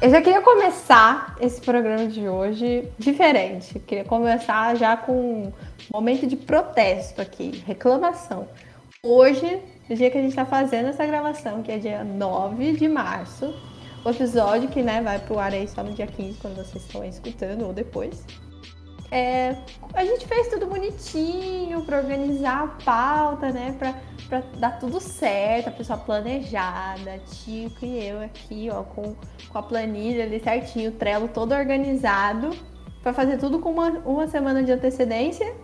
Eu já queria começar esse programa de hoje diferente. Eu queria começar já com um momento de protesto aqui, reclamação. Hoje, no dia que a gente está fazendo essa gravação, que é dia 9 de março, o episódio que né, vai pro ar aí só no dia 15, quando vocês estão escutando, ou depois. É, a gente fez tudo bonitinho para organizar a pauta, né? Pra, pra dar tudo certo, a pessoa planejada, Tico e eu aqui, ó, com, com a planilha ali certinho, o Trello todo organizado, para fazer tudo com uma, uma semana de antecedência.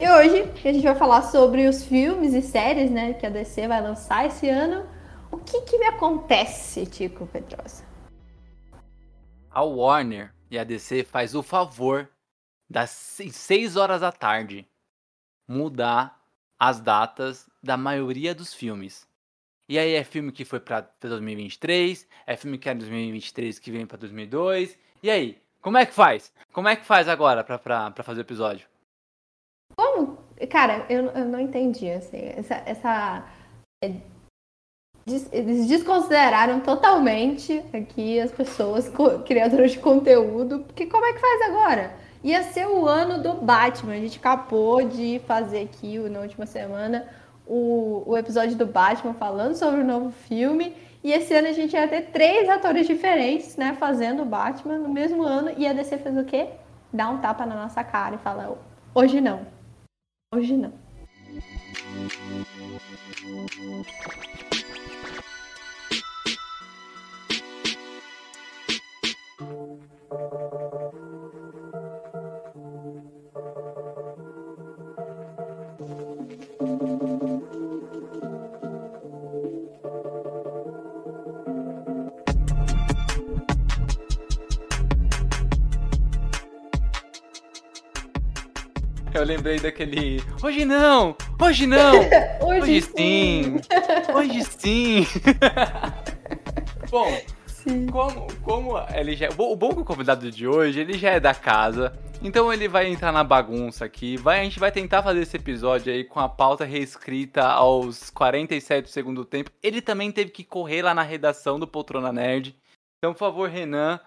E hoje a gente vai falar sobre os filmes e séries, né, que a DC vai lançar esse ano. O que que me acontece, Tico Pedrosa? A Warner e a DC faz o favor das 6 horas da tarde, mudar as datas da maioria dos filmes. E aí é filme que foi para 2023, é filme que é 2023 que vem para 2002. E aí, como é que faz? Como é que faz agora pra fazer o episódio? Como? Cara, eu, eu não entendi, assim, essa... essa... É, eles desconsideraram totalmente aqui as pessoas criadoras de conteúdo, porque como é que faz agora? Ia ser o ano do Batman. A gente acabou de fazer aqui na última semana o, o episódio do Batman falando sobre o novo filme. E esse ano a gente ia ter três atores diferentes, né, fazendo o Batman no mesmo ano. E a DC fez o quê? Dá um tapa na nossa cara e fala: hoje não. Hoje não. Eu lembrei daquele. Hoje não! Hoje não! hoje, hoje sim! Hoje sim! bom, sim. como, como ele já. O bom que o convidado de hoje, ele já é da casa. Então ele vai entrar na bagunça aqui. Vai, a gente vai tentar fazer esse episódio aí com a pauta reescrita aos 47 segundos do tempo. Ele também teve que correr lá na redação do Poltrona Nerd. Então, por favor, Renan,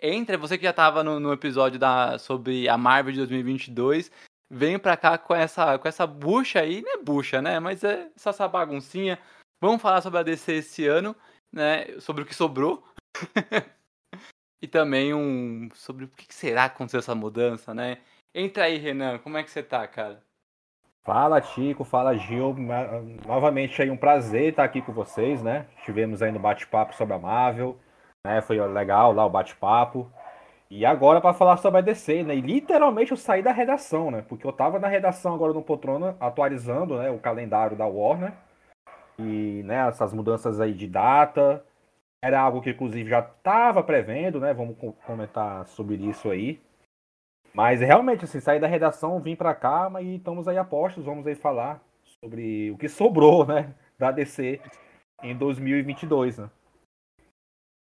entre você que já estava no, no, episódio da, sobre a Marvel de 2022, vem pra cá com essa, com essa bucha aí, não é bucha, né? Mas é essa, essa baguncinha. Vamos falar sobre a DC esse ano, né? Sobre o que sobrou. e também um sobre o que será que aconteceu essa mudança, né? Entra aí, Renan, como é que você tá, cara? Fala, Tico, fala, Gil. Novamente aí um prazer estar aqui com vocês, né? Tivemos aí no bate-papo sobre a Marvel, né? Foi legal lá o bate-papo. E agora para falar sobre a DC, né? E literalmente eu saí da redação, né? Porque eu tava na redação agora no Poltrona, atualizando, né, o calendário da Warner. E, né, essas mudanças aí de data. Era algo que inclusive já tava prevendo, né? Vamos comentar sobre isso aí. Mas realmente, assim, saí da redação, vim para cá, mas estamos aí a postos, vamos aí falar sobre o que sobrou, né, da DC em 2022, né?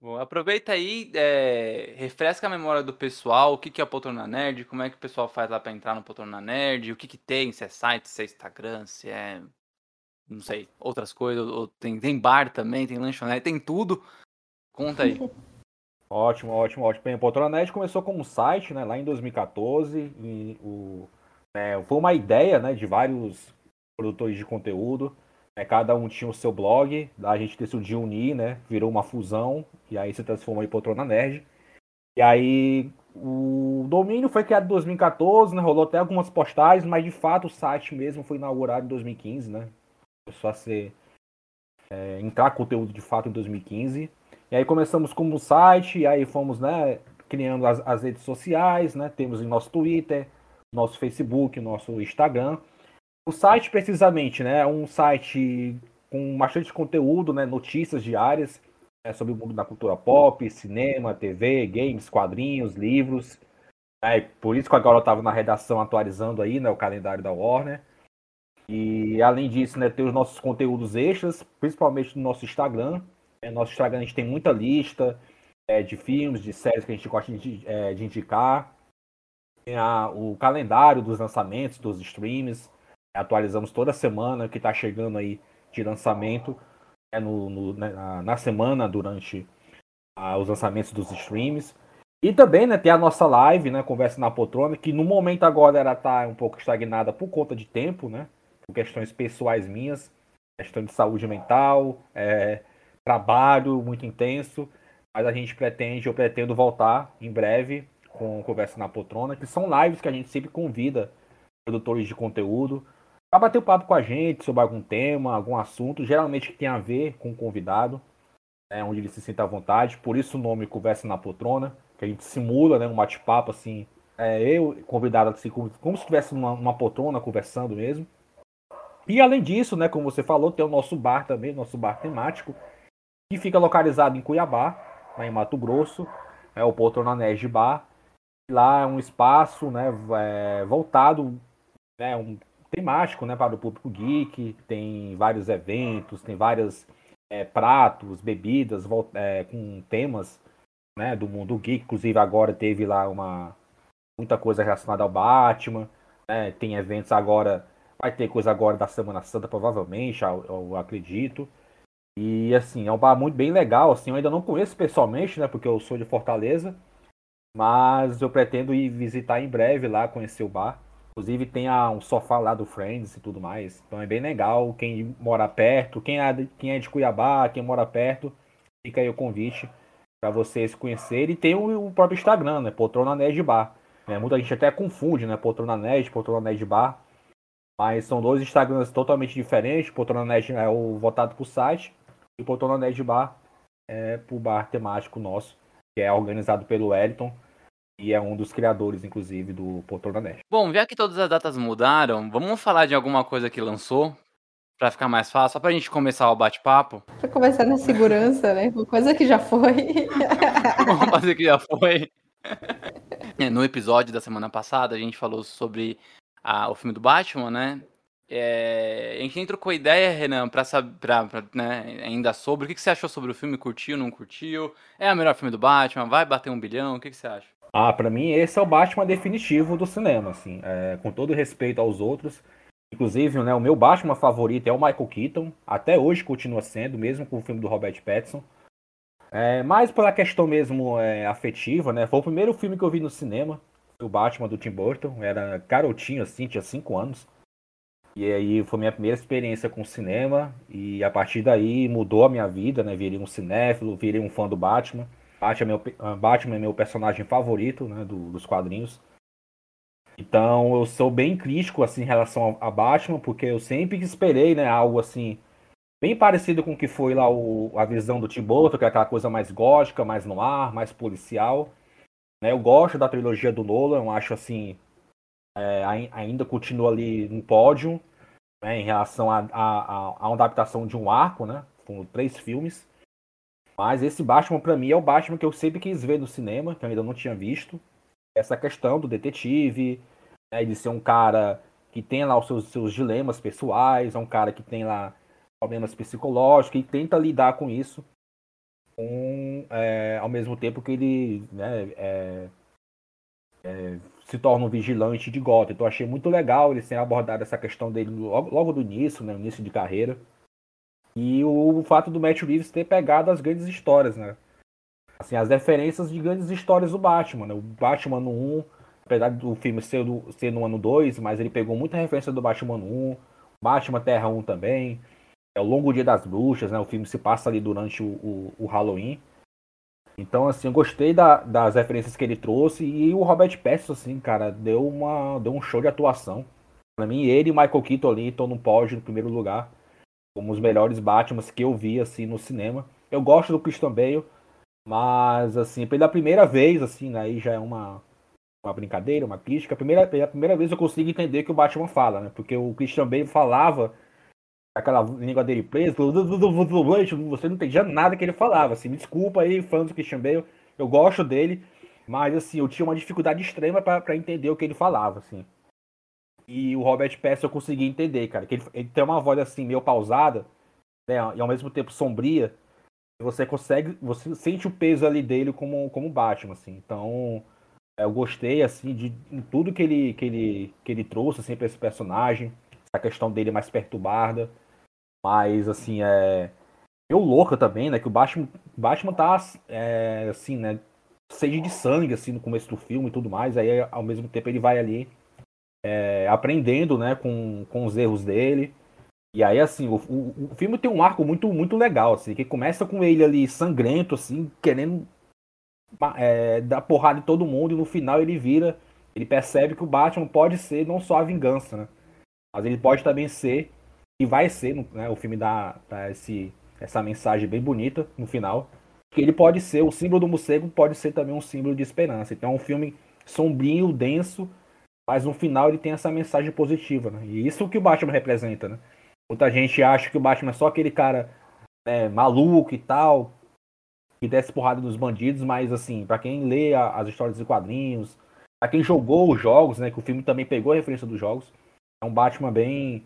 Bom, aproveita aí, é, refresca a memória do pessoal, o que, que é o Poltrona Nerd, como é que o pessoal faz lá para entrar no Poltrona Nerd, o que, que tem, se é site, se é Instagram, se é, não sei, outras coisas, ou tem, tem bar também, tem lanchonete, tem tudo. Conta aí. ótimo, ótimo, ótimo. Bem, o Poltrona Nerd começou como um site, né, lá em 2014, e o, é, foi uma ideia, né, de vários produtores de conteúdo, é, cada um tinha o seu blog, a gente decidiu unir, né? Virou uma fusão, e aí se transformou em Poltrona Nerd. E aí o domínio foi criado em 2014, né? Rolou até algumas postagens, mas de fato o site mesmo foi inaugurado em 2015, né? Começou a ser. É, entrar conteúdo de fato em 2015. E aí começamos como site, e aí fomos, né? Criando as, as redes sociais, né? Temos o nosso Twitter, nosso Facebook, nosso Instagram. O site, precisamente, né, é um site com bastante conteúdo, né, notícias diárias. né, sobre o mundo da cultura pop, cinema, TV, games, quadrinhos, livros. É, por isso que agora eu estava na redação atualizando aí, né, o calendário da Warner. E além disso, né, tem os nossos conteúdos extras, principalmente no nosso Instagram. É, nosso Instagram a gente tem muita lista é, de filmes, de séries que a gente gosta de, é, de indicar. Tem a, o calendário dos lançamentos, dos streams. Atualizamos toda semana que está chegando aí de lançamento é, no, no né, na, na, semana durante ah, os lançamentos dos streams. E também né, tem a nossa live, né, Conversa na Poltrona, que no momento agora ela está um pouco estagnada por conta de tempo, né? Por questões pessoais minhas, questão de saúde mental, é, trabalho muito intenso. Mas a gente pretende, eu pretendo voltar em breve com Conversa na Poltrona, que são lives que a gente sempre convida produtores de conteúdo para bater o papo com a gente sobre algum tema, algum assunto, geralmente que tem a ver com o convidado, né, onde ele se sinta à vontade. Por isso o nome Conversa na Poltrona, que a gente simula né, um bate-papo assim, é, eu convidado assim, como, como se estivesse numa, numa poltrona conversando mesmo. E além disso, né, como você falou, tem o nosso bar também, nosso bar temático, que fica localizado em Cuiabá, lá em Mato Grosso, é o Poltrona Nerd Bar. Lá é um espaço né, é, voltado, né, um temático né, para o público geek, tem vários eventos, tem vários é, pratos, bebidas é, com temas né, do mundo geek. Inclusive agora teve lá uma muita coisa relacionada ao Batman. Né, tem eventos agora, vai ter coisa agora da Semana Santa, provavelmente, eu, eu, acredito. E assim, é um bar muito bem legal. Assim, eu ainda não conheço pessoalmente, né? Porque eu sou de Fortaleza. Mas eu pretendo ir visitar em breve lá, conhecer o bar. Inclusive tem a, um sofá lá do Friends e tudo mais. Então é bem legal. Quem mora perto, quem é, quem é de Cuiabá, quem mora perto, fica aí o convite para vocês conhecerem. E tem o, o, próprio Instagram, né? Poltrona Nerd Bar. É, muita gente até confunde, né? Poltrona Nerd, Poltrona Nerd Bar. Mas são dois Instagrams totalmente diferentes. Poltrona Nerd é o voltado para o site. E Poltrona Nerd Bar é para o bar temático nosso, que é organizado pelo Wellington. E é um dos criadores, inclusive, do Poltrona Nerd. Bom, já que todas as datas mudaram, vamos falar de alguma coisa que lançou? Pra ficar mais fácil, só pra gente começar o bate-papo. Pra começar na segurança, né? Uma coisa que já foi. Uma coisa que já foi. É, no episódio da semana passada, a gente falou sobre a, o filme do Batman, né? É, a gente nem trocou ideia, Renan, pra saber, né, ainda sobre. O que, que você achou sobre o filme? Curtiu, não curtiu? É o melhor filme do Batman? Vai bater um bilhão? O que, que você acha? Ah, para mim esse é o Batman definitivo do cinema, assim, é, com todo respeito aos outros. Inclusive, né, o meu Batman favorito é o Michael Keaton, até hoje continua sendo, mesmo com o filme do Robert Pattinson. É, mais pela questão mesmo é, afetiva, né? Foi o primeiro filme que eu vi no cinema, o Batman do Tim Burton. Era garotinho, assim, tinha 5 anos. E aí foi minha primeira experiência com cinema. E a partir daí mudou a minha vida, né? Virei um cinéfilo, virei um fã do Batman. Batman é meu, ah, Batman é meu personagem favorito né, do, dos quadrinhos. Então eu sou bem crítico assim, em relação a Batman, porque eu sempre esperei né, algo assim, bem parecido com o que foi lá o, a visão do Tim Burton, que é aquela coisa mais gótica, mais no ar, mais policial. Né, eu gosto da trilogia do Nolan, eu acho assim, é, ainda continua ali no pódio né, em relação a, a, a, uma adaptação de um arco, né? Com três filmes. Mas esse Batman, para mim, é o Batman que eu sempre quis ver no cinema, que eu ainda não tinha visto. Essa questão do detetive, né, de ser um cara que tem lá os seus, seus dilemas pessoais, é um cara que tem lá problemas psicológicos e tenta lidar com isso, com, é, ao mesmo tempo que ele né, é, é, se torna um vigilante de Gotham. Então achei muito legal ele ter abordado essa questão dele logo, logo do início, né, início de carreira. E o fato do Matt Reeves ter pegado as grandes histórias, né? Assim, as referências de grandes histórias do Batman, né? O Batman no 1, apesar do filme ser, do, ser no ano 2, mas ele pegou muita referência do Batman no 1, Batman Terra 1 também. É o Longo Dia das Bruxas, né? O filme se passa ali durante o, o, o Halloween. Então, assim, eu gostei da, das referências que ele trouxe. E o Robert Pattinson, assim, cara, deu, uma, deu um show de atuação. Pra mim, ele e o Michael Keaton ali estão no pódio, no primeiro lugar como os melhores Batmans que eu vi assim no cinema. Eu gosto do Christian Bale, mas assim, pela primeira vez assim, né, aí já é uma uma brincadeira, uma crítica. A primeira, pela primeira vez eu consigo entender que o Batman fala, né? Porque o Christian Bale falava aquela língua dele presa, você não entendia nada que ele falava, assim, me desculpa aí, fãs do Christian Bale, eu gosto dele, mas assim, eu tinha uma dificuldade extrema para entender o que ele falava, assim. E o Robert Pattinson eu consegui entender, cara, que ele, ele tem uma voz assim meio pausada, né, e ao mesmo tempo sombria, você consegue, você sente o peso ali dele como como Batman, assim. Então, eu gostei assim de, tudo que ele que ele que ele trouxe assim para esse personagem, a questão dele mais perturbada, mas assim é eu louca também, né, que o Batman Batman tá é, assim, né, sede de sangue assim no começo do filme e tudo mais, aí ao mesmo tempo ele vai ali é, aprendendo, né, com, com os erros dele. E aí, assim, o, o, o, filme tem um arco muito, muito legal, assim, que começa com ele ali sangrento, assim, querendo é, dar porrada em todo mundo, e no final ele vira, ele percebe que o Batman pode ser não só a vingança, né? Mas ele pode também ser, e vai ser, né, o filme dá, dá esse, essa mensagem bem bonita no final, que ele pode ser, o símbolo do morcego pode ser também um símbolo de esperança. Então é um filme sombrio, denso, mas no final ele tem essa mensagem positiva, né? E isso é o que o Batman representa, né? Muita gente acha que o Batman é só aquele cara né, maluco e tal, que desce porrada dos bandidos, mas assim, para quem lê a, as histórias de quadrinhos, para quem jogou os jogos, né, que o filme também pegou a referência dos jogos, é um Batman bem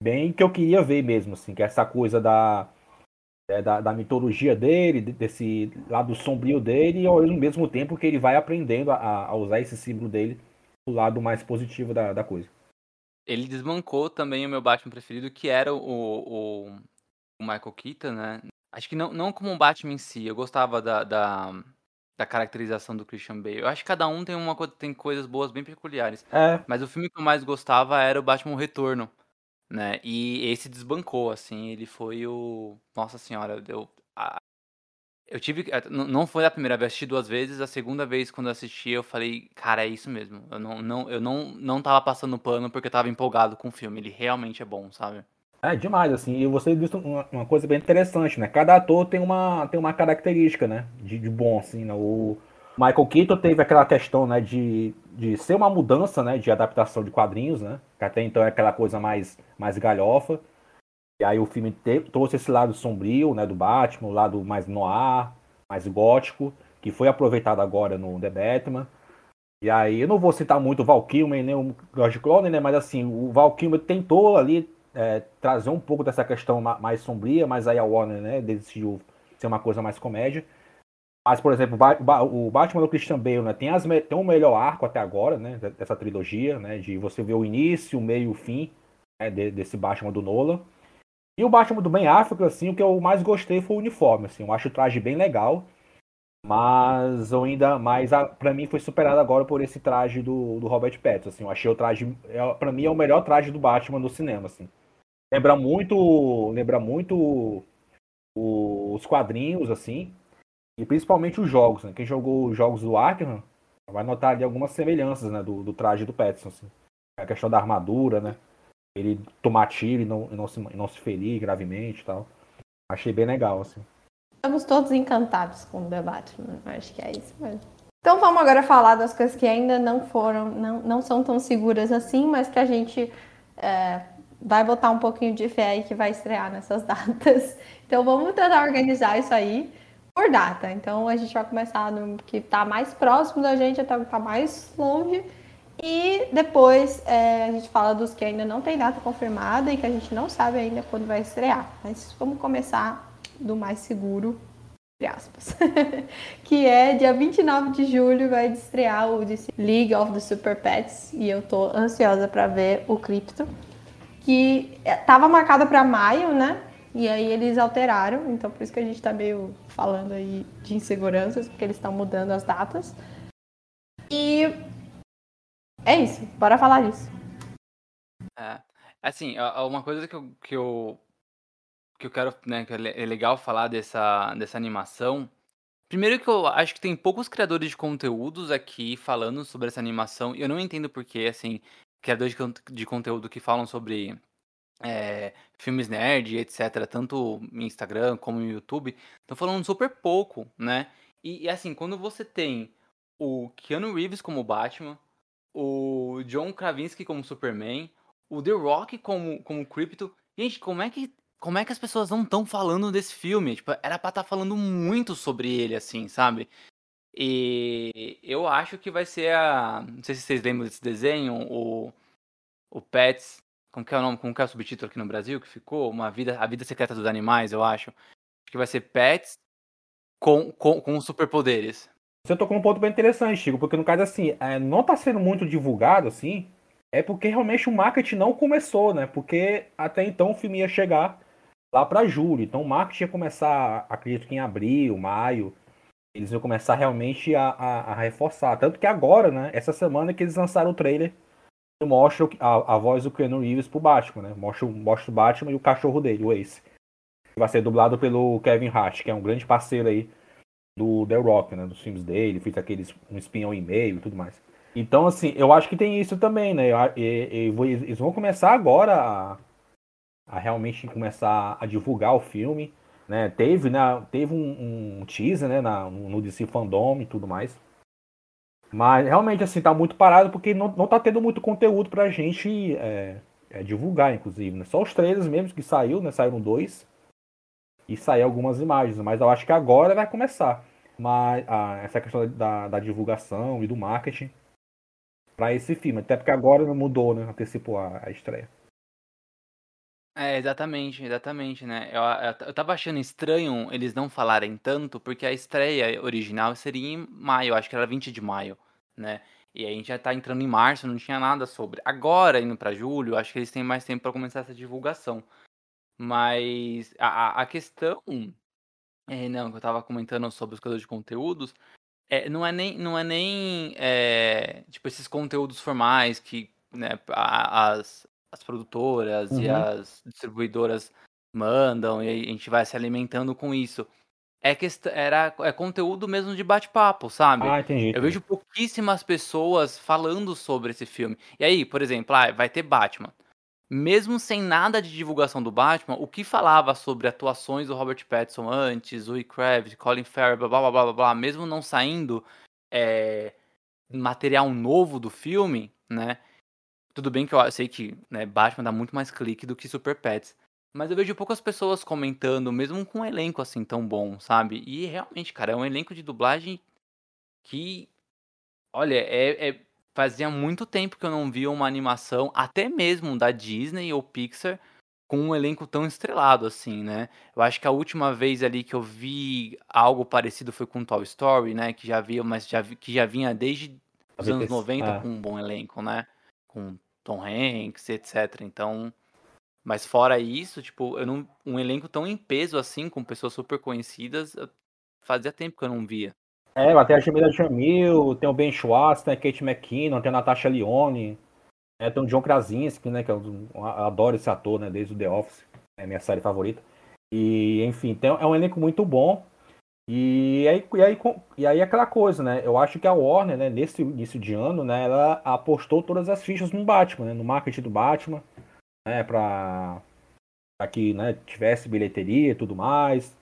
bem que eu queria ver mesmo, assim, que é essa coisa da é, da, da, mitologia dele, desse lado sombrio dele, e ao mesmo tempo que ele vai aprendendo a, a usar esse símbolo dele do lado mais positivo da, da coisa ele desbancou também o meu Batman preferido, que era o, o, o Michael Keaton, né? Acho que não, não como um Batman em si, eu gostava da, da, da, caracterização do Christian Bale. Eu acho que cada um tem uma tem coisas boas bem peculiares. É. Mas o filme que eu mais gostava era o Batman Retorno, né? E esse desbancou, assim, ele foi o... Nossa senhora, eu, eu tive. Eh, não foi a primeira vez, assisti duas vezes. A segunda vez, quando eu assisti, eu falei, cara, é isso mesmo. Eu não, não, eu não, não tava passando pano porque eu tava empolgado com o filme. Ele realmente é bom, sabe? É demais, assim. E você disse uma, uma coisa bem interessante, né? Cada ator tem uma, tem uma característica, né? De, de bom, assim, né? O Michael Keaton teve aquela questão, né? De, de ser uma mudança, né? De adaptação de quadrinhos, né? Que até então é aquela coisa mais, mais galhofa. E aí o filme te, trouxe esse lado sombrio, né, do Batman, o lado mais noir, mais gótico, que foi aproveitado agora no The Batman. E aí eu não vou citar muito o Val Kilmer nem o George Clooney, né, mas assim, o Val Kilmer tentou ali é, trazer um pouco dessa questão mais sombria, mas aí a Warner, né, decidiu ser uma coisa mais comédia. Mas, por exemplo, o Batman do Christian Bale né, tem, as, tem o melhor arco até agora, né, dessa trilogia, né, de você ver o início, o meio e o fim né, desse Batman do Nolan. E o Batman do Ben Affleck, assim, o que eu mais gostei foi o uniforme, assim, eu acho o traje bem legal, mas eu ainda mais para mim foi superado agora por esse traje do, do Robert Pattinson, assim, eu achei o traje, é, para mim é o melhor traje do Batman do cinema, assim. Lembra muito, lembra muito os quadrinhos, assim, e principalmente os jogos, né? Quem jogou os jogos do Arkham vai notar ali algumas semelhanças, né, do, do traje do Pattinson, assim. A questão da armadura, né? Ele tomar tiro e não, e não, se, e não se ferir gravemente e tal. Achei bem legal, assim. Estamos todos encantados com o debate, acho que é isso mesmo. Então vamos agora falar das coisas que ainda não foram, não, não são tão seguras assim, mas que a gente é, vai botar um pouquinho de fé aí que vai estrear nessas datas. Então vamos tentar organizar isso aí por data. Então a gente vai começar no que está mais próximo da gente até o que está mais longe. E depois é, a gente fala dos que ainda não tem data confirmada e que a gente não sabe ainda quando vai estrear. Mas vamos começar do mais seguro, entre aspas. que é dia 29 de julho vai estrear o DC League of the Super Pets. E eu tô ansiosa para ver o Crypto. Que é, marcado para maio, né? E aí eles alteraram, então por isso que a gente tá meio falando aí de inseguranças, porque eles estão mudando as datas. E é isso, bora falar disso. É, assim, uma coisa que eu, que eu, que eu quero, né, que é legal falar dessa, dessa animação. Primeiro que eu acho que tem poucos criadores de conteúdos aqui falando sobre essa animação, e eu não entendo porquê, assim, criadores de, de conteúdo que falam sobre é, filmes nerd, etc., tanto no Instagram como no YouTube, estão falando super pouco, né? E, e, assim, quando você tem o Keanu Reeves como Batman, o John Krasinski como Superman, o The Rock como, como Crypto, Gente, como é que como é que as pessoas não estão falando desse filme? Tipo, era pra estar tá falando muito sobre ele, assim, sabe? E eu acho que vai ser a. Não sei se vocês lembram desse desenho, o, o Pets. Como que é o nome? Como que é o subtítulo aqui no Brasil que ficou? Uma vida, a vida secreta dos animais, eu acho. Acho que vai ser Pets com, com, com superpoderes. Você tocou um ponto bem interessante, Chico, porque no caso assim, é, não está sendo muito divulgado assim, é porque realmente o marketing não começou, né? Porque até então o filme ia chegar lá para julho, então o marketing ia começar, acredito que em abril, maio, eles iam começar realmente a, a, a reforçar. Tanto que agora, né, essa semana que eles lançaram o trailer mostra a, a voz do Keanu Reeves pro Batman, né? Mostra, mostra o Batman e o cachorro dele, o Ace. Vai ser dublado pelo Kevin Hart, que é um grande parceiro aí do The Rock, né? Dos filmes dele, fez aqueles um espião e meio e tudo mais. Então, assim, eu acho que tem isso também, né? E, e, eles vão começar agora a, a, realmente começar a divulgar o filme, né? Teve, né? Teve um, um teaser, né? Na, no DC Fandom e tudo mais. Mas realmente, assim, tá muito parado porque não, não tá tendo muito conteúdo pra gente é, é, divulgar, inclusive. Né? Só os trailers mesmo que saiu, né? Saíram dois. E saiu algumas imagens. Mas eu acho que agora vai começar. Mas ah, essa questão da, da divulgação e do marketing para esse filme. Até porque agora mudou, né? Antecipou a, a estreia. É, exatamente, exatamente, né? Eu, eu, eu tava achando estranho eles não falarem tanto, porque a estreia original seria em maio, acho que era 20 de maio, né? E a gente já tá entrando em março, não tinha nada sobre. Agora, indo para julho, acho que eles têm mais tempo para começar essa divulgação. Mas a, a questão. É, não, que eu tava comentando sobre os criadores de conteúdos. É, não é nem, não é nem é, tipo esses conteúdos formais que né, as, as produtoras uhum. e as distribuidoras mandam e a gente vai se alimentando com isso. É que era é conteúdo mesmo de bate-papo, sabe? Ah, entendi, Eu vejo pouquíssimas pessoas falando sobre esse filme. E aí, por exemplo, ah, vai ter Batman. Mesmo sem nada de divulgação do Batman, o que falava sobre atuações do Robert Pattinson antes, o Kravitz, Colin Farrell, blá blá blá blá blá, mesmo não saindo é, material novo do filme, né? Tudo bem que eu sei que né, Batman dá muito mais clique do que Super Pets. Mas eu vejo poucas pessoas comentando, mesmo com um elenco assim tão bom, sabe? E realmente, cara, é um elenco de dublagem que. Olha, é, é, fazia muito tempo que eu não via uma animação, até mesmo da Disney ou Pixar, com um elenco tão estrelado assim, né? Eu acho que a última vez ali que eu vi algo parecido foi com Toy Story, né? Que já havia, mas já, que já vinha desde os anos 90 ah. com um bom elenco, né? Com Tom Hanks, etc. Então, mas fora isso, tipo, eu não, um elenco tão em peso assim, com pessoas super conhecidas, fazia tempo que eu não via. É, até a Jamila Jamil, tem o Ben Schwartz, tem a Kate McKinnon, tem a Natasha Lyonne, é, tem o John Krasinski, né, que eu, eu, adoro esse ator, né, desde o The Office, é minha série favorita. E, enfim, tem, é um elenco muito bom. E aí, e, aí, e aí aquela coisa, né? Eu acho que a Warner, né, nesse início de ano, né, ela apostou todas as fichas no Batman, né, no marketing do Batman, né, pra, pra que né, tivesse bilheteria e tudo mais.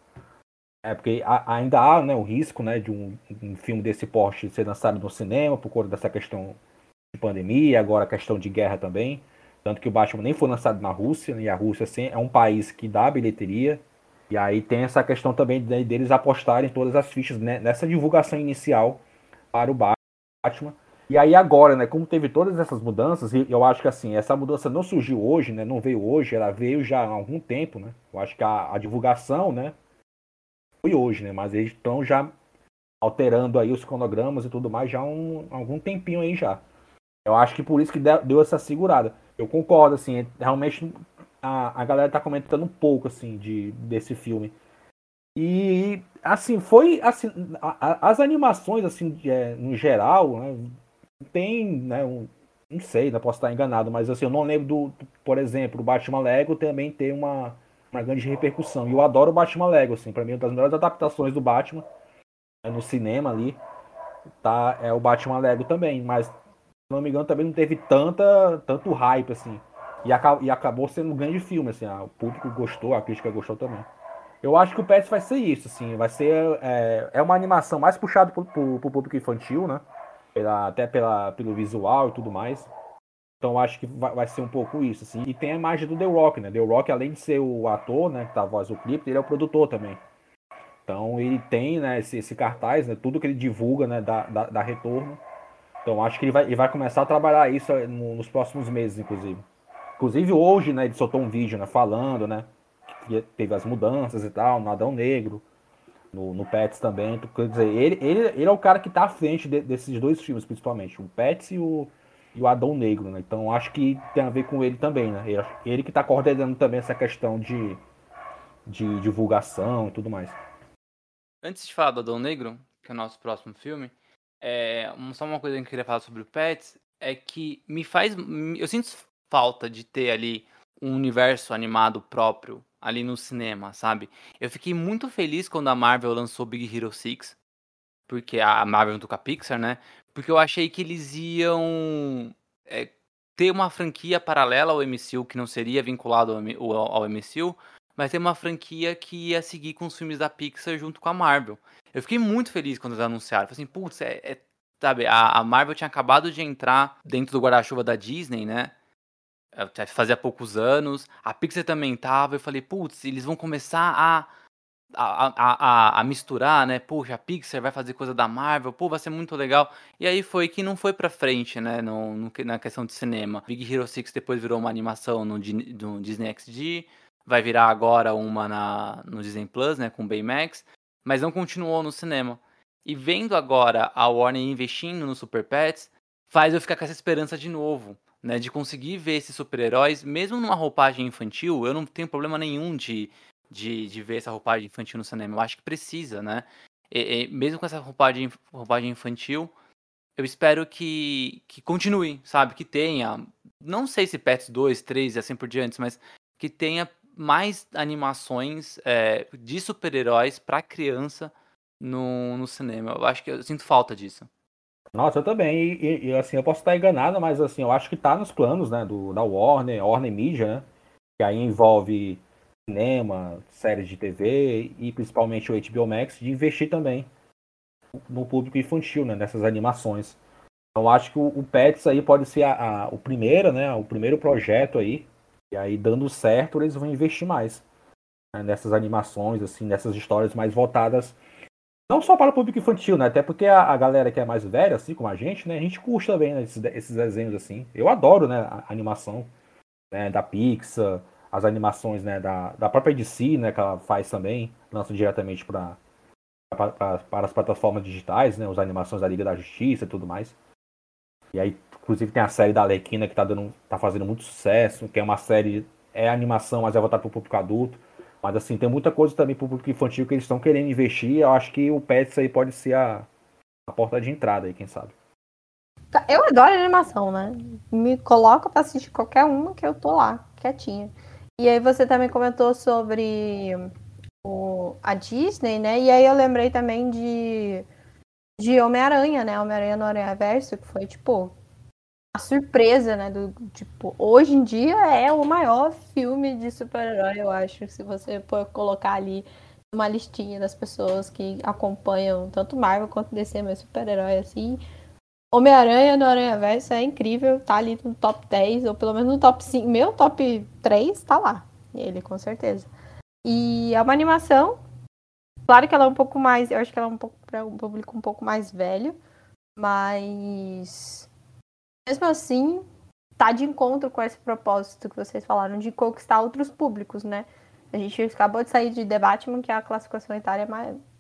É porque ainda há né, o risco né, de um, um, filme desse porte ser lançado no cinema por conta dessa questão de pandemia, agora a questão de guerra também. Tanto que o Batman nem foi lançado na Rússia, né, e a Rússia assim, é um país que dá bilheteria. E aí tem essa questão também deles apostarem todas as fichas né, nessa divulgação inicial para o Batman. E aí agora, né, como teve todas essas mudanças, e eu acho que assim, essa mudança não surgiu hoje, né, não veio hoje, ela veio já há algum tempo, né? Eu acho que a, a divulgação, né, foi hoje, né, mas eles estão já alterando aí os cronogramas e tudo mais já há um, algum tempinho aí já. Eu acho que por isso que deu essa segurada. Eu concordo, assim, realmente a, a galera tá comentando um pouco, assim, de, desse filme. E, assim, foi, assim, a, a, as animações, assim, é, no geral, né, tem, né, um, não sei, não posso estar enganado, mas, assim, eu não lembro do por exemplo, o Batman Lego também tem uma, uma grande repercussão. E eu adoro o Batman Lego, assim, pra mim, uma das melhores adaptações do Batman, né, no cinema ali, tá, é o Batman Lego também, mas, se não me engano, também não teve tanta, tanto hype, assim. E, e acabou sendo um grande filme, assim, o público gostou, a crítica gostou também. Eu acho que o Pets vai ser isso, assim, vai ser é, é uma animação mais puxada pro, pro, pro público infantil, né? Pela, até pela, pelo visual e tudo mais. Então acho que vai, vai, ser um pouco isso, assim. E tem a imagem do The Rock, né? The Rock, além de ser o ator, né, que tá a voz do clipe, ele é o produtor também. Então ele tem, né, esse, esse cartaz, né, tudo que ele divulga, né, dá, dá retorno. Então acho que ele vai, ele vai começar a trabalhar isso eh, no, nos próximos meses, inclusive. Inclusive hoje, né, ele soltou um vídeo, né, falando, né, que teve as mudanças e tal, no Adão Negro, no, no Pets também. Quer dizer, ele, ele, ele é o cara que tá à frente de, desses dois filmes, principalmente, o Pets e o, e o Adão Negro, né? Então acho que tem a ver com ele também, né? Ele, que tá coordenando também essa questão de, de divulgação e tudo mais. Antes de falar do Adão Negro, que é o nosso próximo filme, é, só uma coisa que eu queria falar sobre o Pets é que me faz. Eu sinto falta de ter ali um universo animado próprio ali no cinema, sabe? Eu fiquei muito feliz quando a Marvel lançou Big Hero 6, porque a Marvel com a Pixar, né? Porque eu achei que eles iam é, ter uma franquia paralela ao MCU que não seria vinculado ao, ao MCU, mas ter uma franquia que ia seguir com os filmes da Pixar junto com a Marvel. Eu fiquei muito feliz quando eles anunciaram. Falei assim, putz, é, é, sabe, a, a, Marvel tinha acabado de entrar dentro do guarda-chuva da Disney, né? Fazia poucos anos. A Pixar também tava. Eu falei, putz, eles vão começar a a, a, a, misturar, né? Poxa, a Pixar vai fazer coisa da Marvel, pô, vai ser muito legal. E aí foi que não foi pra frente, né? No, no na questão de cinema. Big Hero 6 depois virou uma animação no, no Disney XD vai virar agora uma na, no Disney Plus, né, com Baymax, mas não continuou no cinema. E vendo agora a Warner investindo no Super Pets, faz eu ficar com essa esperança de novo, né, de conseguir ver esses super-heróis, mesmo numa roupagem infantil, eu não tenho problema nenhum de, de, de ver essa roupagem infantil no cinema, eu acho que precisa, né, e, e, mesmo com essa roupagem, roupagem infantil, eu espero que, que continue, sabe, que tenha, não sei se Pets 2, 3 e assim por diante, mas que tenha mais animações é, de super-heróis para criança no, no cinema. Eu acho que eu sinto falta disso. Nossa, eu também. E, e, assim, eu posso estar enganado, mas assim, eu acho que tá nos planos, né, do, da Warner, Warner Media, né? Que aí envolve cinema, séries de TV e principalmente o HBO Max, de investir também no público infantil, né, nessas animações. Então acho que o, o Pets aí pode ser a, a, o primeiro, né, o primeiro projeto aí e aí, dando certo, eles vão investir mais né, nessas animações, assim, nessas histórias mais voltadas não só para o público infantil, né? Até porque a, a, galera que é mais velha, assim como a gente, né? A gente curte também né, esses, esses desenhos assim. Eu adoro, né? A, animação né, da Pixar, as animações né, da, da própria DC, né? Que ela faz também, lança diretamente para para as plataformas digitais, né? As animações da Liga da Justiça e tudo mais. E aí Inclusive tem a série da Alequina que tá, dando, tá fazendo muito sucesso, que é uma série, é animação, mas é voltada para o público adulto. Mas assim, tem muita coisa também para o público infantil que eles estão querendo investir. Eu acho que o Pets aí pode ser a, a porta de entrada aí, quem sabe. Tá, eu adoro animação, né? Me coloca para assistir qualquer uma que eu tô lá, quietinha. E aí você também comentou sobre o, a Disney, né? E aí eu lembrei também de, de Homem-Aranha, né? Homem-Aranha no Aranha Verso, que foi, tipo, a surpresa, né? Do, tipo, hoje em dia é o maior filme de super-herói, eu acho. Se você for colocar ali uma listinha das pessoas que acompanham tanto Marvel quanto DC, mas super-herói assim. Homem-Aranha no Aranha Verso é incrível, tá ali no top 10, ou pelo menos no top 5. Meu top 3 tá lá. Ele, com certeza. E é uma animação. Claro que ela é um pouco mais. Eu acho que ela é um pouco para um público um pouco mais velho. Mas mesmo assim, tá de encontro com esse propósito que vocês falaram de conquistar outros públicos, né? A gente acabou de sair de Batman, que a classificação etária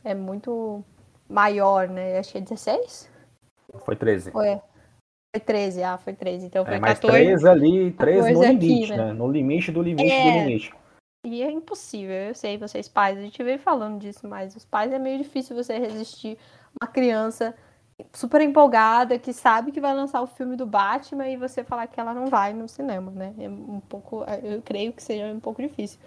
é, é muito maior, né? Que é 16? Foi 13. Foi. Foi 13, ah, foi 13. Então foi é, mas 14, 13 ali, 13 no limite, aqui, né? né? No limite do limite é... do limite. E é impossível, eu sei, vocês pais, a gente veio falando disso, mas os pais é meio difícil você resistir uma criança super empolgada, que sabe que vai lançar o filme do Batman e você falar que ela não vai no cinema, né? É um pouco, eu creio que seja um pouco difícil.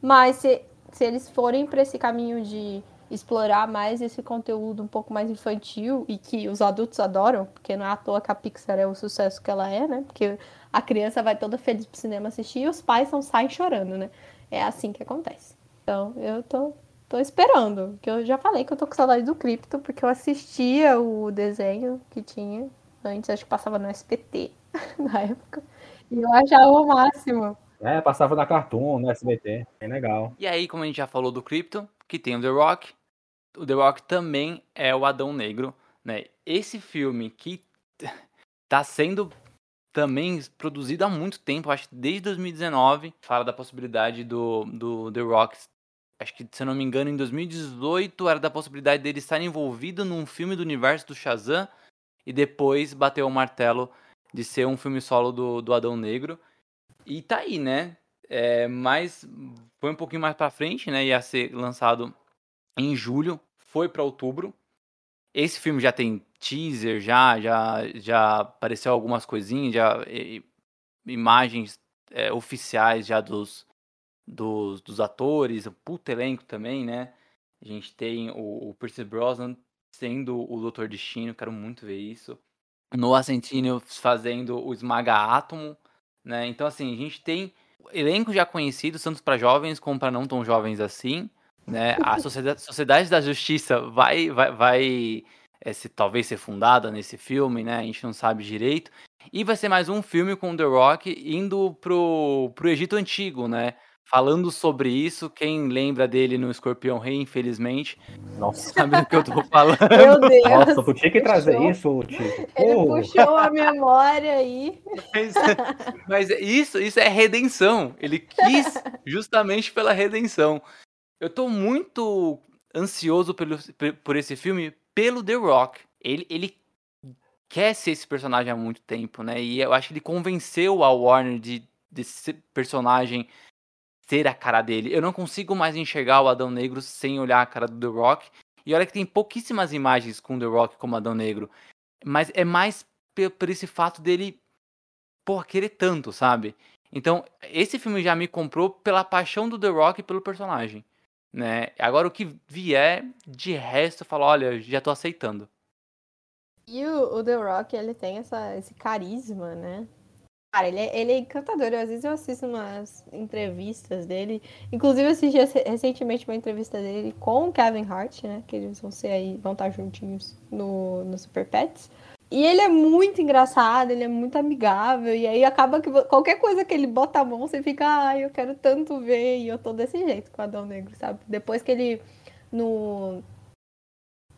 Mas se, se eles forem para esse caminho de explorar mais esse conteúdo um pouco mais infantil e que os adultos adoram, porque não é à toa que a Pixar é o sucesso que ela é, né? Porque a criança vai toda feliz pro cinema assistir e os pais não saem chorando, né? É assim que acontece. Então, eu tô Tô esperando, que eu já falei que eu tô com saudade do Cripto, porque eu assistia o desenho que tinha antes, acho que passava no SPT na época. E eu achava o máximo. É, passava na Cartoon, no SBT, bem legal. E aí, como a gente já falou do Krypton, que tem o The Rock, o The Rock também é o Adão Negro, né? Esse filme que tá sendo também produzido há muito tempo, acho que desde 2019, fala da possibilidade do, do The Rock, acho que se eu não me engano, em 2018 era da possibilidade dele estar envolvido num filme do universo do Shazam e depois bateu o martelo de ser um filme solo do, do Adão Negro. E tá aí, né? É, mas foi um pouquinho mais pra frente, né? Ia ser lançado em julho, foi para outubro. Esse filme já tem teaser, já, já, já apareceu algumas coisinhas, já e, imagens é, oficiais já dos, dos, dos atores, o puto elenco também, né? A gente tem o, o Percy Brosnan sendo o Doutor Destino, quero muito ver isso. Noah Centineo fazendo o Esmaga Átomo, né? Então, assim, a gente tem elenco já conhecido, tanto para jovens como para não tão jovens assim, né? A Sociedade, Sociedade da Justiça vai, vai, vai é, se, talvez ser fundada nesse filme, né? A gente não sabe direito. E vai ser mais um filme com The Rock indo pro, pro Egito Antigo, né? Falando sobre isso, quem lembra dele no Escorpião Rei, infelizmente, Nossa. sabe do que eu tô falando. Meu Deus. Nossa, tu tinha que trazer puxou. isso, Tico. Ele Pô, puxou a memória aí. Mas, mas isso, isso é redenção. Ele quis justamente pela redenção. Eu tô muito ansioso pelo, por esse filme pelo The Rock. Ele, ele quer ser esse personagem há muito tempo, né? E eu acho que ele convenceu a Warner de desse personagem ser a cara dele. Eu não consigo mais enxergar o Adão Negro sem olhar a cara do The Rock. E olha que tem pouquíssimas imagens com The Rock como Adão Negro. Mas é mais por esse fato dele, por querer tanto, sabe? Então, esse filme já me comprou pela paixão do The Rock pelo personagem. Né? Agora o que vier, de resto, eu falo, olha, já tô aceitando. E o, o The Rock, ele tem essa, esse carisma, né? Cara, ele é, ele é encantador. Eu, às vezes eu assisto umas entrevistas dele. Inclusive, eu assisti recentemente uma entrevista dele com o Kevin Hart, né? Que eles vão ser aí, vão estar juntinhos no, no Super Pets. E ele é muito engraçado, ele é muito amigável. E aí acaba que qualquer coisa que ele bota a mão, você fica, ai, eu quero tanto ver. E eu tô desse jeito com o Adão Negro, sabe? Depois que ele. No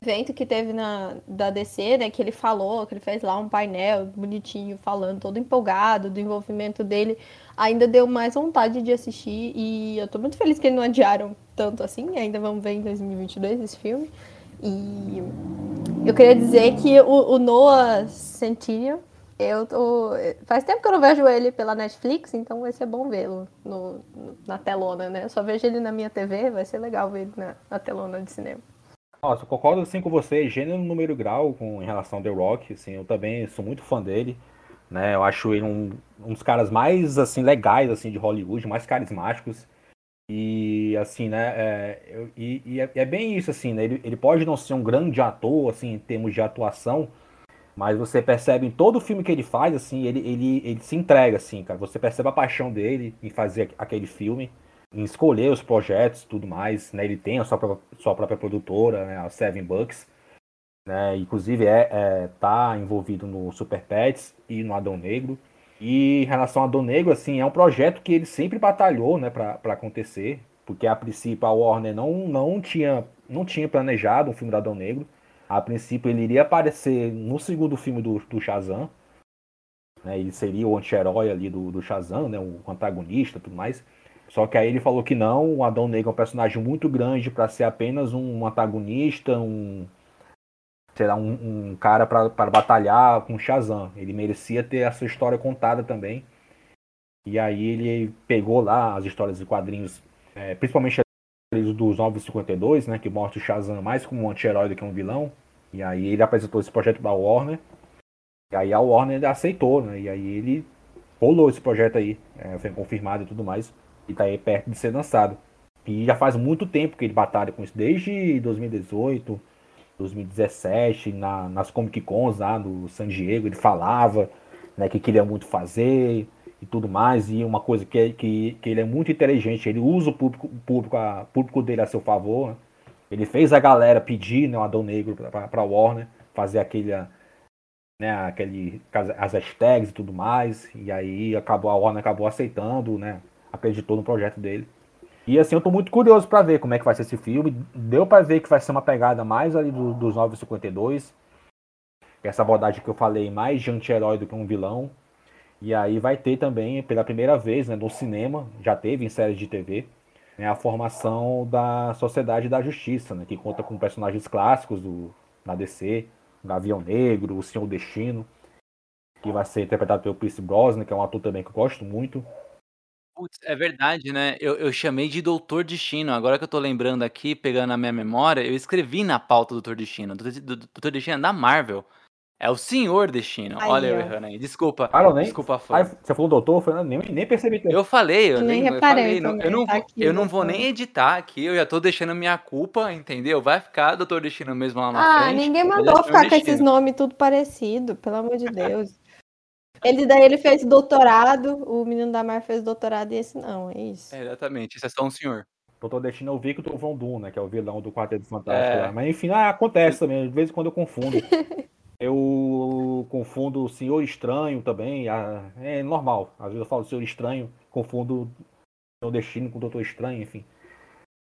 evento que teve na da DC, né, que ele falou, que ele fez lá um painel bonitinho, falando, todo empolgado do envolvimento dele, ainda deu mais vontade de assistir e eu tô muito feliz que eles não adiaram tanto assim, ainda vamos ver em 2022 esse filme. E eu queria dizer que o, o Noah Centineo, eu tô. Faz tempo que eu não vejo ele pela Netflix, então vai ser bom vê-lo na telona, né? Eu só vejo ele na minha TV, vai ser legal ver ele na, na telona de cinema. Nossa, eu concordo assim com você, gênero, número grau com em relação ao The Rock, assim, eu também sou muito fã dele, né? Eu acho ele um, um dos caras mais assim legais assim de Hollywood, mais carismáticos. E assim, né? É, e, e é, é, bem isso, assim, né? Ele, ele pode não ser um grande ator, assim, em termos de atuação, mas você percebe em todo filme que ele faz, assim, ele, ele, ele se entrega, assim, cara. Você percebe a paixão dele em fazer aquele filme em escolher os projetos tudo mais. Né? Ele tem a sua própria, sua própria produtora, né? a Seven Bucks. Né? Inclusive é, é, tá envolvido no Super Pets e no Adão Negro. E em relação ao Adão Negro, assim, é um projeto que ele sempre batalhou né, para acontecer, porque a princípio a Warner não, não, tinha, não tinha planejado um filme do Adão Negro. A princípio ele iria aparecer no segundo filme do, do Shazam. Né, ele seria o anti-herói ali do, do Shazam, né, o antagonista tudo mais. Só que aí ele falou que não, o Adão Negro é um personagem muito grande para ser apenas um antagonista, um será um, um cara para batalhar com Shazam. Ele merecia ter essa história contada também. E aí ele pegou lá as histórias de quadrinhos, é, principalmente dos 952, né, que mostra o Shazam mais como um anti-herói do que um vilão. E aí ele apresentou esse projeto para a Warner. E aí a Warner aceitou, né? E aí ele rolou esse projeto aí, é, foi confirmado e tudo mais e tá aí perto de ser lançado. E já faz muito tempo que ele batalha com isso, desde 2018, 2017, na, nas Comic Cons lá no San Diego, ele falava né, que queria muito fazer e tudo mais, e uma coisa que, é, que, que ele é muito inteligente, ele usa o público, o público, a, público dele a seu favor, né? ele fez a galera pedir né, o Adão Negro para Warner, fazer aquele, né, aquele, as hashtags e tudo mais, e aí acabou a Warner acabou aceitando, né, acreditou no projeto dele. E assim, eu tô muito curioso para ver como é que vai ser esse filme. Deu para ver que vai ser uma pegada mais ali do, dos 952. Essa abordagem que eu falei, mais de anti-herói do que um vilão. E aí vai ter também, pela primeira vez, né, no cinema, já teve em séries de TV, né, a formação da Sociedade da Justiça, né, que conta com personagens clássicos do, da DC, o Gavião Negro, o Senhor Destino, que vai ser interpretado pelo Chris Brosnan, que é um ator também que eu gosto muito. Putz, é verdade, né? Eu, eu chamei de Doutor Destino. Agora que eu tô lembrando aqui, pegando a minha memória, eu escrevi na pauta Doutor Destino. Doutor Destino é da Marvel. É o Senhor Destino. Aí, Olha eu errando aí. Desculpa. Ah, nem, desculpa, fã. você falou doutor, eu nem, nem percebi. Eu falei, eu nem, reparei. Eu, falei, eu não, tá aqui, eu não vou nem editar aqui, eu já tô deixando minha culpa, entendeu? Vai ficar Doutor Destino mesmo lá na ah, frente. Ah, ninguém mandou ficar com esses nomes tudo parecido, pelo amor de Deus. Ele daí ele fez doutorado, o menino da Mar fez doutorado e esse não, é isso. É, exatamente, esse é só um senhor. Doutor Destino é o Victor Von Doom, né? Que é o vilão do Quarteto Fantástico é... lá. Mas enfim, ah, acontece também. De vez em quando eu confundo. eu confundo o Senhor Estranho também. É normal. Às vezes eu falo Senhor Estranho, confundo o Senhor Destino com o Doutor Estranho, enfim.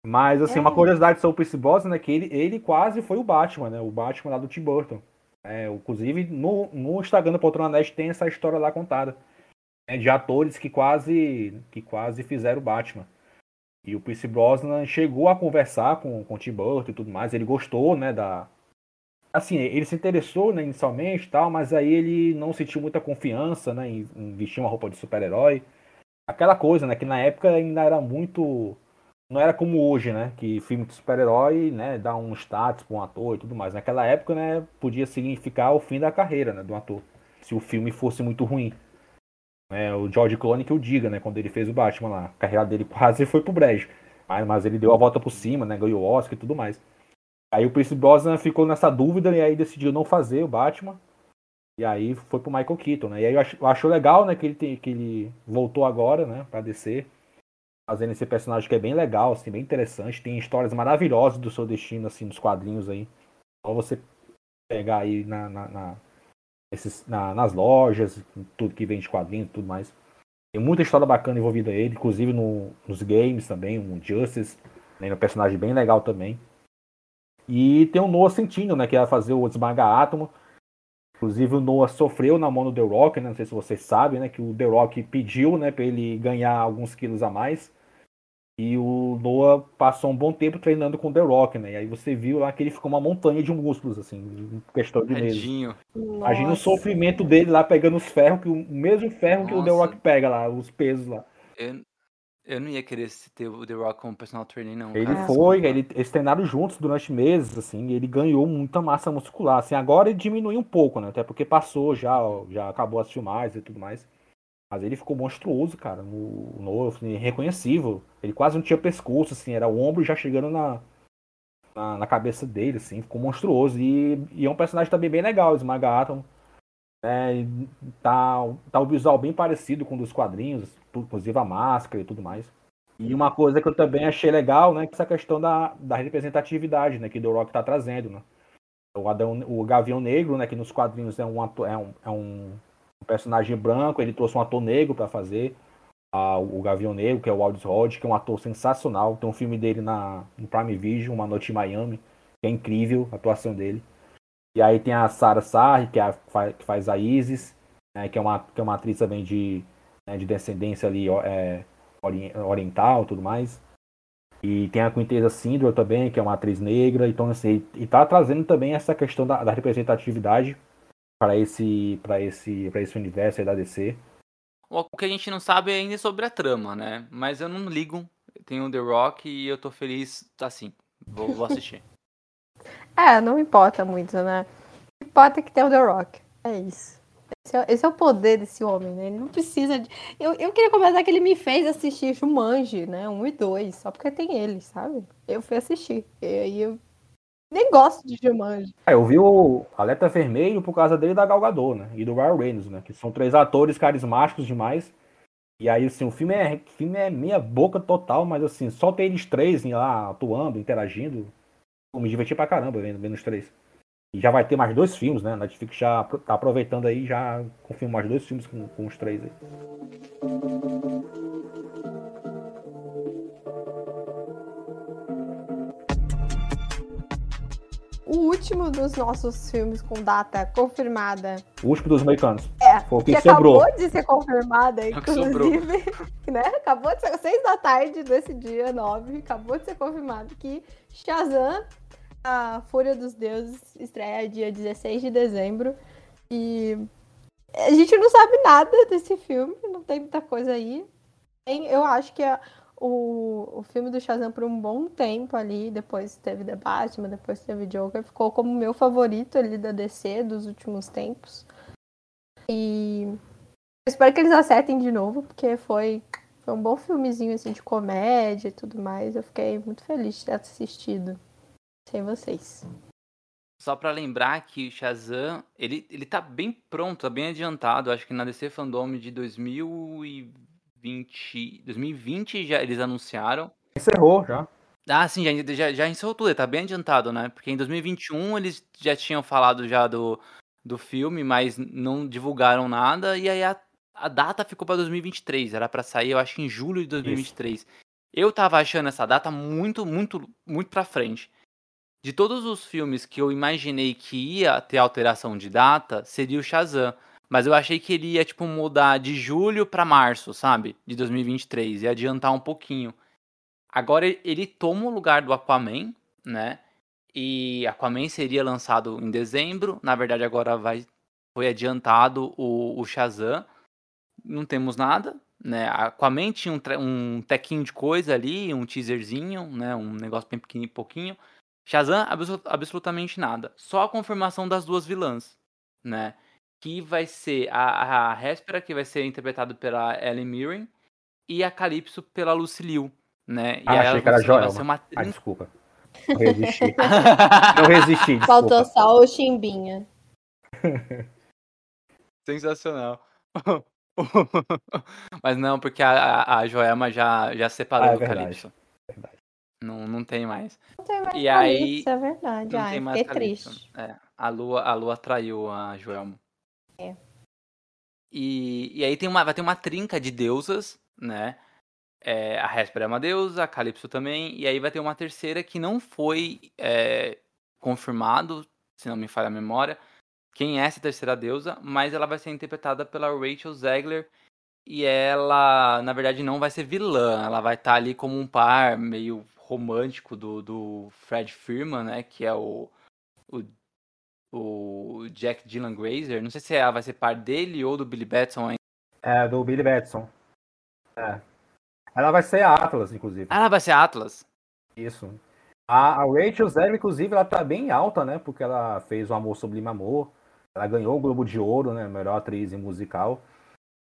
Mas, assim, é. uma curiosidade sobre o Pierce Brosnan é que ele, ele quase foi o Batman, né? O Batman lá do Tim Burton. É, inclusive, no, no Instagram do Poltrona Net tem essa história lá contada. Né, de atores que quase, que quase fizeram o Batman. E o Pierce Brosnan chegou a conversar com, com o Tim Burton e tudo mais. Ele gostou, né, da... Assim, ele se interessou, né, inicialmente tal, mas aí ele não sentiu muita confiança, né, em, em vestir uma roupa de super-herói. Aquela coisa, né, que na época ainda era muito não era como hoje, né? Que filme de super-herói, né, dá um status para um ator e tudo mais. Naquela época, né, podia significar o fim da carreira, né, do ator, se o filme fosse muito ruim. É, o George Clooney que eu diga, né, quando ele fez o Batman lá, a carreira dele quase foi pro brejo. Mas, mas ele deu a volta por cima, né, ganhou o Oscar e tudo mais. Aí o Pierce Brosnan ficou nessa dúvida e aí decidiu não fazer o Batman. E aí foi pro Michael Keaton, né? E aí eu acho, eu acho legal, né, que ele, tem, que ele voltou agora, né, pra descer fazendo esse personagem que é bem legal, assim, bem interessante. Tem histórias maravilhosas do seu destino, assim, nos quadrinhos aí. Só você pegar aí na, na, na, esses, na, nas lojas, tudo que vende quadrinhos e tudo mais. Tem muita história bacana envolvida ele, inclusive no, nos games também, um Justice, né, um personagem bem legal também. E tem o Noah Centineo, né, que ia fazer o Desmaga Átomo. Inclusive o Noah sofreu na mão do The Rock, né, não sei se vocês sabem, né, que o The Rock pediu, né, para ele ganhar alguns quilos a mais. E o Noah passou um bom tempo treinando com o The Rock, né? E aí você viu lá que ele ficou uma montanha de músculos, assim, em questão de meses. Imagina o sofrimento dele lá pegando os ferros, que o mesmo ferro Nossa. que o The Rock pega lá, os pesos lá. Eu, eu não ia querer ter o The Rock como personal trainer, não. Ele cara. foi, ele, eles treinaram juntos durante meses, assim, e ele ganhou muita massa muscular. Assim, agora ele diminuiu um pouco, né? Até porque passou já, já acabou as filmagens e tudo mais. Mas ele ficou monstruoso, cara, no, no assim, reconhecível. Ele quase não tinha pescoço, assim, era o ombro já chegando na, na, na cabeça dele, assim, ficou monstruoso. E, e, é um personagem também bem legal, Esmaga Atom. É, tá, tá o visual bem parecido com o dos quadrinhos, inclusive a máscara e tudo mais. E uma coisa que eu também achei legal, né, que essa questão da, da representatividade, né, que o Rock tá trazendo, né. O, Adão, o Gavião Negro, né, que nos quadrinhos é um, é um, é um um personagem branco, ele trouxe um ator negro para fazer a, o Gavião Negro, que é o Aldous Hodge, que é um ator sensacional. Tem um filme dele na, no Prime Video, Uma Noite em Miami, que é incrível a atuação dele. E aí tem a Sarah Sarri, que, é a, que faz a Isis, né, que, é uma, que é uma atriz também de, né, de descendência ali é, oriental tudo mais. E tem a Quintesa Sindor também, que é uma atriz negra. Então, assim, e tá trazendo também essa questão da, da representatividade para esse para esse para esse universo aí da DC. O que a gente não sabe ainda é sobre a trama, né? Mas eu não ligo. Tem o The Rock e eu tô feliz assim. Vou, vou assistir. é, não importa muito, né? O que importa é que tem o The Rock. É isso. Esse é, esse é, o poder desse homem, né? Ele não precisa de. Eu, eu queria comentar que ele me fez assistir Jumanji, né? Um e dois, só porque tem ele, sabe? Eu fui assistir. E aí eu nem gosto de Jumanji. É, eu vi o Alerta Vermelho por causa dele da Galgador, né? E do Ryan Reynolds, né? Que são três atores carismáticos demais. E aí, assim, o filme é, filme é meia boca total, mas assim, só ter eles três lá atuando, interagindo. Eu me diverti pra caramba vendo, vendo os três. E já vai ter mais dois filmes, né? A Netflix já tá aproveitando aí, já confirma mais dois filmes com, com os três aí. O último dos nossos filmes com data confirmada. O último dos americanos. É, Foi o que, que sobrou. acabou de ser confirmada, é inclusive. né? Acabou de ser seis da tarde desse dia 9, acabou de ser confirmado que Shazam, a Fúria dos Deuses, estreia dia 16 de dezembro. E a gente não sabe nada desse filme, não tem muita coisa aí. Eu acho que a, o, o filme do Shazam por um bom tempo ali, depois teve The Batman, depois teve Joker, ficou como meu favorito ali da DC dos últimos tempos. E espero que eles acertem de novo, porque foi, foi um bom filmezinho assim de comédia e tudo mais. Eu fiquei muito feliz de ter assistido sem vocês. Só para lembrar que o Shazam, ele, ele tá bem pronto, tá bem adiantado. Acho que na DC Fandom de 2020 2020, 2020 já eles anunciaram. Encerrou já. Ah, sim, já, já, já encerrou tudo, tá bem adiantado, né? Porque em 2021 eles já tinham falado já do, do filme, mas não divulgaram nada, e aí a, a data ficou para 2023, era para sair, eu acho, em julho de 2023. Isso. Eu tava achando essa data muito, muito, muito pra frente. De todos os filmes que eu imaginei que ia ter alteração de data, seria o Shazam. Mas eu achei que ele ia, tipo, mudar de julho para março, sabe? De 2023. E adiantar um pouquinho. Agora ele toma o lugar do Aquaman, né? E Aquaman seria lançado em dezembro. Na verdade, agora vai foi adiantado o, o Shazam. Não temos nada, né? Aquaman tinha um, um tequinho de coisa ali, um teaserzinho, né? Um negócio bem pequenininho, pouquinho. Shazam, absolutamente nada. Só a confirmação das duas vilãs, né? Que vai ser a, a Réspera, que vai ser interpretado pela Ellen Mirren, e a Calypso pela Lucy Liu, né? Ah, e achei que era Joelma. Uma... Ah, desculpa. Não resisti. Não resisti, desculpa. Faltou só o Chimbinha. Sensacional. Mas não, porque a, a Joelma já, já separou ah, é do Calypso. É verdade. Não, não tem mais. Não tem mais e Calypso, aí, é verdade. Não Ai, tem mais triste. É, a Lua, a Lua traiu a Joelma. É. E, e aí tem uma, vai ter uma trinca de deusas, né? É, a Réspera é uma deusa, a Calypso também, e aí vai ter uma terceira que não foi é, confirmado, se não me falha a memória, quem é essa terceira deusa, mas ela vai ser interpretada pela Rachel Zegler, e ela, na verdade, não vai ser vilã, ela vai estar tá ali como um par meio romântico do, do Fred Firman, né, que é o, o o Jack Dylan Grazer. Não sei se ela vai ser par dele ou do Billy Batson ainda. É, do Billy Batson. É. Ela vai ser a Atlas, inclusive. Ah, ela vai ser a Atlas? Isso. A, a Rachel Zero, inclusive, ela tá bem alta, né? Porque ela fez o Amor Sublime Amor. Ela ganhou o Globo de Ouro, né? Melhor atriz em musical.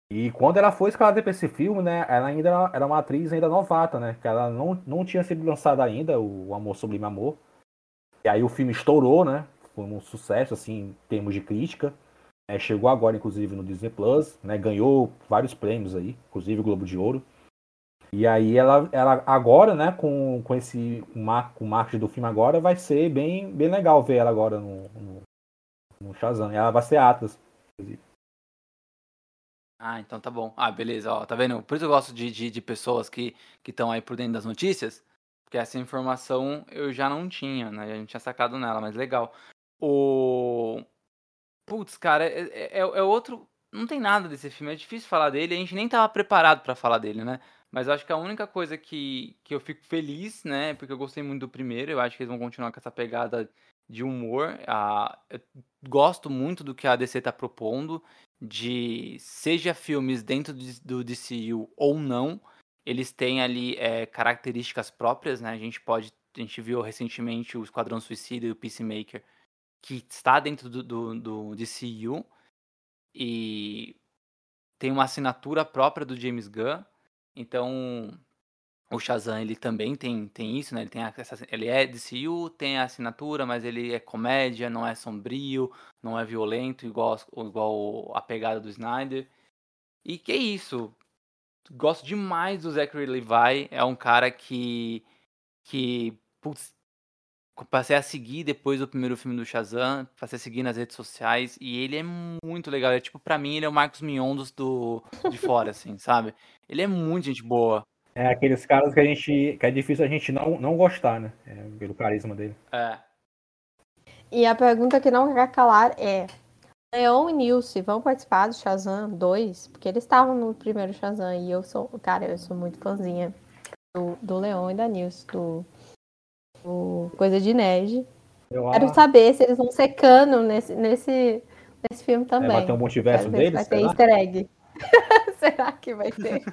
E quando ela foi escalada para esse filme, né? Ela ainda era uma atriz ainda novata, né? Que ela não, não tinha sido lançada ainda, o Amor Sublime Amor. E aí o filme estourou, né? Foi um sucesso assim em termos de crítica. É, chegou agora, inclusive, no Disney Plus, né? Ganhou vários prêmios aí, inclusive o Globo de Ouro. E aí ela, ela agora, né, com, com esse mar, com o marketing do filme agora, vai ser bem, bem legal ver ela agora no, no, no Shazam. Ela vai ser Atlas, inclusive. Ah, então tá bom. Ah, beleza. Ó, tá vendo? Por isso eu gosto de, de, de pessoas que estão aí por dentro das notícias. Porque essa informação eu já não tinha, né? A gente tinha sacado nela, mas legal. O. Putz, cara, é, é, é, é outro. Não tem nada desse filme, é difícil falar dele, a gente nem tava preparado para falar dele, né? Mas eu acho que a única coisa que, que eu fico feliz, né? Porque eu gostei muito do primeiro, eu acho que eles vão continuar com essa pegada de humor. Ah, eu gosto muito do que a DC tá propondo, de seja filmes dentro do DCU ou não, eles têm ali é, características próprias, né? A gente pode. A gente viu recentemente o Esquadrão Suicida e o Peacemaker que está dentro do, do, do DCU e tem uma assinatura própria do James Gunn. Então, o Shazam ele também tem, tem isso, né? Ele, tem a, ele é DCU, tem a assinatura, mas ele é comédia, não é sombrio, não é violento, igual, igual a pegada do Snyder. E que é isso. Gosto demais do Zachary Levi. É um cara que. que. Putz, passei a seguir depois do primeiro filme do Shazam, passei a seguir nas redes sociais, e ele é muito legal. É tipo, pra mim, ele é o Marcos Mion dos do, de fora, assim, sabe? Ele é muito gente boa. É aqueles caras que a gente. que é difícil a gente não, não gostar, né? É, pelo carisma dele. É. E a pergunta que não quer calar é: Leon e Nilce vão participar do Shazam 2? Porque eles estavam no primeiro Shazam e eu sou, cara, eu sou muito fãzinha do, do Leon e da Nilce, do, do Coisa de Nerd. Eu Quero saber se eles vão ser cano nesse, nesse, nesse filme também. É, vai ter um multiverso deles? Vai ter easter egg. Será que vai ter?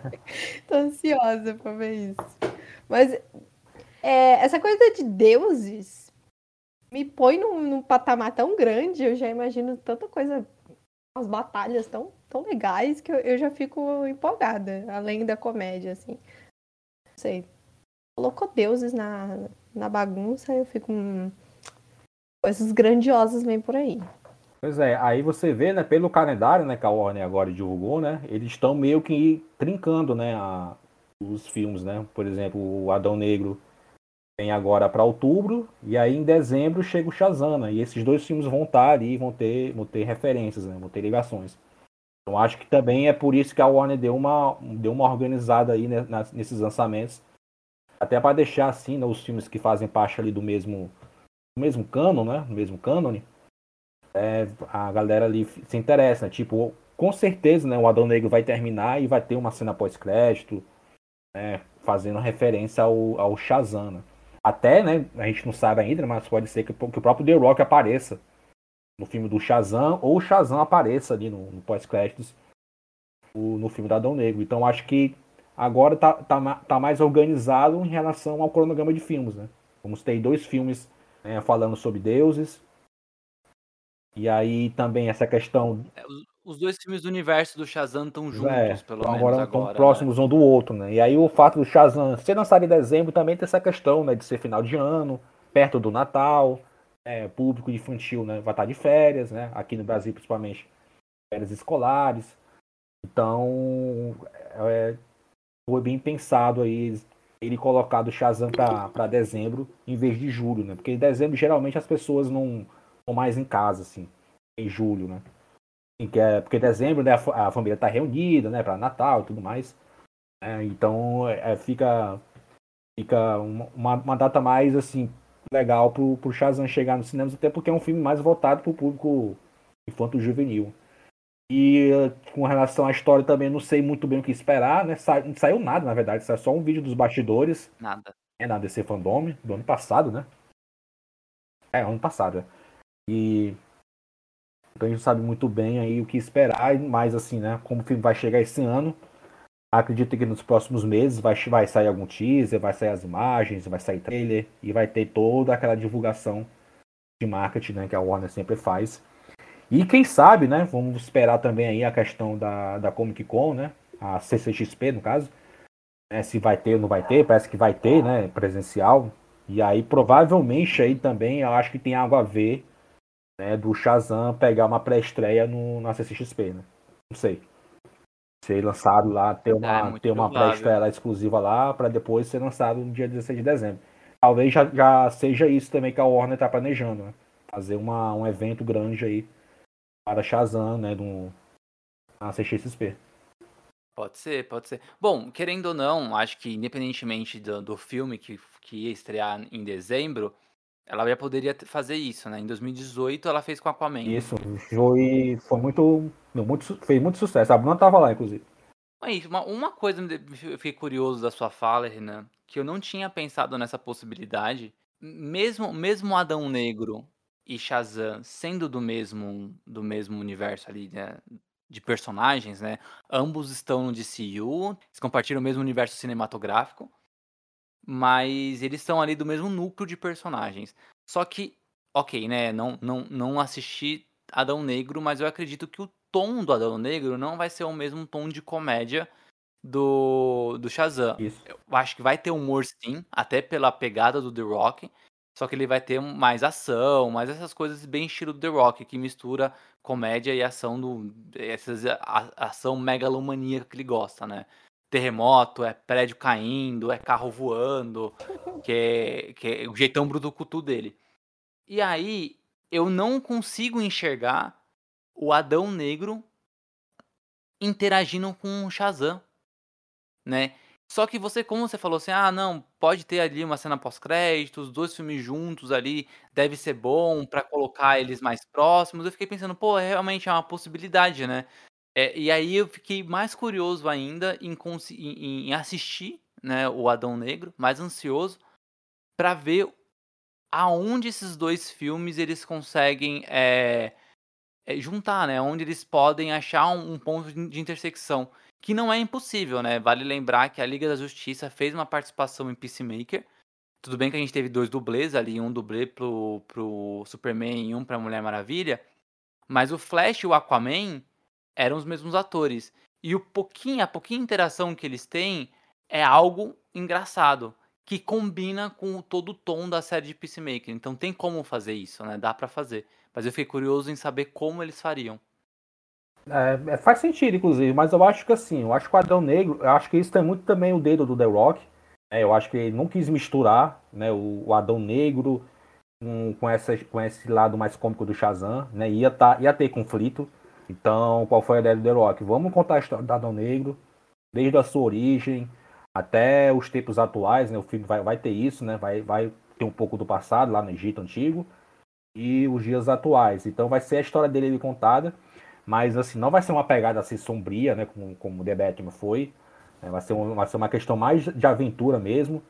Tô ansiosa pra ver isso. Mas é, essa coisa de deuses me põe num, num, patamar tão grande, eu já imagino tanta coisa, umas batalhas tão, tão legais que eu, eu já fico empolgada, além da comédia, assim. Não sei. Colocou deuses na, na bagunça, eu fico. Hum, coisas grandiosas vêm por aí. Pois é, aí você vê, né, pelo calendário, né, que a Warner agora divulgou, né, eles estão meio que trincando, né, a, os filmes, né, por exemplo, o Adão Negro tem agora para outubro, e aí em dezembro chega o Shazam, né, e esses dois filmes vão estar ali, vão ter, vão ter referências, né, vão ter ligações. Então acho que também é por isso que a Warner deu uma, deu uma organizada aí né, nesses lançamentos, até para deixar assim, né, os filmes que fazem parte ali do mesmo, do mesmo canon, né, do mesmo cânone, é, a galera ali se interessa, né? Tipo, com certeza, né, o Adão Negro vai terminar e vai ter uma cena pós-crédito, né, fazendo referência ao, ao Shazam. Né? Até, né, a gente não sabe ainda, mas pode ser que, que, o próprio The Rock apareça no filme do Shazam, ou o Shazam apareça ali no, no pós-créditos no filme do Adão Negro. Então acho que agora tá, tá, tá mais organizado em relação ao cronograma de filmes, né? Vamos ter dois filmes né, falando sobre deuses, e aí também essa questão. É, os dois filmes do universo do Shazam estão juntos, é, pelo menos agora. Estão próximos né? um do outro, né? E aí o fato do Shazam ser lançado em dezembro também tem essa questão, né? De ser final de ano, perto do Natal, é, público infantil, né? Vai estar de férias, né? Aqui no Brasil, principalmente, férias escolares. Então, é, foi bem pensado aí ele colocar do Shazam para dezembro em vez de julho, né? Porque em dezembro geralmente as pessoas não ou mais em casa, assim, em julho, né? Que é, porque dezembro né, a, a família está reunida, né, para Natal e tudo mais. Né? Então é, fica, fica uma, uma data mais assim legal pro, pro Shazam chegar nos cinemas, até porque é um filme mais voltado pro público infanto-juvenil. E com relação à história também não sei muito bem o que esperar, né? Sa não saiu nada, na verdade, saiu só um vídeo dos bastidores. Nada. É na DC Fandom, do ano passado, né? É, ano passado. É. E então a gente sabe muito bem aí o que esperar, mas assim, né? Como o filme vai chegar esse ano, acredito que nos próximos meses vai, vai sair algum teaser, vai sair as imagens, vai sair trailer e vai ter toda aquela divulgação de marketing né, que a Warner sempre faz. E quem sabe, né? Vamos esperar também aí a questão da, da Comic Con, né? A CCXP, no caso. Né, se vai ter ou não vai ter, parece que vai ter, né? Presencial. E aí, provavelmente, aí também eu acho que tem algo a ver né, do Shazam pegar uma pré-estreia na CCXP, né? Não sei. Ser lançado lá, ter uma, é, ter uma pré-estreia exclusiva lá, para depois ser lançado no dia 16 de dezembro. Talvez já, já seja isso também que a Warner está planejando, né? Fazer uma, um evento grande aí para Shazam, né? No, na CXP. Pode ser, pode ser. Bom, querendo ou não, acho que independentemente do, do filme que, que ia estrear em dezembro, ela já poderia fazer isso, né? Em 2018 ela fez com Aquaman. Isso, foi, foi muito, muito. Fez muito sucesso. A Bruna tava lá, inclusive. Mas uma, uma coisa eu fiquei curioso da sua fala, Renan, que eu não tinha pensado nessa possibilidade. Mesmo, mesmo Adão Negro e Shazam sendo do mesmo, do mesmo universo ali, né? De personagens, né? Ambos estão no DCU, eles compartilham o mesmo universo cinematográfico mas eles são ali do mesmo núcleo de personagens. Só que, ok, né? Não, não, não assisti Adão Negro, mas eu acredito que o tom do Adão Negro não vai ser o mesmo tom de comédia do, do Shazam. Isso. Eu acho que vai ter humor sim, até pela pegada do The Rock. Só que ele vai ter mais ação, mais essas coisas bem estilo The Rock, que mistura comédia e ação do. Essas, ação megalomaníaca que ele gosta, né? terremoto, é prédio caindo, é carro voando, que é, que é o jeitão brutucutu dele. E aí eu não consigo enxergar o Adão Negro interagindo com o Shazam, né? Só que você, como você falou assim, ah, não, pode ter ali uma cena pós-créditos, dois filmes juntos ali, deve ser bom para colocar eles mais próximos. Eu fiquei pensando, pô, é, realmente é uma possibilidade, né? É, e aí eu fiquei mais curioso ainda em, em, em assistir né, o Adão Negro, mais ansioso, para ver aonde esses dois filmes eles conseguem é, é, juntar, né? Onde eles podem achar um, um, ponto de intersecção. Que não é impossível, né? Vale lembrar que a Liga da Justiça fez uma participação em Peacemaker. Tudo bem que a gente teve dois dublês ali, um dublê pro, pro Superman e um pra Mulher Maravilha. Mas o Flash e o Aquaman eram os mesmos atores. E o pouquinho, a pouquinha interação que eles têm é algo engraçado que combina com todo o tom da série de Peacemaker. Então tem como fazer isso, né? Dá para fazer. Mas eu fiquei curioso em saber como eles fariam. É, é, faz sentido, inclusive, mas eu acho que assim, eu acho que o Adão Negro, eu acho que isso tem muito também o dedo do The Rock. Né? Eu acho que ele não quis misturar né, o, o Adão Negro com, com, essa, com esse lado mais cômico do Shazam, né? Ia, tá, ia ter conflito. Então, qual foi a ideia do The Rock? Vamos contar a história do Adão Negro, desde a sua origem, até os tempos atuais, né? O filme vai, vai ter isso, né? Vai, vai ter um pouco do passado lá no Egito Antigo e os dias atuais. Então vai ser a história dele contada, mas assim, não vai ser uma pegada assim sombria, né? Como, como The Batman foi. Né? Vai, ser um, vai ser uma questão mais de aventura mesmo.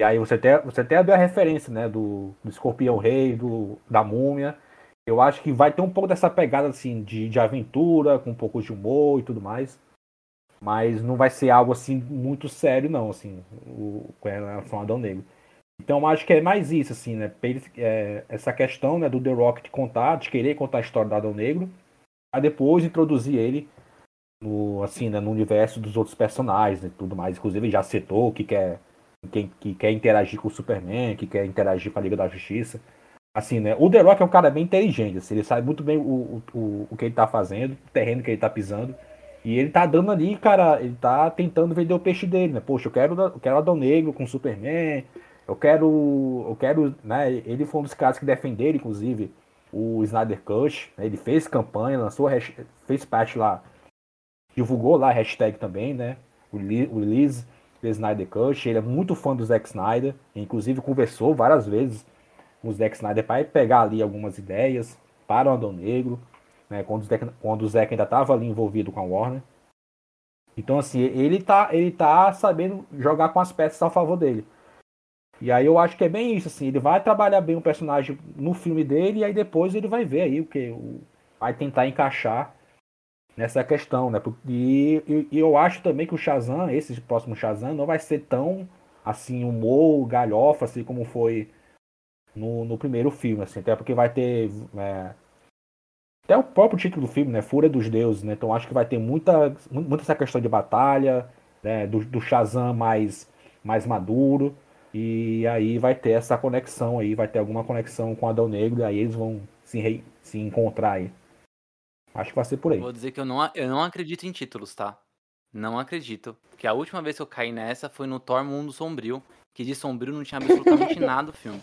E aí você até, você até deu a referência, né? Do, do Escorpião Rei, do, da Múmia. Eu acho que vai ter um pouco dessa pegada assim de, de aventura, com um pouco de humor e tudo mais. Mas não vai ser algo assim muito sério, não, assim, o, com relação ao Adão Negro. Então acho que é mais isso, assim, né? É, essa questão né, do The Rock de contar, de querer contar a história do Adão Negro, a depois introduzir ele no, assim, né, no universo dos outros personagens e tudo mais. Inclusive ele já citou que quer, que, que quer interagir com o Superman, que quer interagir com a Liga da Justiça. Assim, né? O The Rock é um cara bem inteligente, assim, ele sabe muito bem o, o, o que ele tá fazendo, o terreno que ele tá pisando. E ele tá dando ali, cara, ele tá tentando vender o peixe dele, né? Poxa, eu quero, eu quero Adão Negro com Superman, eu quero, eu quero, né? Ele foi um dos caras que defenderam, inclusive, o Snyder Cut, né? ele fez campanha, lançou, fez parte lá, divulgou lá a hashtag também, né? O release do Snyder Cut, ele é muito fã do Zack Snyder, inclusive conversou várias vezes com o Zack Snyder para pegar ali algumas ideias para o Adão Negro né, quando, o Zeca, quando o Zeca ainda estava ali envolvido com a Warner. Então, assim, ele tá, ele tá sabendo jogar com as peças a favor dele. E aí eu acho que é bem isso, assim, ele vai trabalhar bem o personagem no filme dele e aí depois ele vai ver aí o que vai tentar encaixar nessa questão, né? E, e, e, eu acho também que o Shazam, esse próximo Shazam, não vai ser tão assim humor, galhofa, assim como foi no, no primeiro filme, assim, até porque vai ter é, até o próprio título do filme, né? Fúria dos Deuses, né? Então acho que vai ter muita, muita essa questão de batalha, né? Do, do Shazam mais, mais maduro. E aí vai ter essa conexão aí, vai ter alguma conexão com Adão Negro, e aí eles vão se, re, se encontrar aí. Acho que vai ser por aí. Vou dizer que eu não, eu não acredito em títulos, tá? Não acredito. Porque a última vez que eu caí nessa foi no Thor Mundo Sombrio, que de sombrio não tinha absolutamente nada o filme.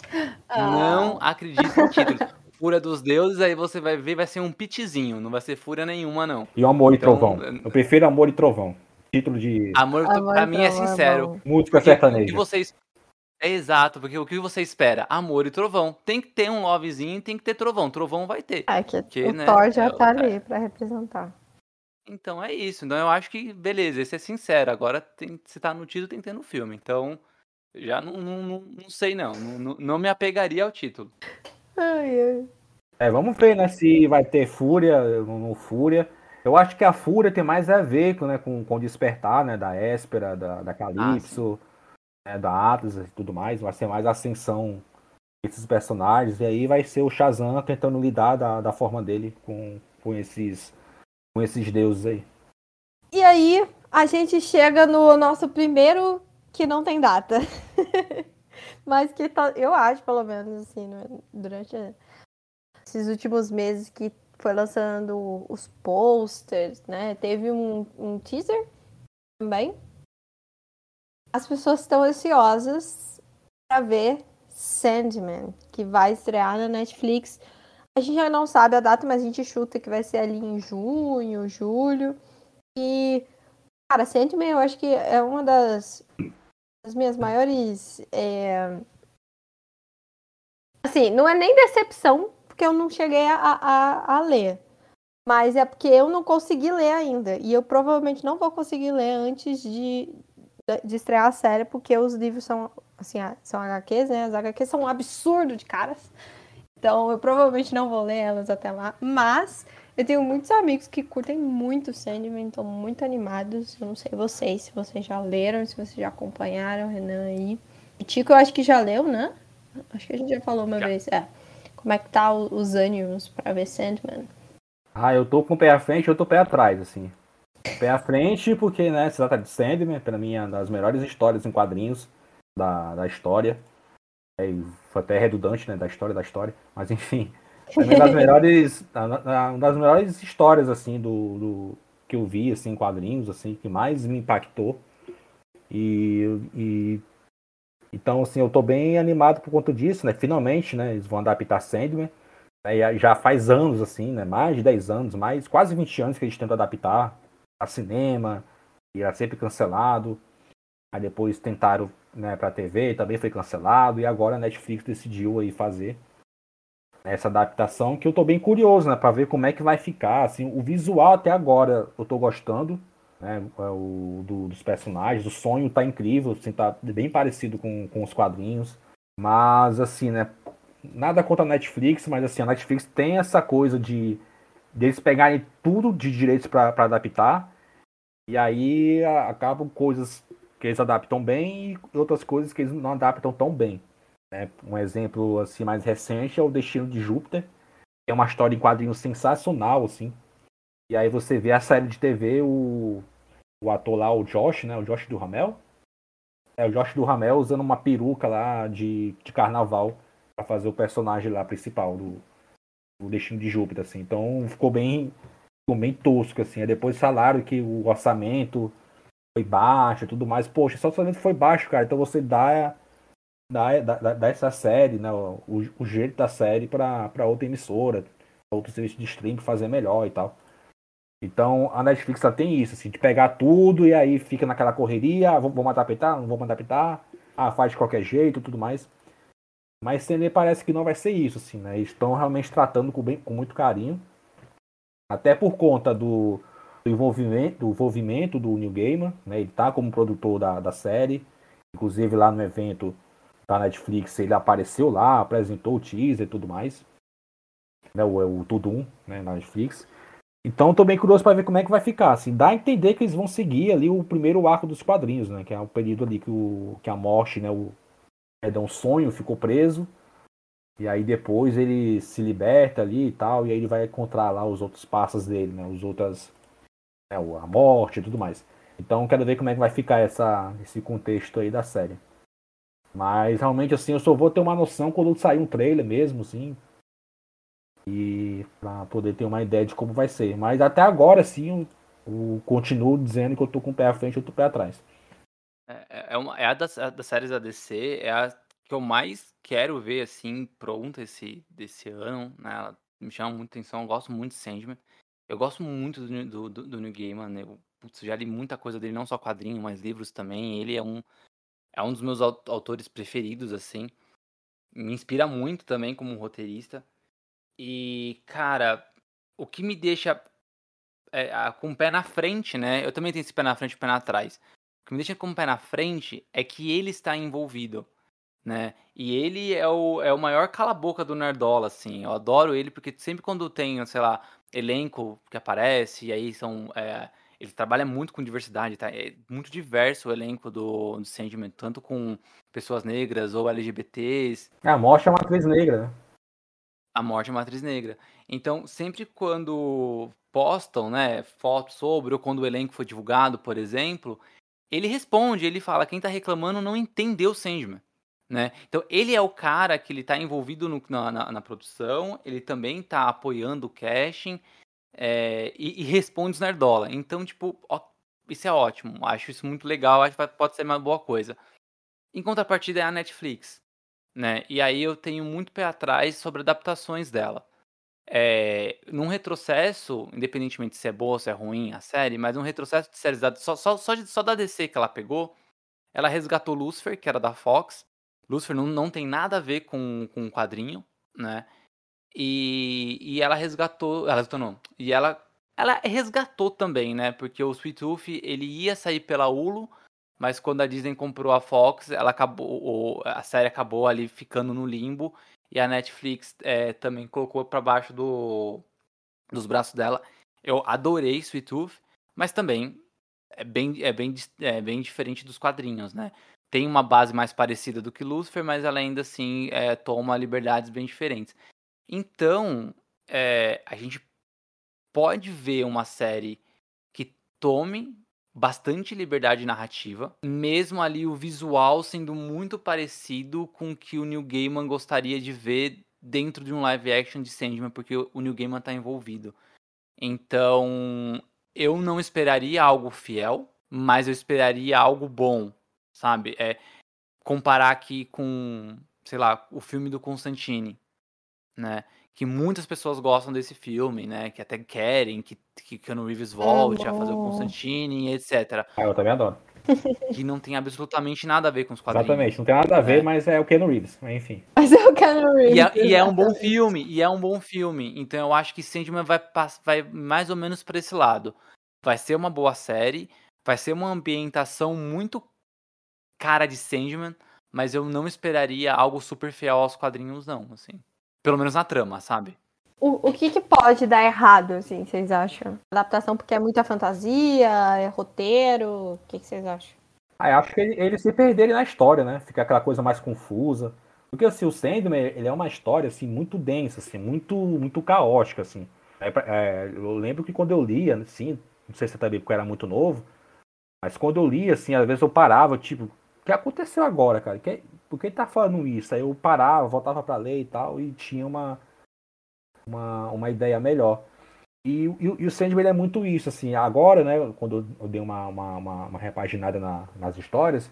Ah. Não acredito em títulos. Fúria dos Deuses, aí você vai ver, vai ser um pitzinho, não vai ser fúria nenhuma, não. E o Amor então, e Trovão. Eu prefiro Amor e Trovão. Título de. Amor, Amor pra mim é sincero. Música sertaneja. O vocês. É exato, porque o que você espera? Amor e trovão. Tem que ter um lovezinho, tem que ter trovão. Trovão vai ter. É que porque, o né, Thor já é, tá ali pra representar. Então é isso. Então eu acho que, beleza, esse é sincero. Agora, tem, se tá no título, tem que ter no filme. Então, já não, não, não, não sei não. não. Não me apegaria ao título. Ai, ai. É, vamos ver, né, se vai ter Fúria no Fúria. Eu acho que a Fúria tem mais a ver né, com, com o despertar, né, da Éspera, da, da Calypso, ah, né, da Atlas e tudo mais. Vai ser mais a ascensão desses personagens. E aí vai ser o Shazam tentando lidar da, da forma dele com, com, esses, com esses deuses aí. E aí, a gente chega no nosso primeiro que não tem data. Mas que tá, eu acho, pelo menos, assim, durante esses últimos meses que foi lançando os posters, né? Teve um, um teaser também as pessoas estão ansiosas para ver Sandman, que vai estrear na Netflix. A gente já não sabe a data, mas a gente chuta que vai ser ali em junho, julho. E, cara, Sandman eu acho que é uma das, das minhas maiores. É... Assim, não é nem decepção, porque eu não cheguei a, a, a ler. Mas é porque eu não consegui ler ainda. E eu provavelmente não vou conseguir ler antes de, de estrear a série, porque os livros são, assim, são HQs, né? As HQs são um absurdo de caras. Então eu provavelmente não vou ler elas até lá. Mas eu tenho muitos amigos que curtem muito Sandman, estão muito animados. Eu não sei vocês, se vocês já leram, se vocês já acompanharam, Renan aí. O Tico eu acho que já leu, né? Acho que a gente já falou uma já. vez. É. Como é que tá os ânimos para ver Sandman? Ah, eu tô com o pé à frente, eu tô pé atrás, assim. Pé à frente, porque, né, se trata de Sandman, pra mim é uma das melhores histórias em quadrinhos da, da história. É, foi até redundante, né, da história da história. Mas, enfim, é uma das melhores, uma das melhores histórias, assim, do, do que eu vi, assim, em quadrinhos, assim, que mais me impactou. E, e então, assim, eu tô bem animado por conta disso, né? Finalmente, né? Eles vão adaptar Sandman. Né, já faz anos, assim, né? Mais de 10 anos, mais quase 20 anos que a gente tenta adaptar a cinema, e era sempre cancelado. Aí depois tentaram né, para TV, também foi cancelado, e agora a Netflix decidiu aí fazer essa adaptação que eu tô bem curioso, né, para ver como é que vai ficar, assim, o visual até agora eu tô gostando, né, é o do, dos personagens, o sonho tá incrível, assim, tá bem parecido com, com os quadrinhos, mas assim, né, nada contra a Netflix, mas assim, a Netflix tem essa coisa de deles pegarem tudo de direitos para adaptar, e aí acabam coisas que eles adaptam bem e outras coisas que eles não adaptam tão bem. Né? Um exemplo assim mais recente é o Destino de Júpiter, é uma história em quadrinhos sensacional, assim. E aí você vê a série de TV, o, o ator lá, o Josh, né? O Josh do Ramel. É o Josh do Ramel usando uma peruca lá de, de carnaval para fazer o personagem lá principal do, do Destino de Júpiter, assim. Então ficou bem, ficou bem tosco, assim. Aí depois falaram que o orçamento foi baixo e tudo mais. Poxa, só o orçamento foi baixo, cara. Então você dá, dá, dá, dá essa série, né? O, o jeito da série para outra emissora, outro serviço de streaming fazer melhor e tal. Então a Netflix só tem isso, assim, de pegar tudo e aí fica naquela correria, ah, vamos adaptar, não vamos adaptar, ah, faz de qualquer jeito tudo mais. Mas CNE parece que não vai ser isso, assim, né? Eles estão realmente tratando com, bem, com muito carinho. Até por conta do, do, envolvimento, do envolvimento do New Gamer, né? Ele tá como produtor da, da série. Inclusive lá no evento da Netflix ele apareceu lá, apresentou o teaser e tudo mais. Né? O, o Tudum, né? Na Netflix. Então estou bem curioso para ver como é que vai ficar. Assim, dá a entender que eles vão seguir ali o primeiro arco dos quadrinhos, né? Que é o período ali que, o, que a morte, né? O, é um sonho, ficou preso. E aí depois ele se liberta ali e tal, e aí ele vai encontrar lá os outros passos dele, né? Os outras. Né, a morte e tudo mais. Então quero ver como é que vai ficar essa, esse contexto aí da série. Mas realmente assim, eu só vou ter uma noção quando sair um trailer mesmo, assim. E pra poder ter uma ideia de como vai ser. Mas até agora, sim, eu, eu continuo dizendo que eu tô com o pé à frente e eu tô com o pé atrás. É, é, é, uma, é a das, a das séries da DC, é a que eu mais quero ver, assim, pronta esse, desse ano, né? Ela me chama muita atenção, eu gosto muito de Sandman. Eu gosto muito do, do, do New Gaiman, né? Eu, putz, já li muita coisa dele, não só quadrinho, mas livros também. Ele é um, é um dos meus autores preferidos, assim. Me inspira muito também como roteirista. E, cara, o que me deixa é, com o pé na frente, né? Eu também tenho esse pé na frente e pé atrás. O que me deixa com o pé na frente é que ele está envolvido, né? E ele é o, é o maior cala-boca do Nerdola, assim. Eu adoro ele porque sempre quando tem, sei lá, elenco que aparece, e aí são. É, ele trabalha muito com diversidade, tá? É muito diverso o elenco do, do Sandman, tanto com pessoas negras ou LGBTs. É, a morte é uma atriz negra, né? A morte é uma atriz negra. Então, sempre quando postam, né, fotos sobre, ou quando o elenco foi divulgado, por exemplo, ele responde, ele fala, quem tá reclamando não entendeu Sandman. Né? Então ele é o cara que ele tá envolvido no, na, na, na, produção, ele também tá apoiando o casting é, e, e, responde os Nerdola. Então, tipo, ó, isso é ótimo, acho isso muito legal, acho que pode ser uma boa coisa. Em contrapartida é a Netflix, né? E aí eu tenho muito pé atrás sobre adaptações dela. É, num retrocesso, independentemente se é boa ou se é ruim a série, mas um retrocesso de séries só, só, só, só da DC que ela pegou, ela resgatou Lucifer, que era da Fox. Lucifer não, não tem nada a ver com, com o quadrinho, né? E, e ela resgatou. Ela resgatou não. E ela, ela resgatou também, né? Porque o Sweet Tooth ele ia sair pela Hulu, mas quando a Disney comprou a Fox, ela acabou. A série acabou ali ficando no limbo. E a Netflix é, também colocou para baixo do, dos braços dela. Eu adorei Sweet Tooth, mas também é bem, é bem, é bem diferente dos quadrinhos, né? Tem uma base mais parecida do que Lucifer, mas ela ainda assim é, toma liberdades bem diferentes. Então, é, a gente pode ver uma série que tome bastante liberdade narrativa, mesmo ali o visual sendo muito parecido com o que o Neil Gaiman gostaria de ver dentro de um live action de Sandman, porque o Neil Gaiman está envolvido. Então, eu não esperaria algo fiel, mas eu esperaria algo bom, sabe? É comparar aqui com, sei lá, o filme do Constantine, né? Que muitas pessoas gostam desse filme, né? Que até querem que, que Keanu Reeves volte a fazer o Constantine, etc. Ah, eu também adoro. Que não tem absolutamente nada a ver com os quadrinhos. Exatamente, não tem nada a ver, é. mas é o Keanu Reeves, enfim. Mas é o Keanu Reeves. E é, e é, um bom filme, e é um bom filme. Então eu acho que Sandman vai, vai mais ou menos para esse lado. Vai ser uma boa série, vai ser uma ambientação muito cara de Sandman, mas eu não esperaria algo super fiel aos quadrinhos, não, assim. Pelo menos na trama, sabe? O, o que, que pode dar errado, assim, vocês acham? Adaptação porque é muita fantasia, é roteiro, o que, que vocês acham? Ah, eu acho que eles ele se perderem na história, né? Fica aquela coisa mais confusa. Porque assim, o Sandman, ele é uma história assim muito densa, assim, muito muito caótica, assim. É, é, eu lembro que quando eu lia, assim, não sei se também porque eu era muito novo, mas quando eu lia, assim, às vezes eu parava, tipo, que aconteceu agora, cara? Que, por que ele tá falando isso? Aí eu parava, voltava para ler e tal, e tinha uma, uma, uma ideia melhor. E, e, e o Sandman é muito isso, assim, agora, né, quando eu dei uma, uma, uma, uma repaginada na, nas histórias,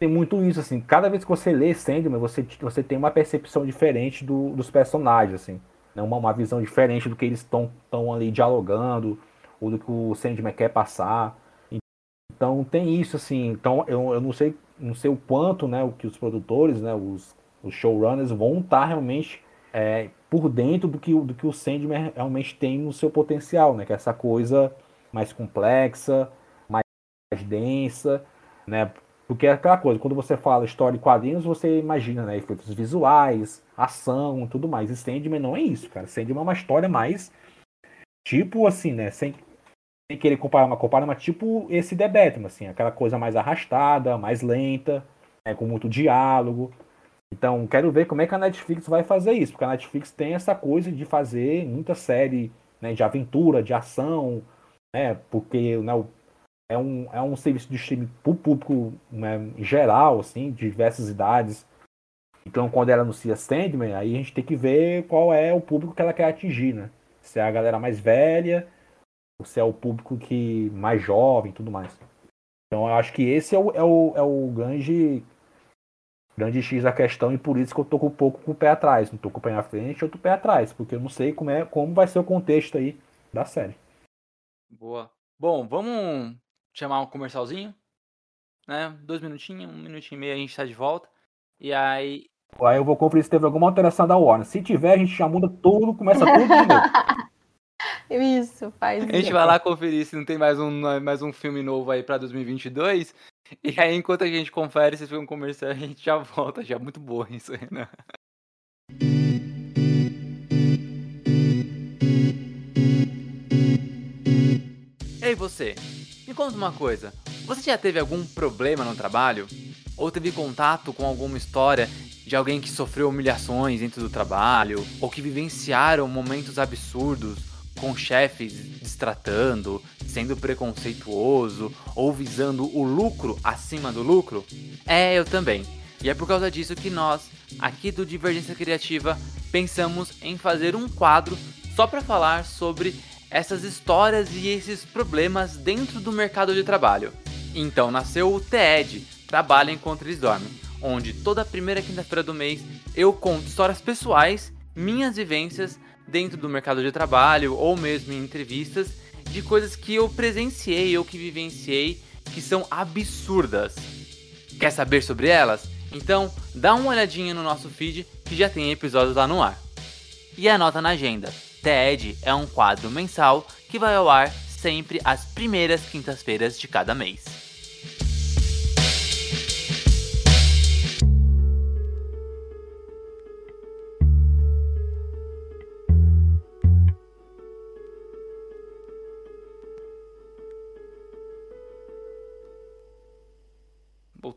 tem muito isso, assim, cada vez que você lê Sandman, você, você tem uma percepção diferente do, dos personagens, assim, né, uma, uma visão diferente do que eles estão ali dialogando, ou do que o Sandman quer passar. Então tem isso, assim, então eu, eu não sei não sei o quanto, né, o que os produtores, né, os, os showrunners vão estar tá realmente é, por dentro do que, do que o Sandman realmente tem no seu potencial, né, que é essa coisa mais complexa, mais densa, né, porque é aquela coisa, quando você fala história e quadrinhos, você imagina, né, efeitos visuais, ação e tudo mais, e Sandman não é isso, cara, Sandman é uma história mais, tipo assim, né, sem, sem querer comparar uma compara, mas tipo esse Batman, assim, aquela coisa mais arrastada, mais lenta, né, com muito diálogo. Então, quero ver como é que a Netflix vai fazer isso, porque a Netflix tem essa coisa de fazer muita série né, de aventura, de ação, né, porque né, é, um, é um serviço de streaming para o público né, geral, assim, de diversas idades. Então, quando ela anuncia Sandman, aí a gente tem que ver qual é o público que ela quer atingir, né? Se é a galera mais velha, se é o público que mais jovem tudo mais. Então eu acho que esse é o, é o, é o grande, grande X da questão e por isso que eu tô um pouco com o pé atrás. Não tô com o pé na frente, eu tô com o pé atrás, porque eu não sei como, é, como vai ser o contexto aí da série. Boa. Bom, vamos chamar um comercialzinho, né? Dois minutinhos, um minutinho e meio a gente tá de volta. E aí. Aí eu vou conferir se teve alguma alteração da Warner. Se tiver, a gente já muda tudo, começa tudo de novo. Isso, faz A gente vai lá conferir se não tem mais um, mais um filme novo aí pra 2022. E aí, enquanto a gente confere se foi um comercial, a gente já volta. Já é muito boa isso aí, né? Ei, você. Me conta uma coisa. Você já teve algum problema no trabalho? Ou teve contato com alguma história de alguém que sofreu humilhações dentro do trabalho? Ou que vivenciaram momentos absurdos com chefes destratando, sendo preconceituoso ou visando o lucro acima do lucro? É, eu também. E é por causa disso que nós, aqui do Divergência Criativa, pensamos em fazer um quadro só para falar sobre essas histórias e esses problemas dentro do mercado de trabalho. Então nasceu o TED, Trabalha Enquanto Eles Dormem, onde toda primeira quinta-feira do mês eu conto histórias pessoais, minhas vivências dentro do mercado de trabalho ou mesmo em entrevistas de coisas que eu presenciei ou que vivenciei que são absurdas. Quer saber sobre elas? Então dá uma olhadinha no nosso feed que já tem episódios lá no ar. E anota na agenda. TED é um quadro mensal que vai ao ar sempre às primeiras quintas-feiras de cada mês.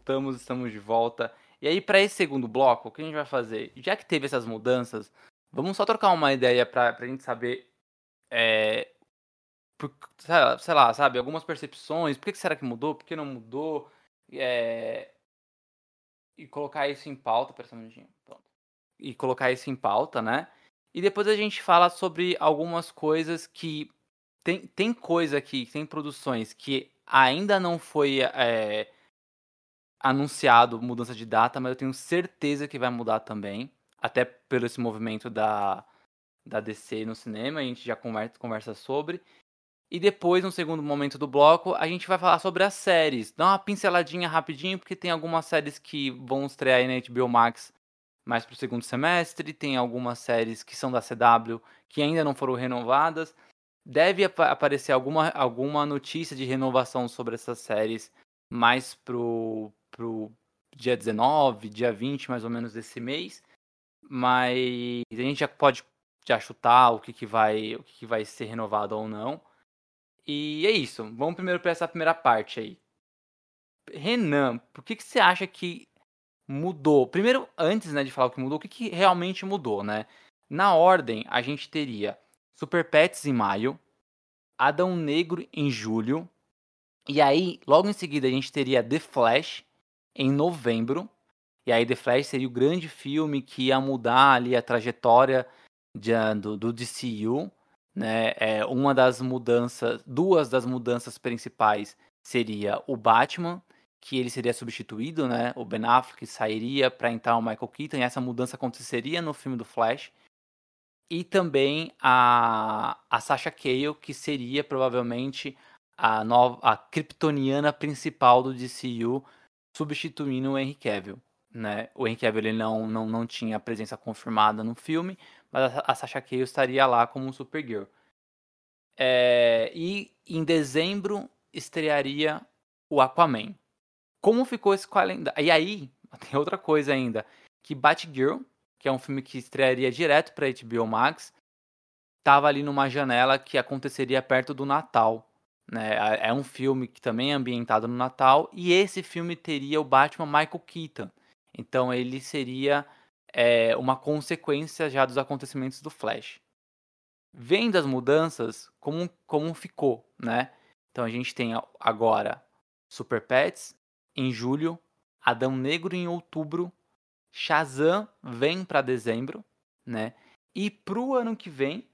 Voltamos, estamos de volta. E aí, para esse segundo bloco, o que a gente vai fazer? Já que teve essas mudanças, vamos só trocar uma ideia para a gente saber, é, por, sei lá, sabe, algumas percepções. Por que será que mudou? Por que não mudou? É, e colocar isso em pauta. Pera um minutinho. Pronto. E colocar isso em pauta, né? E depois a gente fala sobre algumas coisas que. Tem, tem coisa aqui, tem produções que ainda não foi. É, anunciado mudança de data, mas eu tenho certeza que vai mudar também. Até pelo esse movimento da, da DC no cinema, a gente já conversa, conversa sobre. E depois, no segundo momento do bloco, a gente vai falar sobre as séries. Dá uma pinceladinha rapidinho, porque tem algumas séries que vão estrear aí na HBO Max mais pro segundo semestre. Tem algumas séries que são da CW que ainda não foram renovadas. Deve ap aparecer alguma, alguma notícia de renovação sobre essas séries mais pro, pro dia 19, dia 20 mais ou menos desse mês. Mas a gente já pode já chutar o que, que vai o que, que vai ser renovado ou não. E é isso. Vamos primeiro para essa primeira parte aí. Renan, por que, que você acha que mudou? Primeiro, antes né, de falar o que mudou, o que, que realmente mudou, né? Na ordem, a gente teria Super Pets em maio, Adão Negro em julho, e aí, logo em seguida, a gente teria The Flash em novembro. E aí The Flash seria o grande filme que ia mudar ali a trajetória de, do, do DCU. Né? É, uma das mudanças, duas das mudanças principais seria o Batman, que ele seria substituído, né? O Ben Affleck sairia para entrar o Michael Keaton, e essa mudança aconteceria no filme do Flash. E também a, a Sasha Cale, que seria provavelmente a, nova, a kryptoniana principal do DCU, substituindo o Henry Cavill. Né? O Henry Cavill ele não, não, não tinha presença confirmada no filme, mas a, Sasha Cale estaria lá como Supergirl. É, e em dezembro estrearia o Aquaman. Como ficou esse calendário? E aí, tem outra coisa ainda, que Batgirl, que é um filme que estrearia direto para HBO Max, estava ali numa janela que aconteceria perto do Natal. Né? É um filme que também é ambientado no Natal e esse filme teria o Batman Michael Keaton. Então ele seria é, uma consequência já dos acontecimentos do Flash. Vendo as mudanças, como, como ficou, né? Então a gente tem agora Super Pets em julho, Adão Negro em outubro, Shazam vem para dezembro, né? E pro ano que vem,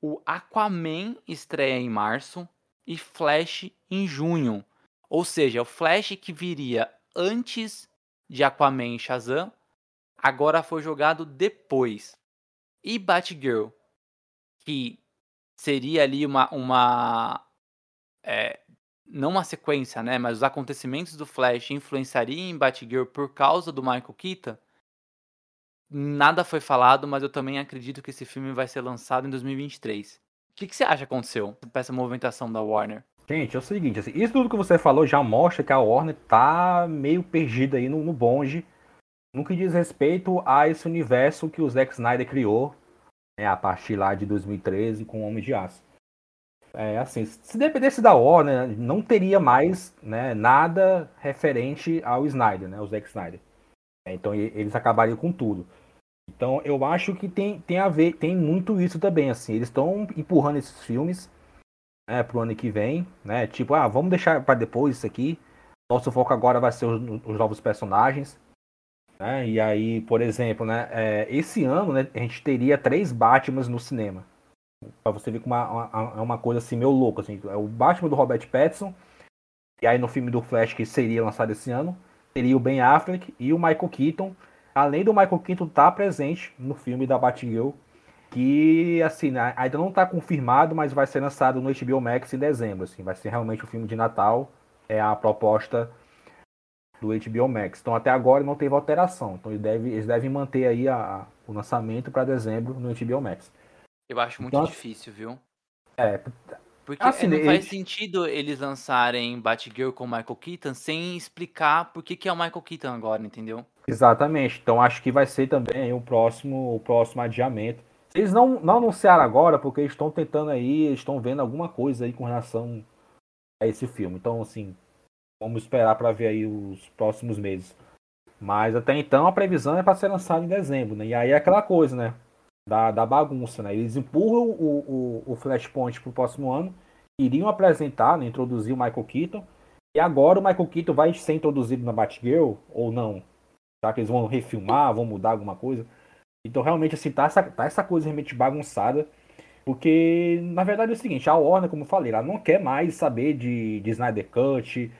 o Aquaman estreia em março, e Flash em junho. Ou seja, o Flash que viria antes de Aquaman e Shazam, agora foi jogado depois. E Batgirl, que seria ali uma. uma é, não uma sequência, né? Mas os acontecimentos do Flash influenciariam em Batgirl por causa do Michael Keaton. Nada foi falado, mas eu também acredito que esse filme vai ser lançado em 2023. O que, que você acha que aconteceu com essa movimentação da Warner? Gente, é o seguinte, assim, isso tudo que você falou já mostra que a Warner tá meio perdida aí no, no bonde no que diz respeito a esse universo que o Zack Snyder criou né, a partir lá de 2013 com o Homem de Aço. É assim, se dependesse da Warner, não teria mais né, nada referente ao Snyder, né, o Zack Snyder. É, então eles acabariam com tudo. Então eu acho que tem, tem a ver, tem muito isso também, assim. Eles estão empurrando esses filmes né, pro ano que vem, né? Tipo, ah, vamos deixar para depois isso aqui. Nosso foco agora vai ser os, os novos personagens. Né? E aí, por exemplo, né, é, esse ano né, a gente teria três Batmans no cinema. Pra você ver é uma, uma, uma, coisa assim meio louca. Assim. É o Batman do Robert Pattinson. E aí no filme do Flash que seria lançado esse ano, teria o Ben Affleck e o Michael Keaton. Além do Michael Keaton estar tá presente no filme da Batgirl, que assim né, ainda não está confirmado, mas vai ser lançado no HBO Max em dezembro. Assim, vai ser realmente o filme de Natal. É a proposta do HBO Max. Então até agora não teve alteração. Então eles devem, eles devem manter aí a, o lançamento para dezembro no HBO Max. Eu acho muito então, difícil, viu? É. Porque assim, não faz sentido eles lançarem Batgirl com o Michael Keaton sem explicar por que, que é o Michael Keaton agora, entendeu? Exatamente. Então acho que vai ser também o próximo, o próximo adiamento. Eles não, não anunciaram agora porque eles estão tentando aí, eles estão vendo alguma coisa aí com relação a esse filme. Então, assim, vamos esperar para ver aí os próximos meses. Mas até então a previsão é para ser lançado em dezembro, né? E aí é aquela coisa, né? Da, da bagunça, né? Eles empurram o, o, o Flashpoint para o próximo ano, iriam apresentar, né? introduzir o Michael Keaton, e agora o Michael Keaton vai ser introduzido na Batgirl ou não? Será que eles vão refilmar, vão mudar alguma coisa? Então realmente assim, tá essa, tá essa coisa realmente bagunçada. Porque, na verdade, é o seguinte, a Warner, como eu falei, ela não quer mais saber de, de Snyder Cut,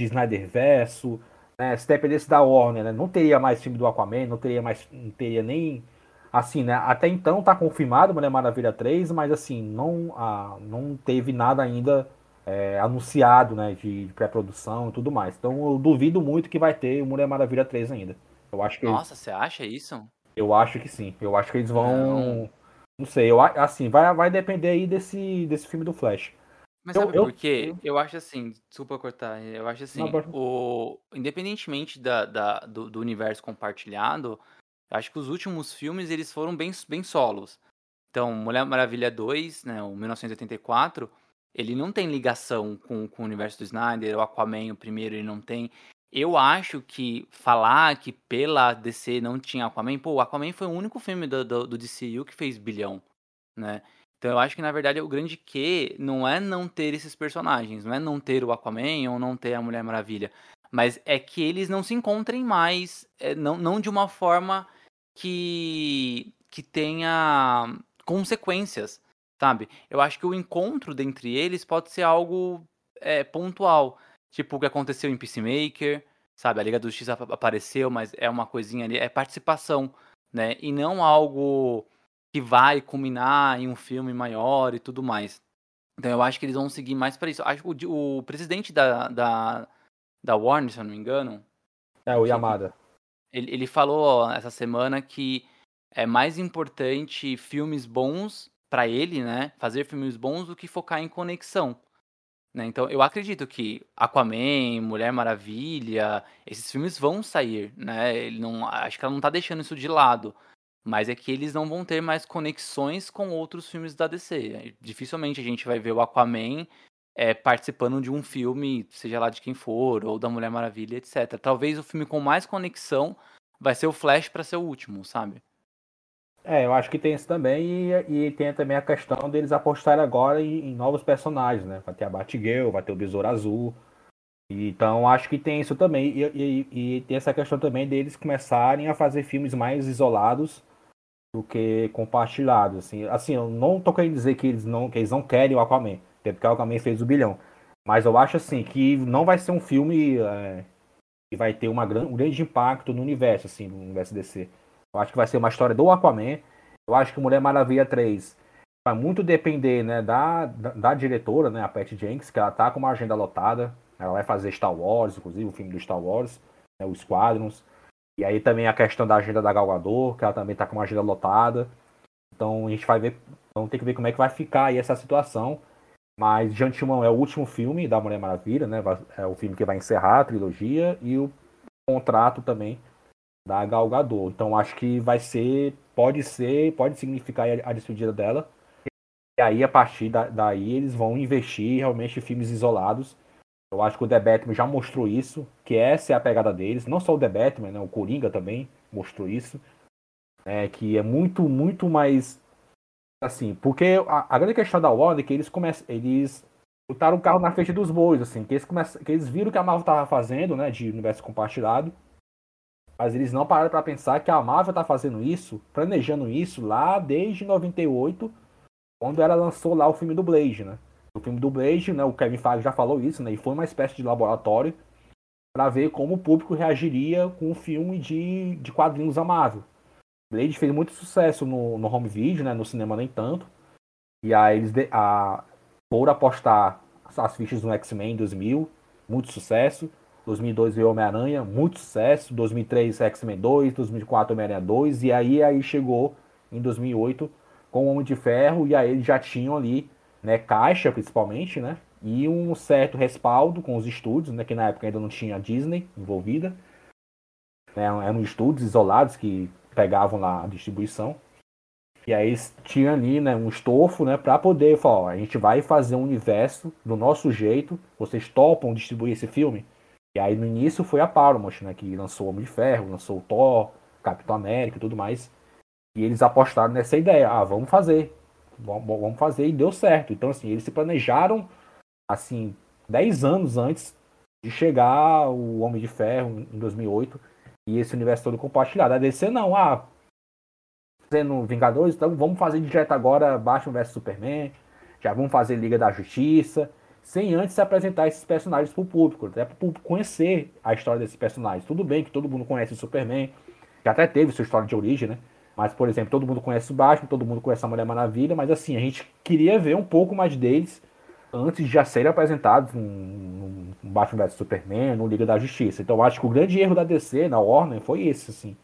de Snyder Verso, né? Se dependesse da Warner, né? não teria mais filme do Aquaman, não teria mais, não teria nem assim, né? Até então tá confirmado Mulher Maravilha 3, mas assim, não, ah, não teve nada ainda é, anunciado, né, de, de pré-produção e tudo mais. Então eu duvido muito que vai ter Mulher Maravilha 3 ainda. Eu acho que Nossa, você acha isso? Eu acho que sim. Eu acho que eles vão não, não sei, eu assim, vai vai depender aí desse desse filme do Flash. Mas sabe eu, por quê? Eu... eu acho assim, desculpa cortar, eu acho assim, Não, o, independentemente da, da do, do, universo compartilhado, eu acho que os últimos filmes eles foram bem, bem solos. Então, Mulher Maravilha 2, né, o 1984, ele não tem ligação com, com o universo do Snyder, o Aquaman, o primeiro, ele não tem. Eu acho que falar que pela DC não tinha Aquaman, pô, o Aquaman foi o único filme do, do, do DCU que fez bilhão, né? Então eu acho que na verdade o grande que não é não ter esses personagens, não é não ter o Aquaman ou não ter a Mulher Maravilha, mas é que eles não se encontrem mais, é, não, não de uma forma que que tenha consequências, sabe? Eu acho que o encontro dentre eles pode ser algo é, pontual, tipo o que aconteceu em Peacemaker, sabe? A Liga do Justiça apareceu, mas é uma coisinha ali, é participação, né? E não algo que vai culminar em um filme maior e tudo mais. Então eu acho que eles vão seguir mais para isso. Acho que o, o presidente da, da, da Warner, se eu não me engano. É, o Yamada. Ele, ele falou essa semana que é mais importante filmes bons para ele, né? Fazer filmes bons do que focar em conexão. Né? Então eu acredito que Aquaman, Mulher Maravilha, esses filmes vão sair, né? Ele não, acho que ela não tá deixando isso de lado. Mas é que eles não vão ter mais conexões com outros filmes da DC. Dificilmente a gente vai ver o Aquaman é, participando de um filme, seja lá de quem for, ou da Mulher Maravilha, etc. Talvez o filme com mais conexão vai ser o Flash para ser o último, sabe? É, eu acho que tem isso também, e, e tem também a questão deles apostarem agora em, em, novos personagens, né? Vai ter a Batgirl, vai ter o Besouro Azul. Então acho que tem isso também. E, e, e, tem essa questão também deles começarem a fazer filmes mais isolados do que compartilhados. Assim, assim eu não tô querendo dizer que eles não, que eles não querem o Aquaman, até porque o Aquaman fez o bilhão. Mas eu acho assim que não vai ser um filme é, que vai ter uma, um grande impacto no universo, assim, no universo DC. Eu acho que vai ser uma história do Aquaman. Eu acho que Mulher Maravilha 3 vai muito depender né, da, da, da diretora, né, a Patty Jenkins, que ela tá com uma agenda lotada. Ela vai fazer Star Wars, inclusive o filme do Star Wars, né, o Squadrons. E aí também a questão da agenda da Galgador, que ela também está com uma agenda lotada. Então a gente vai ver, vamos ter que ver como é que vai ficar aí essa situação. Mas de antemão é o último filme da Mulher Maravilha, né? É o filme que vai encerrar a trilogia e o contrato também da Galgador. Então acho que vai ser, pode ser, pode significar a despedida dela. E aí a partir da, daí eles vão investir realmente em filmes isolados eu acho que o The Batman já mostrou isso, que essa é a pegada deles. Não só o The Batman, né? o Coringa também mostrou isso. É, que é muito, muito mais. Assim, porque a, a grande questão da Warner é que eles começam. Eles botaram o carro na frente dos bois, assim, que eles, começam, que eles viram que a Marvel estava fazendo, né? De universo compartilhado. Mas eles não pararam para pensar que a Marvel está fazendo isso, planejando isso lá desde 98, quando ela lançou lá o filme do Blade, né? O filme do Blade, né? O Kevin Feige já falou isso, né? E foi uma espécie de laboratório para ver como o público reagiria com um filme de, de quadrinhos amável. Blade fez muito sucesso no, no home video, né? No cinema nem tanto. E aí eles de, a, foram apostar as fichas no X-Men 2000, muito sucesso. 2002 veio Homem-Aranha, muito sucesso. 2003 X-Men 2, 2004 Homem-Aranha 2 e aí aí chegou em 2008 com o Homem de Ferro e aí eles já tinham ali, né, caixa principalmente, né? E um certo respaldo com os estúdios, né, que na época ainda não tinha a Disney envolvida. Né, eram estúdios isolados que pegavam lá a distribuição. E aí tinha ali, né, um estofo, né, para poder falar, a gente vai fazer um universo do nosso jeito. Vocês topam distribuir esse filme? E aí no início foi a Paramount, né, que lançou Homem de Ferro, lançou o Thor, Capitão América e tudo mais. E eles apostaram nessa ideia, ah, vamos fazer, vamos fazer e deu certo. Então assim, eles se planejaram assim 10 anos antes de chegar o Homem de Ferro em 2008 e esse universo todo compartilhado. A DC não, ah, fazendo Vingadores, então vamos fazer direto agora Batman vs Superman, já vamos fazer Liga da Justiça, sem antes se apresentar esses personagens para o público, até para o público conhecer a história desses personagens. Tudo bem que todo mundo conhece o Superman, que até teve sua história de origem, né? Mas, por exemplo, todo mundo conhece o Batman, todo mundo conhece a Mulher Maravilha, mas assim, a gente queria ver um pouco mais deles antes de já serem apresentados no, Batman vs Superman, no Liga da Justiça. Então acho que o grande erro da DC, na Warner, foi esse, assim.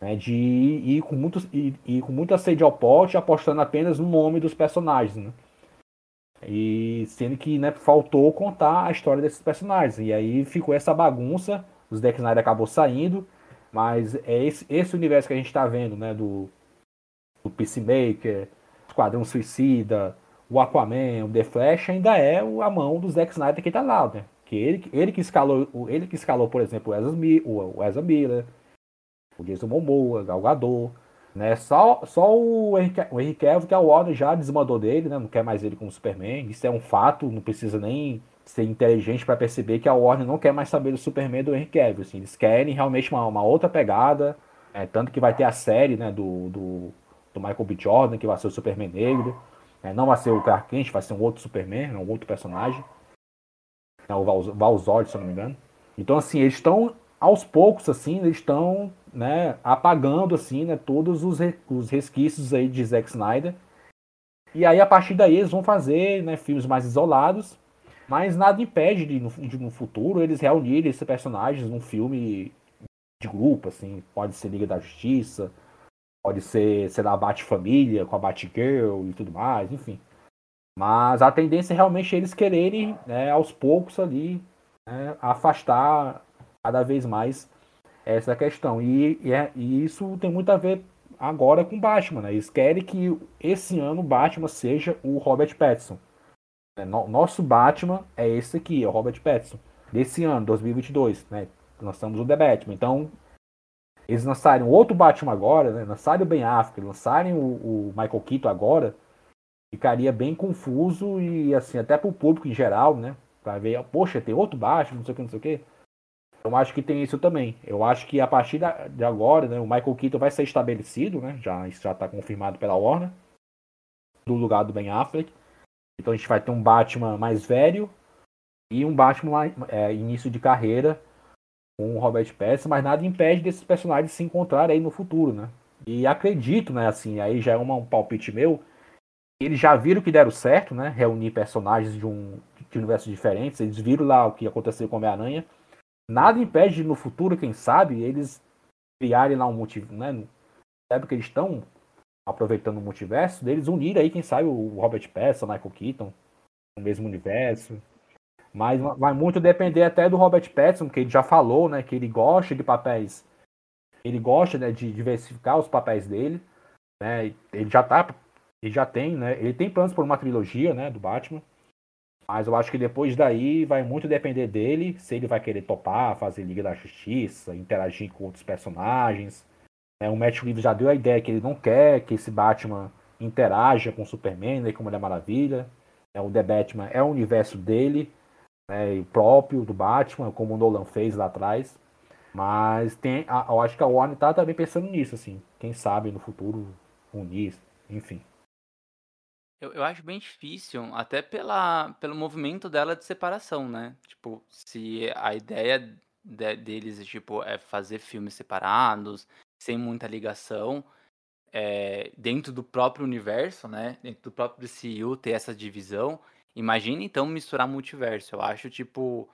Né, de ir com, muito, ir, ir com muita sede ao pote, apostando apenas no nome dos personagens, né? E sendo que né, faltou contar a história desses personagens. E aí ficou essa bagunça, os Zack Snyder acabou saindo, mas é esse, esse universo que a gente está vendo, né? Do, do Peacemaker, Esquadrão Suicida, o Aquaman, o The Flash, ainda é a mão do Zack Snyder que tá lá, né? Que ele, ele que escalou, ele que escalou, por exemplo, o Ezra, o Ezra Miller, o Jason Momoa, Gal Gadot, né? Só, só o Henry, o Henry Cavill que a Warner já desmandou dele, né? Não quer mais ele como Superman. Isso é um fato, não precisa nem ser inteligente para perceber que a Warner não quer mais saber do Superman do Henry Cavill. Assim, eles querem realmente uma, uma outra pegada, é, tanto que vai ter a série, né? Do, do, do Michael B. Jordan que vai ser o Superman negro. É, não vai ser o Clark Kent, vai ser um outro Superman, um outro personagem. É o Val, se eu não me engano. Então, assim, eles estão, aos poucos, assim, eles estão né, apagando, assim, né, todos os, os resquícios aí de Zack Snyder. E aí, a partir daí, eles vão fazer né, filmes mais isolados, mas nada impede de, de, no futuro, eles reunirem esses personagens num filme de grupo, assim, pode ser Liga da Justiça, Pode ser, sei lá, Bat-Família com a Batgirl e tudo mais, enfim. Mas a tendência é realmente eles quererem, né, aos poucos ali, né, afastar cada vez mais essa questão. E, e, é, e, isso tem muito a ver agora com Batman. Né? Eles querem que esse ano o Batman seja o Robert Pattinson. É, nosso Batman é esse aqui, é o Robert Pattinson. Desse ano, 2022, né? Lançamos o The Batman. Então, eles lançarem outro Batman agora, né? lançarem o Ben Affleck, lançarem o, o, Michael Keaton agora, ficaria bem confuso e assim, até para o público em geral, né? Pra ver, poxa, tem outro Batman, não sei o que, não sei o que. Eu acho que tem isso também. Eu acho que a partir de agora, né, o Michael Keaton vai ser estabelecido, né? Já, isso já está confirmado pela Warner, do lugar do Ben Affleck. Então a gente vai ter um Batman mais velho e um Batman é, início de carreira com o Robert Pattinson, mas nada impede desses personagens se encontrarem aí no futuro, né? E acredito, né, assim, aí já é uma, um palpite meu, eles já viram que deram certo, né? Reunir personagens de um de universos diferentes, eles viram lá o que aconteceu com Homem-Aranha. Nada impede no futuro, quem sabe, eles criarem lá um motivo, né? Sabe que eles estão aproveitando o multiverso, deles unirem aí, quem sabe, o Robert Pattinson, Michael Keaton, no mesmo universo. Mas vai muito depender até do Robert Pattinson, que ele já falou, né, que ele gosta de papéis, ele gosta, né, de diversificar os papéis dele, né? Ele já tá, ele já tem, né? Ele tem planos por uma trilogia, né, do Batman. Mas eu acho que depois daí vai muito depender dele, se ele vai querer topar, fazer Liga da Justiça, interagir com outros personagens. Né? O Matt Reeves já deu a ideia que ele não quer que esse Batman interaja com o Superman, né, com Mulher Maravilha. É, o The Batman é o universo dele, né, próprio do Batman, como o Nolan fez lá atrás. Mas tem, eu acho que a Warner tá também pensando nisso, assim. Quem sabe no futuro unir, enfim. Eu, eu acho bem difícil, até pela, pelo movimento dela de separação, né? Tipo, se a ideia de, deles tipo, é fazer filmes separados, sem muita ligação, é, dentro do próprio universo, né? Dentro do próprio DCU ter essa divisão. Imagina então misturar multiverso. Eu acho, tipo,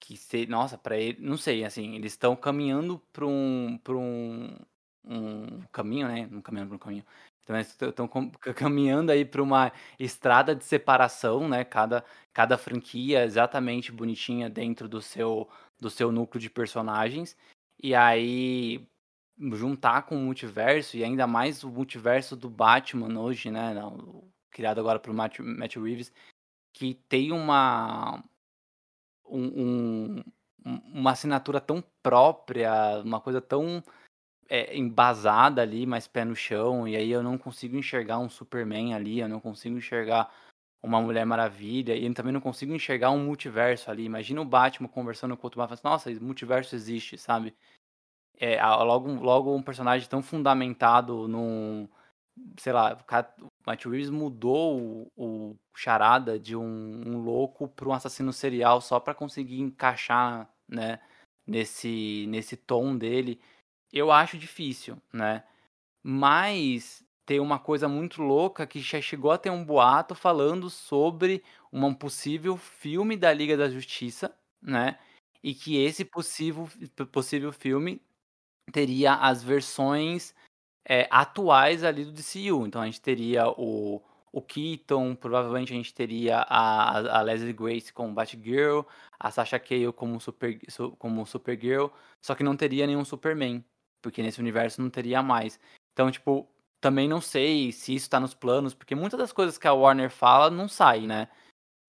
que ser, nossa, para ele, não sei, assim, eles estão caminhando para um, para um, um caminho, né? Um caminho para um caminho. Então eles estão caminhando aí para uma estrada de separação, né? Cada, cada franquia exatamente bonitinha dentro do seu do seu núcleo de personagens. E aí juntar com o multiverso e ainda mais o multiverso do Batman hoje, né? criado agora pelo Matt, Matt Reeves, que tem uma um, um, uma assinatura tão própria, uma coisa tão é, embasada ali, mais pé no chão, e aí eu não consigo enxergar um Superman ali, eu não consigo enxergar uma Mulher Maravilha, e eu também não consigo enxergar um multiverso ali. Imagina o Batman conversando com o outro Batman, assim, nossa, multiverso existe, sabe? É, logo, logo um personagem tão fundamentado num. Sei lá, o Matt Reeves mudou o, o charada de um, um louco para um assassino serial só para conseguir encaixar, né, nesse, nesse tom dele. Eu acho difícil, né? Mas tem uma coisa muito louca que já chegou a ter um boato falando sobre um possível filme da Liga da Justiça, né? E que esse possível, possível filme teria as versões é, atuais ali do DCU. Então a gente teria o, o Keaton, provavelmente a gente teria a, a Leslie Grace como Batgirl, a Sasha Cale como, super, como Supergirl, só que não teria nenhum Superman, porque nesse universo não teria mais. Então, tipo, também não sei se isso tá nos planos, porque muitas das coisas que a Warner fala não sai, né?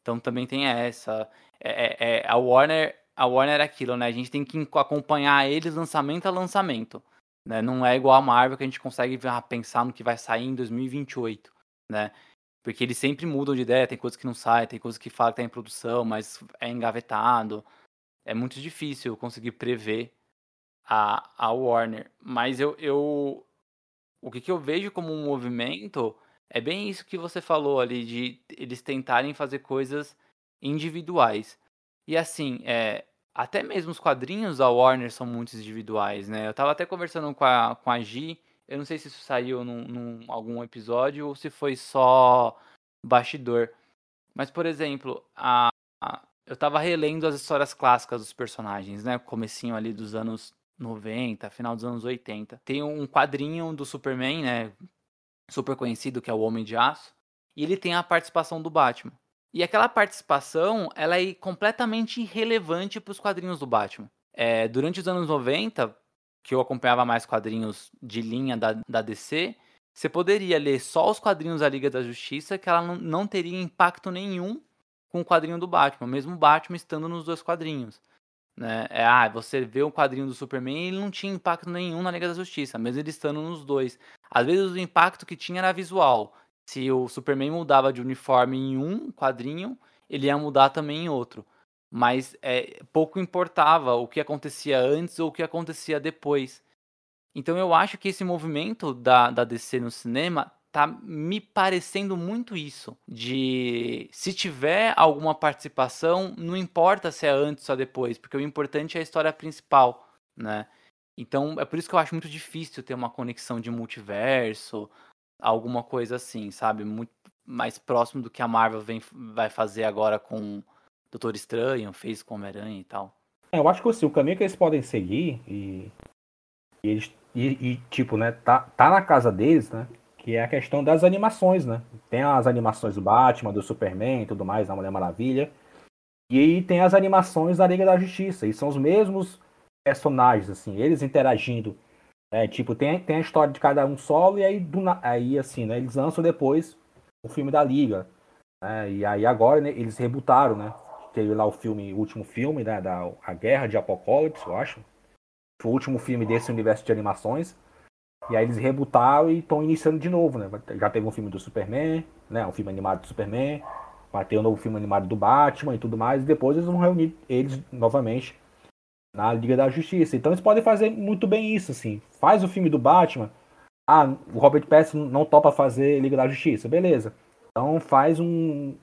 Então também tem essa. É, é, é a Warner a Warner é aquilo, né? A gente tem que acompanhar eles lançamento a lançamento. Né? Não é igual a Marvel que a gente consegue ah, pensar no que vai sair em 2028, né? Porque eles sempre mudam de ideia, tem coisas que não saem, tem coisas que falam que tá em produção, mas é engavetado. É muito difícil conseguir prever a, a Warner. Mas eu, eu. O que, que eu vejo como um movimento é bem isso que você falou ali, de eles tentarem fazer coisas individuais. E assim, é, até mesmo os quadrinhos da Warner são muito individuais, né? Eu tava até conversando com a, com a Gi, eu não sei se isso saiu num, num algum episódio ou se foi só bastidor. Mas, por exemplo, a, a, eu tava relendo as histórias clássicas dos personagens, né? Comecinho ali dos anos 90, final dos anos 80. Tem um quadrinho do Superman, né? Super conhecido, que é o Homem de Aço. E ele tem a participação do Batman. E aquela participação, ela é completamente irrelevante para os quadrinhos do Batman. É, durante os anos 90, que eu acompanhava mais quadrinhos de linha da, da DC, você poderia ler só os quadrinhos da Liga da Justiça, que ela não, não teria impacto nenhum com o quadrinho do Batman, mesmo o Batman estando nos dois quadrinhos. Né? É, ah, você vê o quadrinho do Superman ele não tinha impacto nenhum na Liga da Justiça, mesmo ele estando nos dois. Às vezes o impacto que tinha era visual se o Superman mudava de uniforme em um quadrinho, ele ia mudar também em outro. Mas é, pouco importava o que acontecia antes ou o que acontecia depois. Então eu acho que esse movimento da, da DC no cinema tá me parecendo muito isso. De se tiver alguma participação, não importa se é antes ou depois, porque o importante é a história principal, né? Então é por isso que eu acho muito difícil ter uma conexão de multiverso, alguma coisa assim, sabe? Muito mais próximo do que a Marvel vem, vai fazer agora com Doutor Estranho, fez com Homem-Aranha e tal. É, eu acho que assim, o caminho que eles podem seguir e, e eles e, e, tipo, né, tá, tá na casa deles, né? Que é a questão das animações, né? Tem as animações do Batman, do Superman e tudo mais, da Mulher Maravilha. E aí tem as animações da Liga da Justiça. E são os mesmos personagens, assim, eles interagindo é, tipo, tem, tem a história de cada um solo e aí, do, aí assim, né, eles lançam depois o filme da Liga. Né, e aí agora né, eles rebutaram, né? Teve lá o filme, o último filme, né, da A Guerra de Apocalipse, eu acho. Foi o último filme desse universo de animações. E aí eles rebutaram e estão iniciando de novo, né? Já teve um filme do Superman, né? Um filme animado do Superman. Vai ter um novo filme animado do Batman e tudo mais. E depois eles vão reunir eles novamente na Liga da Justiça. Então eles podem fazer muito bem isso, assim. Faz o filme do Batman. Ah, o Robert Pattinson não topa fazer Liga da Justiça, beleza. Então faz um.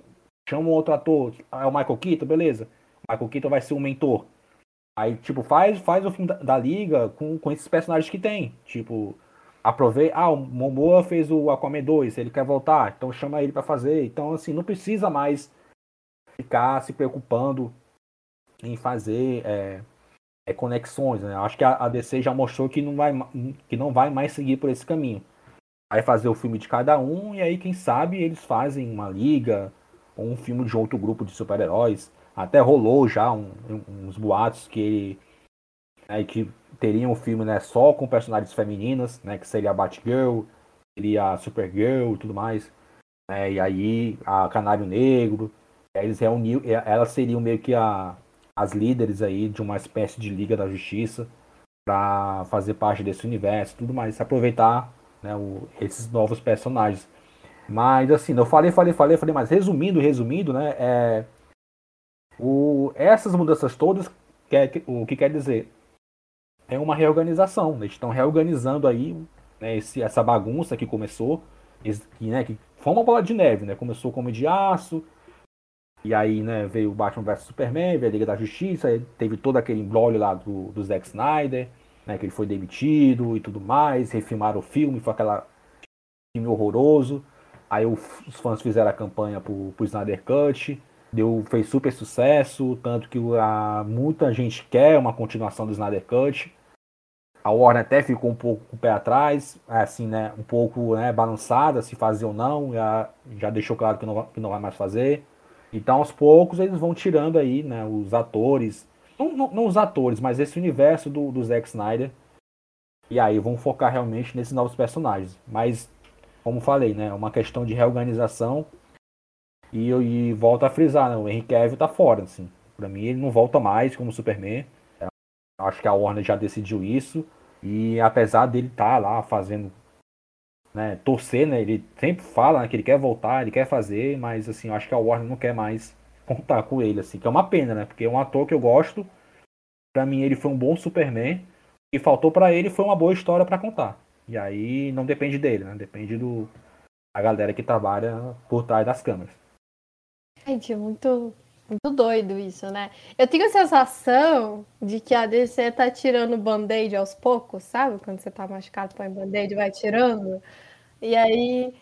Chama um outro ator. É o Michael Keaton, beleza. O Michael Keaton vai ser o mentor. Aí, tipo, faz, faz o filme da, da, Liga com, com esses personagens que tem. Tipo, aproveita. Ah, o Momoa fez o Aquaman 2, ele quer voltar, então chama ele para fazer. Então, assim, não precisa mais ficar se preocupando em fazer é, é, conexões. Né? Acho que a, a, DC já mostrou que não, vai, que não vai mais seguir por esse caminho. Vai fazer o filme de cada um e aí, quem sabe, eles fazem uma liga ou um filme de outro grupo de super-heróis. Até rolou já um, uns boatos que né, que um filme né, só com personagens femininas, né, que seria a Batgirl, seria a Supergirl e tudo mais. Né, e aí a Canário Negro. Eles reuniam, elas seriam meio que a, as líderes aí de uma espécie de Liga da Justiça para fazer parte desse universo tudo mais, aproveitar né, o, esses novos personagens. Mas assim, eu falei, falei, falei, falei, mas resumindo, resumindo, né, é, o, essas mudanças todas, quer, o que quer dizer? É uma reorganização. Eles estão reorganizando aí né, esse, essa bagunça que começou, que, né, que foi uma bola de neve, né? Começou como de aço, e aí né, veio o Batman vs Superman, veio a Liga da Justiça, teve todo aquele embrólio lá do, do Zack Snyder, né, que ele foi demitido e tudo mais, refilmaram o filme, foi aquela filme horroroso. Aí os fãs fizeram a campanha pro, pro Snyder Cut, deu, fez super sucesso, tanto que a, muita gente quer uma continuação do Snyder Cut. A Warner até ficou um pouco com o pé atrás, assim, né, um pouco né, balançada se fazer ou não, já, já deixou claro que não, que não vai mais fazer. Então, aos poucos, eles vão tirando aí né, os atores, não, não, não os atores, mas esse universo do, do Zack Snyder. E aí vão focar realmente nesses novos personagens. Mas, como falei, né, é uma questão de reorganização e, e volta a frisar, né? O Henry Cavill tá fora, assim. Pra mim, ele não volta mais como Superman. Acho que a Warner já decidiu isso. E apesar dele estar tá lá fazendo, né, torcer, né? Ele sempre fala né, que ele quer voltar, ele quer fazer, mas assim, eu acho que a Warner não quer mais contar com ele, assim, que é uma pena, né? Porque é um ator que eu gosto. Pra mim, ele foi um bom Superman. E faltou para ele foi uma boa história para contar. E aí não depende dele, né? Depende do a galera que trabalha por trás das câmeras. Gente, muito, muito doido isso, né? Eu tenho a sensação de que a DC tá tirando band-aid aos poucos, sabe? Quando você tá machucado, põe band-aid vai tirando. E aí.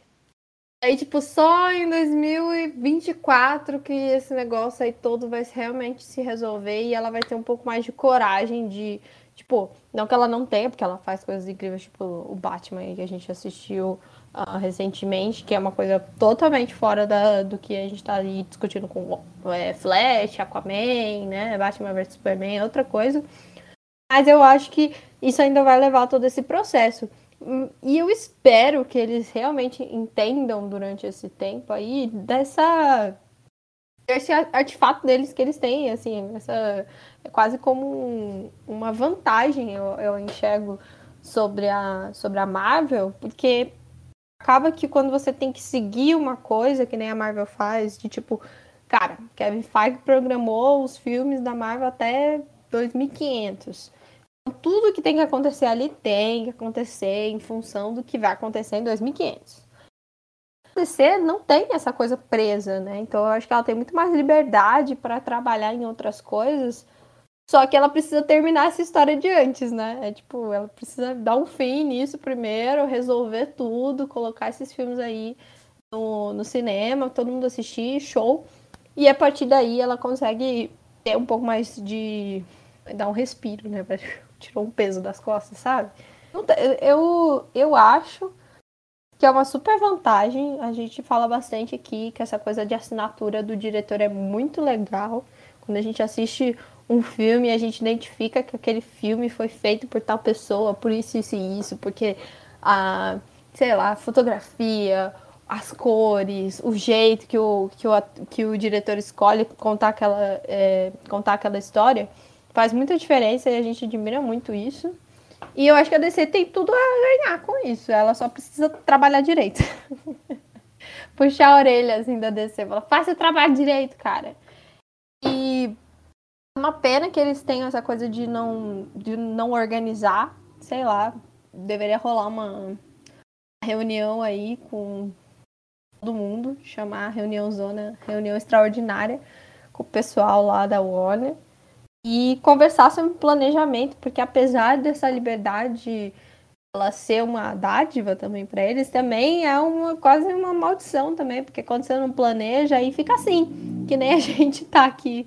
Aí, tipo, só em 2024 que esse negócio aí todo vai realmente se resolver e ela vai ter um pouco mais de coragem de. Tipo, não que ela não tenha, porque ela faz coisas incríveis, tipo o Batman aí que a gente assistiu uh, recentemente, que é uma coisa totalmente fora da, do que a gente está ali discutindo com é, Flash, Aquaman, né? Batman vs Superman, é outra coisa. Mas eu acho que isso ainda vai levar todo esse processo. E eu espero que eles realmente entendam durante esse tempo aí dessa esse artefato deles que eles têm, assim, essa é quase como um, uma vantagem eu, eu enxergo sobre a sobre a Marvel, porque acaba que quando você tem que seguir uma coisa, que nem a Marvel faz, de tipo, cara, Kevin Feige programou os filmes da Marvel até 2500. Então, tudo que tem que acontecer ali tem que acontecer em função do que vai acontecer em 2500. A DC não tem essa coisa presa, né? Então eu acho que ela tem muito mais liberdade para trabalhar em outras coisas só que ela precisa terminar essa história de antes, né? É tipo, ela precisa dar um fim nisso primeiro, resolver tudo, colocar esses filmes aí no, no cinema, todo mundo assistir, show. E a partir daí ela consegue ter um pouco mais de. dar um respiro, né? Tirou um peso das costas, sabe? Eu, eu acho que é uma super vantagem. A gente fala bastante aqui que essa coisa de assinatura do diretor é muito legal. Quando a gente assiste um filme e a gente identifica que aquele filme foi feito por tal pessoa, por isso, isso e isso, porque a, sei lá, a fotografia, as cores, o jeito que o, que o, que o diretor escolhe contar aquela, é, contar aquela história faz muita diferença e a gente admira muito isso. E eu acho que a DC tem tudo a ganhar com isso. Ela só precisa trabalhar direito. Puxar a orelha assim da DC. Falar, faça o trabalho direito, cara. E uma pena que eles tenham essa coisa de não, de não organizar, sei lá, deveria rolar uma reunião aí com todo mundo, chamar reunião zona, reunião extraordinária com o pessoal lá da Warner e conversar sobre planejamento, porque apesar dessa liberdade ela ser uma dádiva também para eles, também é uma quase uma maldição também, porque quando você não planeja, aí fica assim, que nem a gente tá aqui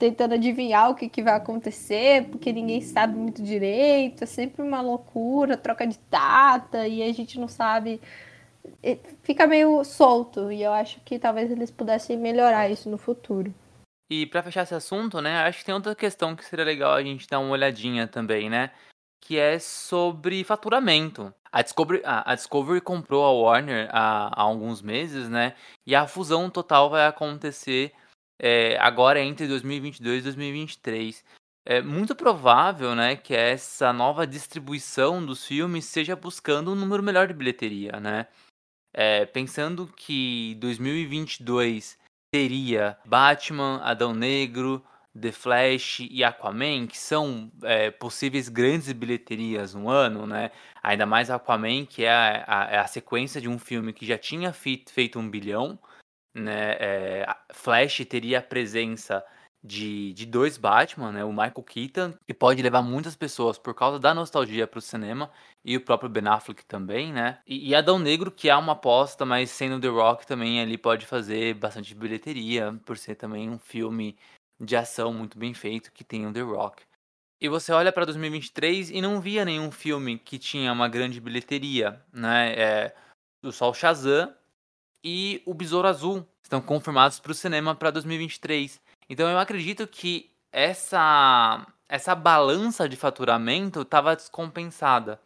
tentando adivinhar o que, que vai acontecer, porque ninguém sabe muito direito, é sempre uma loucura, troca de data, e a gente não sabe. Fica meio solto, e eu acho que talvez eles pudessem melhorar isso no futuro. E para fechar esse assunto, né, acho que tem outra questão que seria legal a gente dar uma olhadinha também, né? Que é sobre faturamento. A Discovery, a, Discovery comprou a Warner há, há, alguns meses, né? E a fusão total vai acontecer é, agora entre 2022 e 2023. É muito provável, né, que essa nova distribuição dos filmes seja buscando um número melhor de bilheteria, né? É, pensando que 2022 teria Batman, Adão Negro, The Flash e Aquaman, que são é, possíveis grandes bilheterias no ano, né? Ainda mais Aquaman, que é a, a, é a sequência de um filme que já tinha feito um bilhão, né? É, Flash teria a presença de, de dois Batman, né? O Michael Keaton, que pode levar muitas pessoas por causa da nostalgia para o cinema, e o próprio Ben Affleck também, né? E, e Adão Negro, que é uma aposta, mas sendo The Rock também ali pode fazer bastante bilheteria, por ser também um filme de ação muito bem feito que tem o The Rock. E você olha para 2023 e não via nenhum filme que tinha uma grande bilheteria, né? É, só o Shazam e o Besouro Azul estão confirmados para o cinema para 2023. Então eu acredito que essa essa balança de faturamento estava descompensada.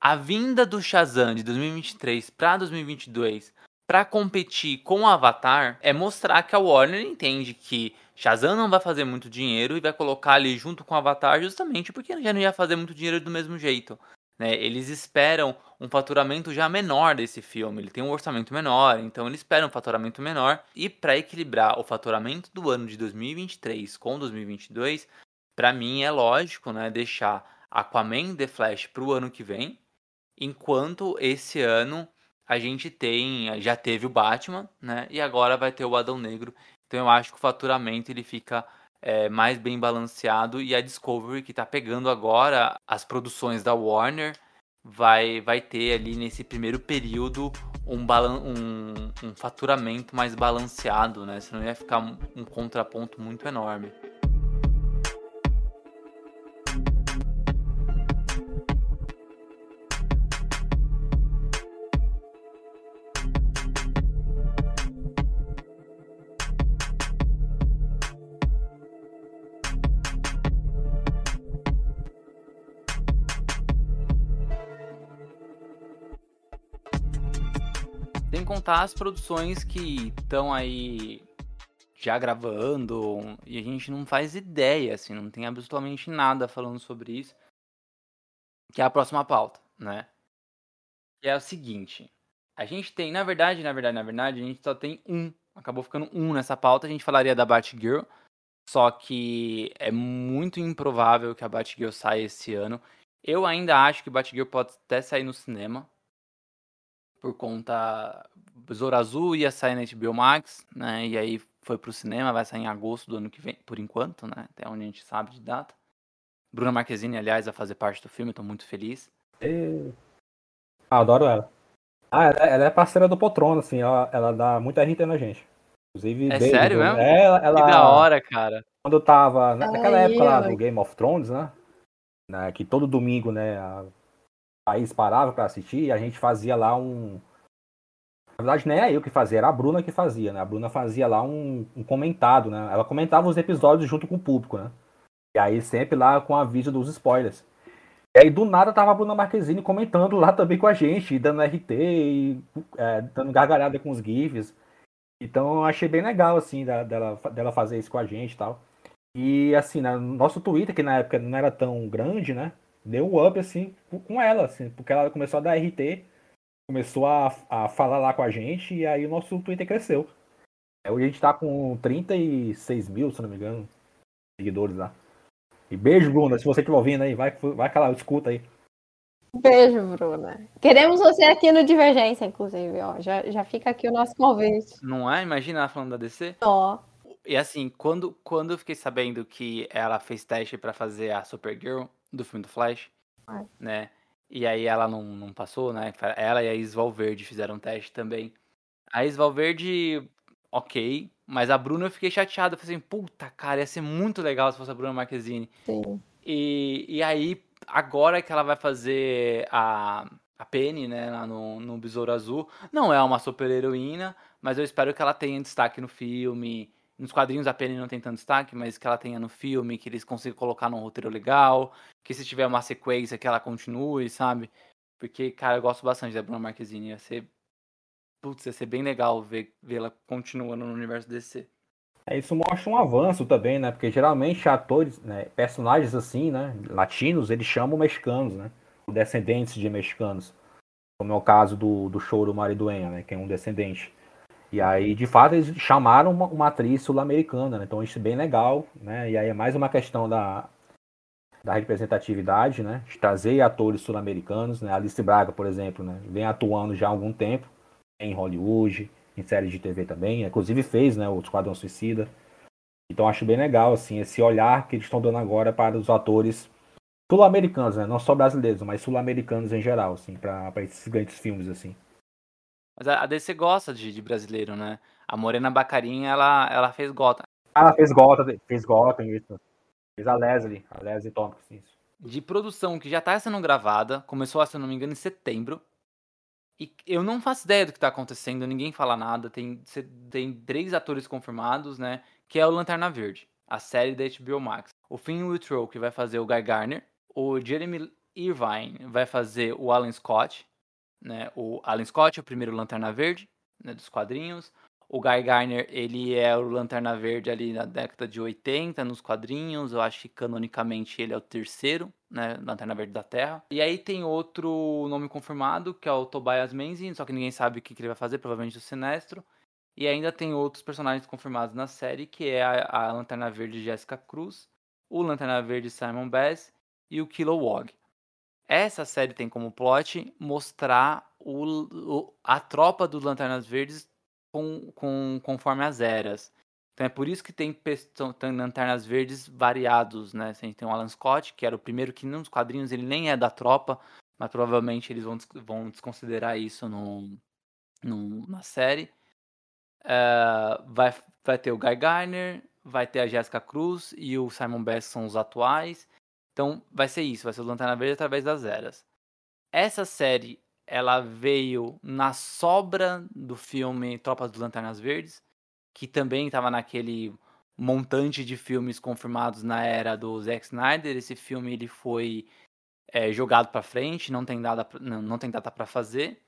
A vinda do Shazam de 2023 para 2022 para competir com o Avatar é mostrar que a Warner entende que Shazam não vai fazer muito dinheiro e vai colocar ali junto com o Avatar justamente porque já não ia fazer muito dinheiro do mesmo jeito. Né? Eles esperam um faturamento já menor desse filme. Ele tem um orçamento menor, então eles esperam um faturamento menor. E para equilibrar o faturamento do ano de 2023 com 2022, para mim é lógico, né, deixar Aquaman The Flash para o ano que vem, enquanto esse ano a gente tem, já teve o Batman, né, e agora vai ter o Adão Negro. Então eu acho que o faturamento ele fica é, mais bem balanceado e a Discovery que está pegando agora as produções da Warner vai, vai ter ali nesse primeiro período um, um, um faturamento mais balanceado, né? Senão ia ficar um contraponto muito enorme. As produções que estão aí já gravando e a gente não faz ideia, assim, não tem absolutamente nada falando sobre isso. Que é a próxima pauta, né? Que é o seguinte: a gente tem, na verdade, na verdade, na verdade, a gente só tem um. Acabou ficando um nessa pauta. A gente falaria da Batgirl. Só que é muito improvável que a Batgirl saia esse ano. Eu ainda acho que Batgirl pode até sair no cinema por conta. Besouro Azul ia sair na HBO Max, né? E aí foi pro cinema, vai sair em agosto do ano que vem, por enquanto, né? Até onde a gente sabe de data. Bruna Marquezine, aliás, vai fazer parte do filme, tô muito feliz. E... Ah, adoro ela. Ah, ela, ela é parceira do Poltrona, assim, ela, ela dá muita RT na gente. Inclusive, é sério mesmo? É, ela, ela, que da hora, cara. Quando eu tava naquela época lá do Game of Thrones, né? né que todo domingo, né, a país parava para assistir, a gente fazia lá um. Na verdade, nem é eu que fazia, era a Bruna que fazia, né? A Bruna fazia lá um, um comentado, né? Ela comentava os episódios junto com o público, né? E aí sempre lá com aviso dos spoilers. E aí do nada tava a Bruna Marquezine comentando lá também com a gente, dando RT, e, é, dando gargalhada com os GIFs. Então eu achei bem legal, assim, dela, dela fazer isso com a gente e tal. E assim, no nosso Twitter, que na época não era tão grande, né? Deu um up assim com ela, assim, porque ela começou a dar RT, começou a, a falar lá com a gente e aí o nosso Twitter cresceu. Hoje a gente tá com 36 mil, se não me engano, seguidores lá. E beijo, Bruna, se você estiver ouvindo aí, vai, vai calar, escuta aí. Beijo, Bruna. Queremos você aqui no Divergência, inclusive, ó. Já, já fica aqui o nosso convite. Não é? Imagina ela falando da DC? Ó. E assim, quando, quando eu fiquei sabendo que ela fez teste para fazer a Supergirl do filme do Flash, é. né? E aí ela não, não passou, né? Ela e a Is Valverde fizeram teste também. A Is Valverde, ok. Mas a Bruna eu fiquei chateado. Eu falei assim, puta, cara, ia ser muito legal se fosse a Bruna Marquezine. Sim. E, e aí, agora que ela vai fazer a, a Penny, né, lá no, no Besouro Azul, não é uma super heroína, mas eu espero que ela tenha destaque no filme. Nos quadrinhos a Penny não tem tanto destaque, mas que ela tenha no filme, que eles consigam colocar num roteiro legal, que se tiver uma sequência que ela continue, sabe? Porque, cara, eu gosto bastante da Bruna Marquezine. Ia ser. Putz, ia ser bem legal ver vê-la continuando no universo DC. É, isso mostra um avanço também, né? Porque geralmente atores, né, personagens assim, né, latinos, eles chamam mexicanos, né? Descendentes de mexicanos. Como é o caso do, do show do Mariduenha, né? Que é um descendente. E aí, de fato, eles chamaram uma, uma atriz sul-americana, né? Então isso é bem legal, né? E aí é mais uma questão da, da representatividade, né? De trazer atores sul-americanos, né? Alice Braga, por exemplo, né? Vem atuando já há algum tempo em Hollywood, em séries de TV também, inclusive fez, né, o Esquadrão Suicida. Então acho bem legal, assim, esse olhar que eles estão dando agora para os atores sul-americanos, né, não só brasileiros, mas sul-americanos em geral, assim, para esses grandes filmes, assim. Mas a DC gosta de, de brasileiro, né? A Morena Bacarinha, ela, ela fez Gotham. Ah, ela fez Gotham, fez Gotham, isso. Fez a Leslie, a Leslie Thompson, isso. De produção que já está sendo gravada, começou, se não me engano, em setembro. E eu não faço ideia do que tá acontecendo, ninguém fala nada. Tem, tem três atores confirmados, né? Que é o Lanterna Verde, a série da HBO Max. O Finn Wittrow, que vai fazer o Guy Garner. O Jeremy Irvine vai fazer o Alan Scott, né? O Alan Scott é o primeiro Lanterna Verde, né, dos quadrinhos. O Guy Garner, ele é o Lanterna Verde ali na década de 80 nos quadrinhos. Eu acho que canonicamente ele é o terceiro, né? Lanterna Verde da Terra. E aí tem outro nome confirmado, que é o Tobias Menzies, só que ninguém sabe o que, que ele vai fazer, provavelmente o Sinestro. E ainda tem outros personagens confirmados na série, que é a, a Lanterna Verde Jessica Cruz, o Lanterna Verde Simon Bass e o Kilowog. Essa série tem como plot mostrar o, o, a tropa dos Lanternas Verdes com, com, conforme as eras. Então é por isso que tem, tem lanternas verdes variados, né? A gente tem o Alan Scott, que era o primeiro que nos quadrinhos ele nem é da tropa, mas provavelmente eles vão, vão desconsiderar isso no, no na série. Uh, vai, vai ter o Guy Garner, vai ter a Jessica Cruz e o Simon Bass são os atuais. Então vai ser isso, vai ser o Lanterna Verde através das eras. Essa série ela veio na sobra do filme Tropas dos Lanternas Verdes, que também estava naquele montante de filmes confirmados na era do Zack Snyder. Esse filme ele foi é, jogado para frente, não tem data, não, não tem data para fazer.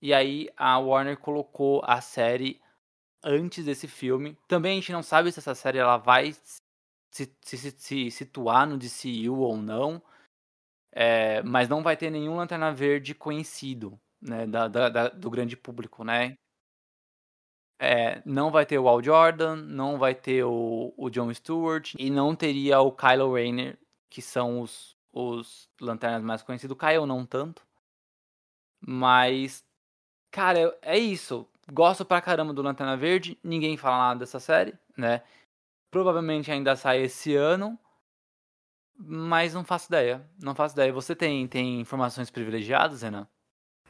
E aí a Warner colocou a série antes desse filme. Também a gente não sabe se essa série ela vai se, se, se situar no DCU ou não. É, mas não vai ter nenhum Lanterna Verde conhecido, né, da, da, da, do grande público, né? É, não vai ter o Al Jordan, não vai ter o, o John Stewart e não teria o Kylo Rayner, que são os, os lanternas mais conhecidos. O Kyle não tanto. Mas, cara, é isso. Gosto pra caramba do Lanterna Verde. Ninguém fala nada dessa série, né? Provavelmente ainda sai esse ano. Mas não faço ideia. Não faço ideia. Você tem, tem informações privilegiadas, Renan?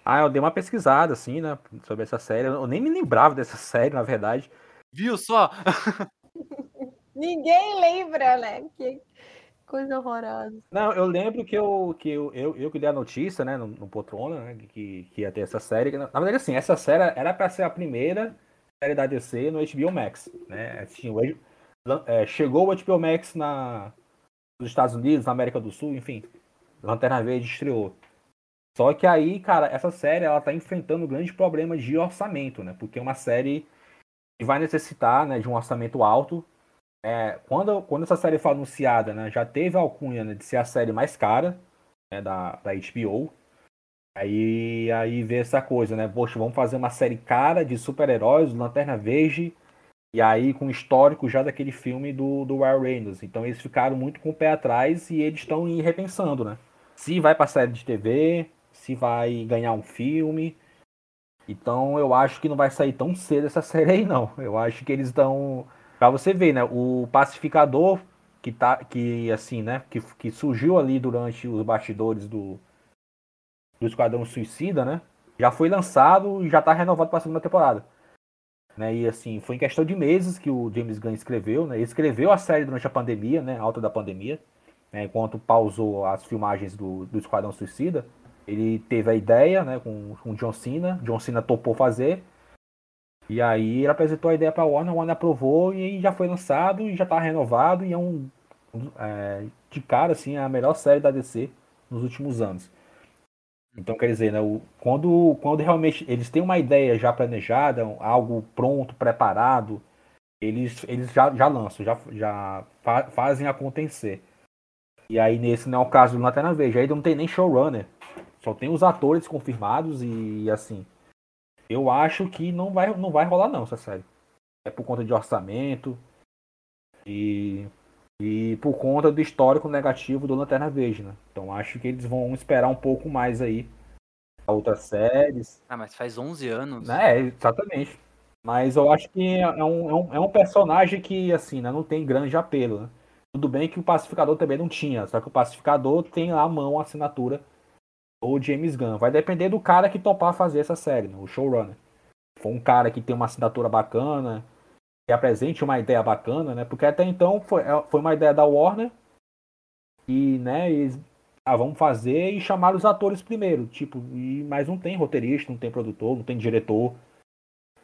Ah, eu dei uma pesquisada, assim, né, sobre essa série. Eu nem me lembrava dessa série, na verdade. Viu só? Ninguém lembra, né? Que coisa horrorosa. Não, eu lembro que eu que eu, eu, eu que dei a notícia, né, no, no Poltrona, né, que, que ia ter essa série. Na verdade, assim, essa série era para ser a primeira série da DC no HBO Max, né? Assim, o, é, chegou o HBO Max na, nos Estados Unidos, na América do Sul, enfim. Lanterna Verde estreou. Só que aí, cara, essa série ela tá enfrentando grandes problemas de orçamento, né? Porque é uma série que vai necessitar né, de um orçamento alto. É, quando, quando essa série foi anunciada, né, já teve a alcunha né, de ser a série mais cara né, da, da HBO. Aí, aí vê essa coisa, né? Poxa, vamos fazer uma série cara de super-heróis, Lanterna Verde, e aí, com o histórico já daquele filme do, do Ryan Reynolds. Então, eles ficaram muito com o pé atrás e eles estão repensando, né? se vai pra série de TV, se vai ganhar um filme. Então eu acho que não vai sair tão cedo essa série aí, não. Eu acho que eles estão. Pra você ver, né? O Pacificador, que tá. Que assim, né? Que, que surgiu ali durante os bastidores do. Do Esquadrão Suicida, né? Já foi lançado e já tá renovado pra segunda temporada. Né, e assim, foi em questão de meses que o James Gunn escreveu, né? Ele escreveu a série durante a pandemia, né? Alta da pandemia. Né, enquanto pausou as filmagens do, do Esquadrão Suicida. Ele teve a ideia, né, com, com John Cena. John Cena topou fazer. E aí ele apresentou a ideia para a Warner, a Warner aprovou e já foi lançado e já está renovado e é um, é, de cara assim a melhor série da DC nos últimos anos. Então, quer dizer, né, o, quando, quando realmente eles têm uma ideia já planejada, algo pronto, preparado, eles, eles já, já lançam, já, já fa fazem acontecer. E aí, nesse não é o caso do Lanterna Verde, aí não tem nem showrunner, só tem os atores confirmados e assim. Eu acho que não vai, não vai rolar, não, essa série. É por conta de orçamento e e por conta do histórico negativo do Lanterna Verde, né? Então acho que eles vão esperar um pouco mais aí a outras séries. Ah, mas faz 11 anos. É, exatamente. Mas eu acho que é um, é um, é um personagem que, assim, né, não tem grande apelo, né? Tudo bem que o Pacificador também não tinha, só que o Pacificador tem lá a mão a assinatura do James Gunn. Vai depender do cara que topar fazer essa série, né? o showrunner. Se for um cara que tem uma assinatura bacana, que apresente uma ideia bacana, né? Porque até então foi, é, foi uma ideia da Warner e, né, eles ah, vamos fazer e chamar os atores primeiro, tipo, e, mas não tem roteirista, não tem produtor, não tem diretor,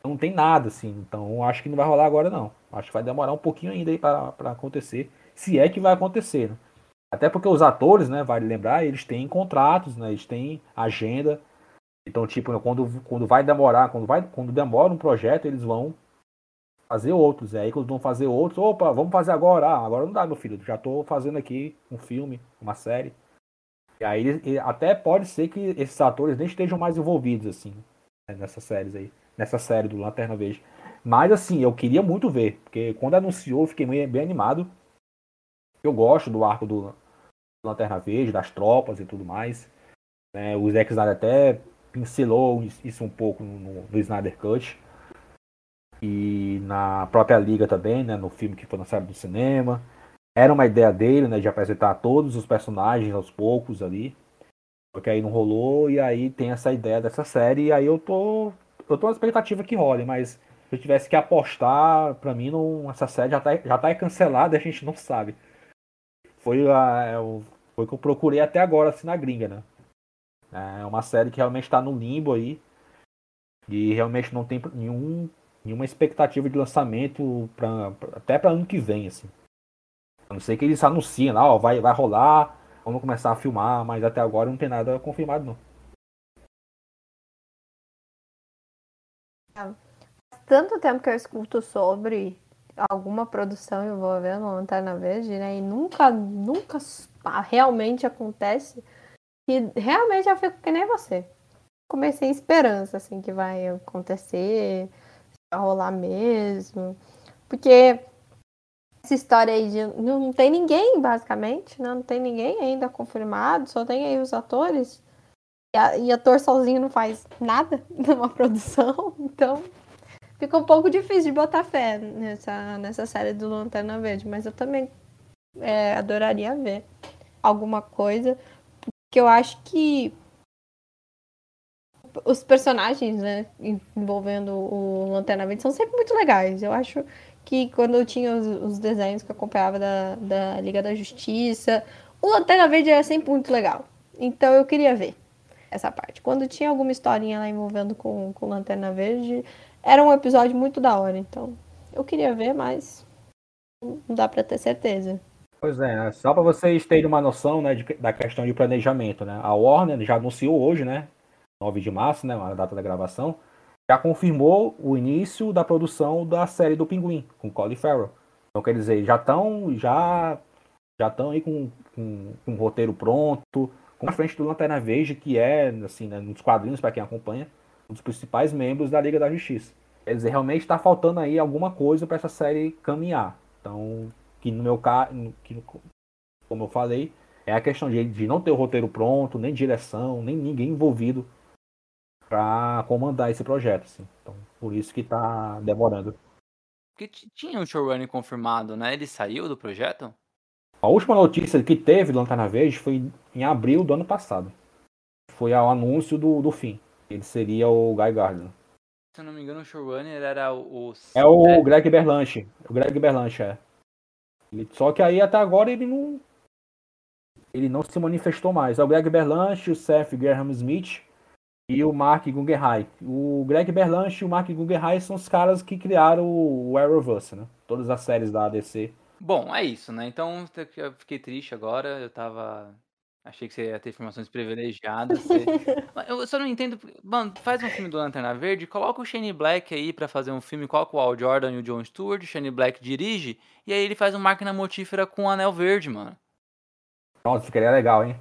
não tem nada, assim. Então acho que não vai rolar agora, não. Acho que vai demorar um pouquinho ainda aí para acontecer, se é que vai acontecer, né? Até porque os atores, né, vale lembrar, eles têm contratos, né, eles têm agenda. Então, tipo, quando, quando vai demorar, quando, vai, quando demora um projeto, eles vão fazer outros. É aí quando vão fazer outros, opa, vamos fazer agora. Ah, agora não dá, meu filho. Já estou fazendo aqui um filme, uma série. E aí até pode ser que esses atores nem estejam mais envolvidos, assim, né, nessas séries aí. Nessa série do Lanterna Verde. Mas assim, eu queria muito ver. Porque quando anunciou, eu fiquei bem, animado. Eu gosto do arco do Lanterna Verde, das tropas e tudo mais. É, o Zack Snyder até pincelou isso um pouco no, no Snyder Cut e na própria liga também, né, no filme que foi lançado no cinema. Era uma ideia dele, né, de apresentar todos os personagens aos poucos ali. Porque aí não rolou e aí tem essa ideia dessa série e aí eu tô eu tô na expectativa que role, mas se eu tivesse que apostar, para mim não, essa série já tá, já tá cancelada, a gente não sabe. Foi a é foi o que eu procurei até agora assim na gringa, né? É uma série que realmente está no limbo aí. E realmente não tem nenhum nenhuma expectativa de lançamento pra, pra até para ano que vem, assim. A não ser que eles anunciem lá, ó, vai, vai rolar, vamos começar a filmar, mas até agora não tem nada confirmado, não. Tanto tempo que eu escuto sobre alguma produção envolvendo Lanterna Verde, né? E nunca, nunca realmente acontece. E realmente eu fico que nem você. Comecei esperança, assim, que vai acontecer rolar mesmo. Porque essa história aí de não tem ninguém, basicamente, né? Não tem ninguém ainda confirmado, só tem aí os atores. E, a, e ator sozinho não faz nada numa produção, então fica um pouco difícil de botar fé nessa, nessa série do Lanterna Verde, mas eu também é, adoraria ver alguma coisa, porque eu acho que os personagens, né, envolvendo o Lanterna Verde são sempre muito legais. Eu acho que quando eu tinha os, os desenhos que eu acompanhava da, da Liga da Justiça, o Lanterna Verde era sempre muito legal. Então eu queria ver essa parte. Quando tinha alguma historinha lá envolvendo com, com Lanterna Verde, era um episódio muito da hora. Então eu queria ver, mas não dá para ter certeza. Pois é, só para vocês terem uma noção né, de, da questão de planejamento, né? A Warner já anunciou hoje, né, 9 de março, né, a data da gravação, já confirmou o início da produção da série do Pinguim, com Colin Farrell. Então, quer dizer, já estão já já estão aí com, com, com um roteiro pronto, com a frente do Lanterna Verde, que é, assim, né, nos quadrinhos, para quem acompanha, um dos principais membros da Liga da Justiça. Quer dizer, realmente está faltando aí alguma coisa para essa série caminhar. Então, que no meu caso, que, como eu falei, É a questão de, de não ter o roteiro pronto, nem direção, nem ninguém envolvido para comandar esse projeto. Assim. Então, por isso que está demorando. Porque tinha um showrunner confirmado, né? Ele saiu do projeto? A última notícia que teve do Lanterna Verde foi em abril do ano passado. Foi o anúncio do, do fim. Ele seria o Guy Gardner. Se eu não me engano, o showrunner era o. o... É o Greg Berlanche. O Greg Berlanche, é. Ele, só que aí até agora ele não. Ele não se manifestou mais. É o Greg Berlanche, o Seth Graham Smith e o Mark Guggenheim. O Greg Berlanche e o Mark Guggenheim são os caras que criaram o Arrowverse, né? Todas as séries da ADC. Bom, é isso, né? Então eu fiquei triste agora. Eu tava. Achei que você ia ter informações privilegiadas. Você... eu só não entendo. Mano, faz um filme do Lanterna Verde, coloca o Shane Black aí para fazer um filme, coloca o Al Jordan e o John Stewart, o Shane Black dirige, e aí ele faz uma máquina mortífera com o anel verde, mano. Nossa, ficaria legal, hein?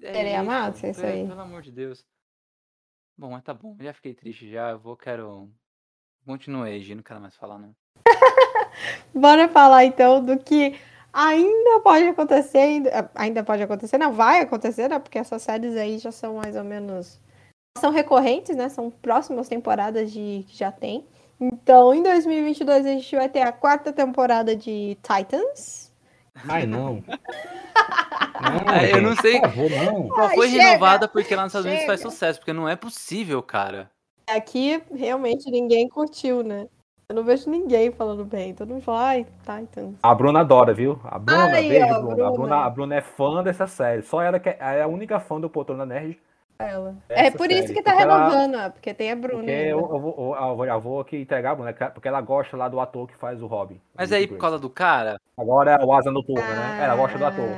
É Seria massa isso aí. Pelo amor de Deus. Bom, mas tá bom. Já fiquei triste já. Eu vou, quero. Continuei, Gi, não quero mais falar, não. Bora falar então do que ainda pode acontecer, ainda, ainda pode acontecer, não vai acontecer, né? Porque essas séries aí já são mais ou menos são recorrentes, né? São próximas temporadas de que já tem. Então, em 2022 a gente vai ter a quarta temporada de Titans. Ai, não. não é, eu não sei. Favor, não. Qual foi Ai, renovada porque lá nos Estados Unidos faz sucesso, porque não é possível, cara. Aqui realmente ninguém curtiu, né? Eu não vejo ninguém falando bem. Todo mundo fala, ai, Titans. A Bruna adora, viu? A Bruna, Ai, beijo, ó, Bruna. Bruna. A, Bruna, a Bruna é fã dessa série. Só ela que é, é a única fã do Poltrona Nerd. Ela. É por série. isso que tá porque renovando, ela... porque tem a Bruna. Porque eu, eu, vou, eu, vou, eu vou aqui entregar a Bruna, porque ela gosta lá do ator que faz o Robin. Mas aí, por causa do cara? Agora é o Asa Noturna, ah, né? Ela gosta do ator.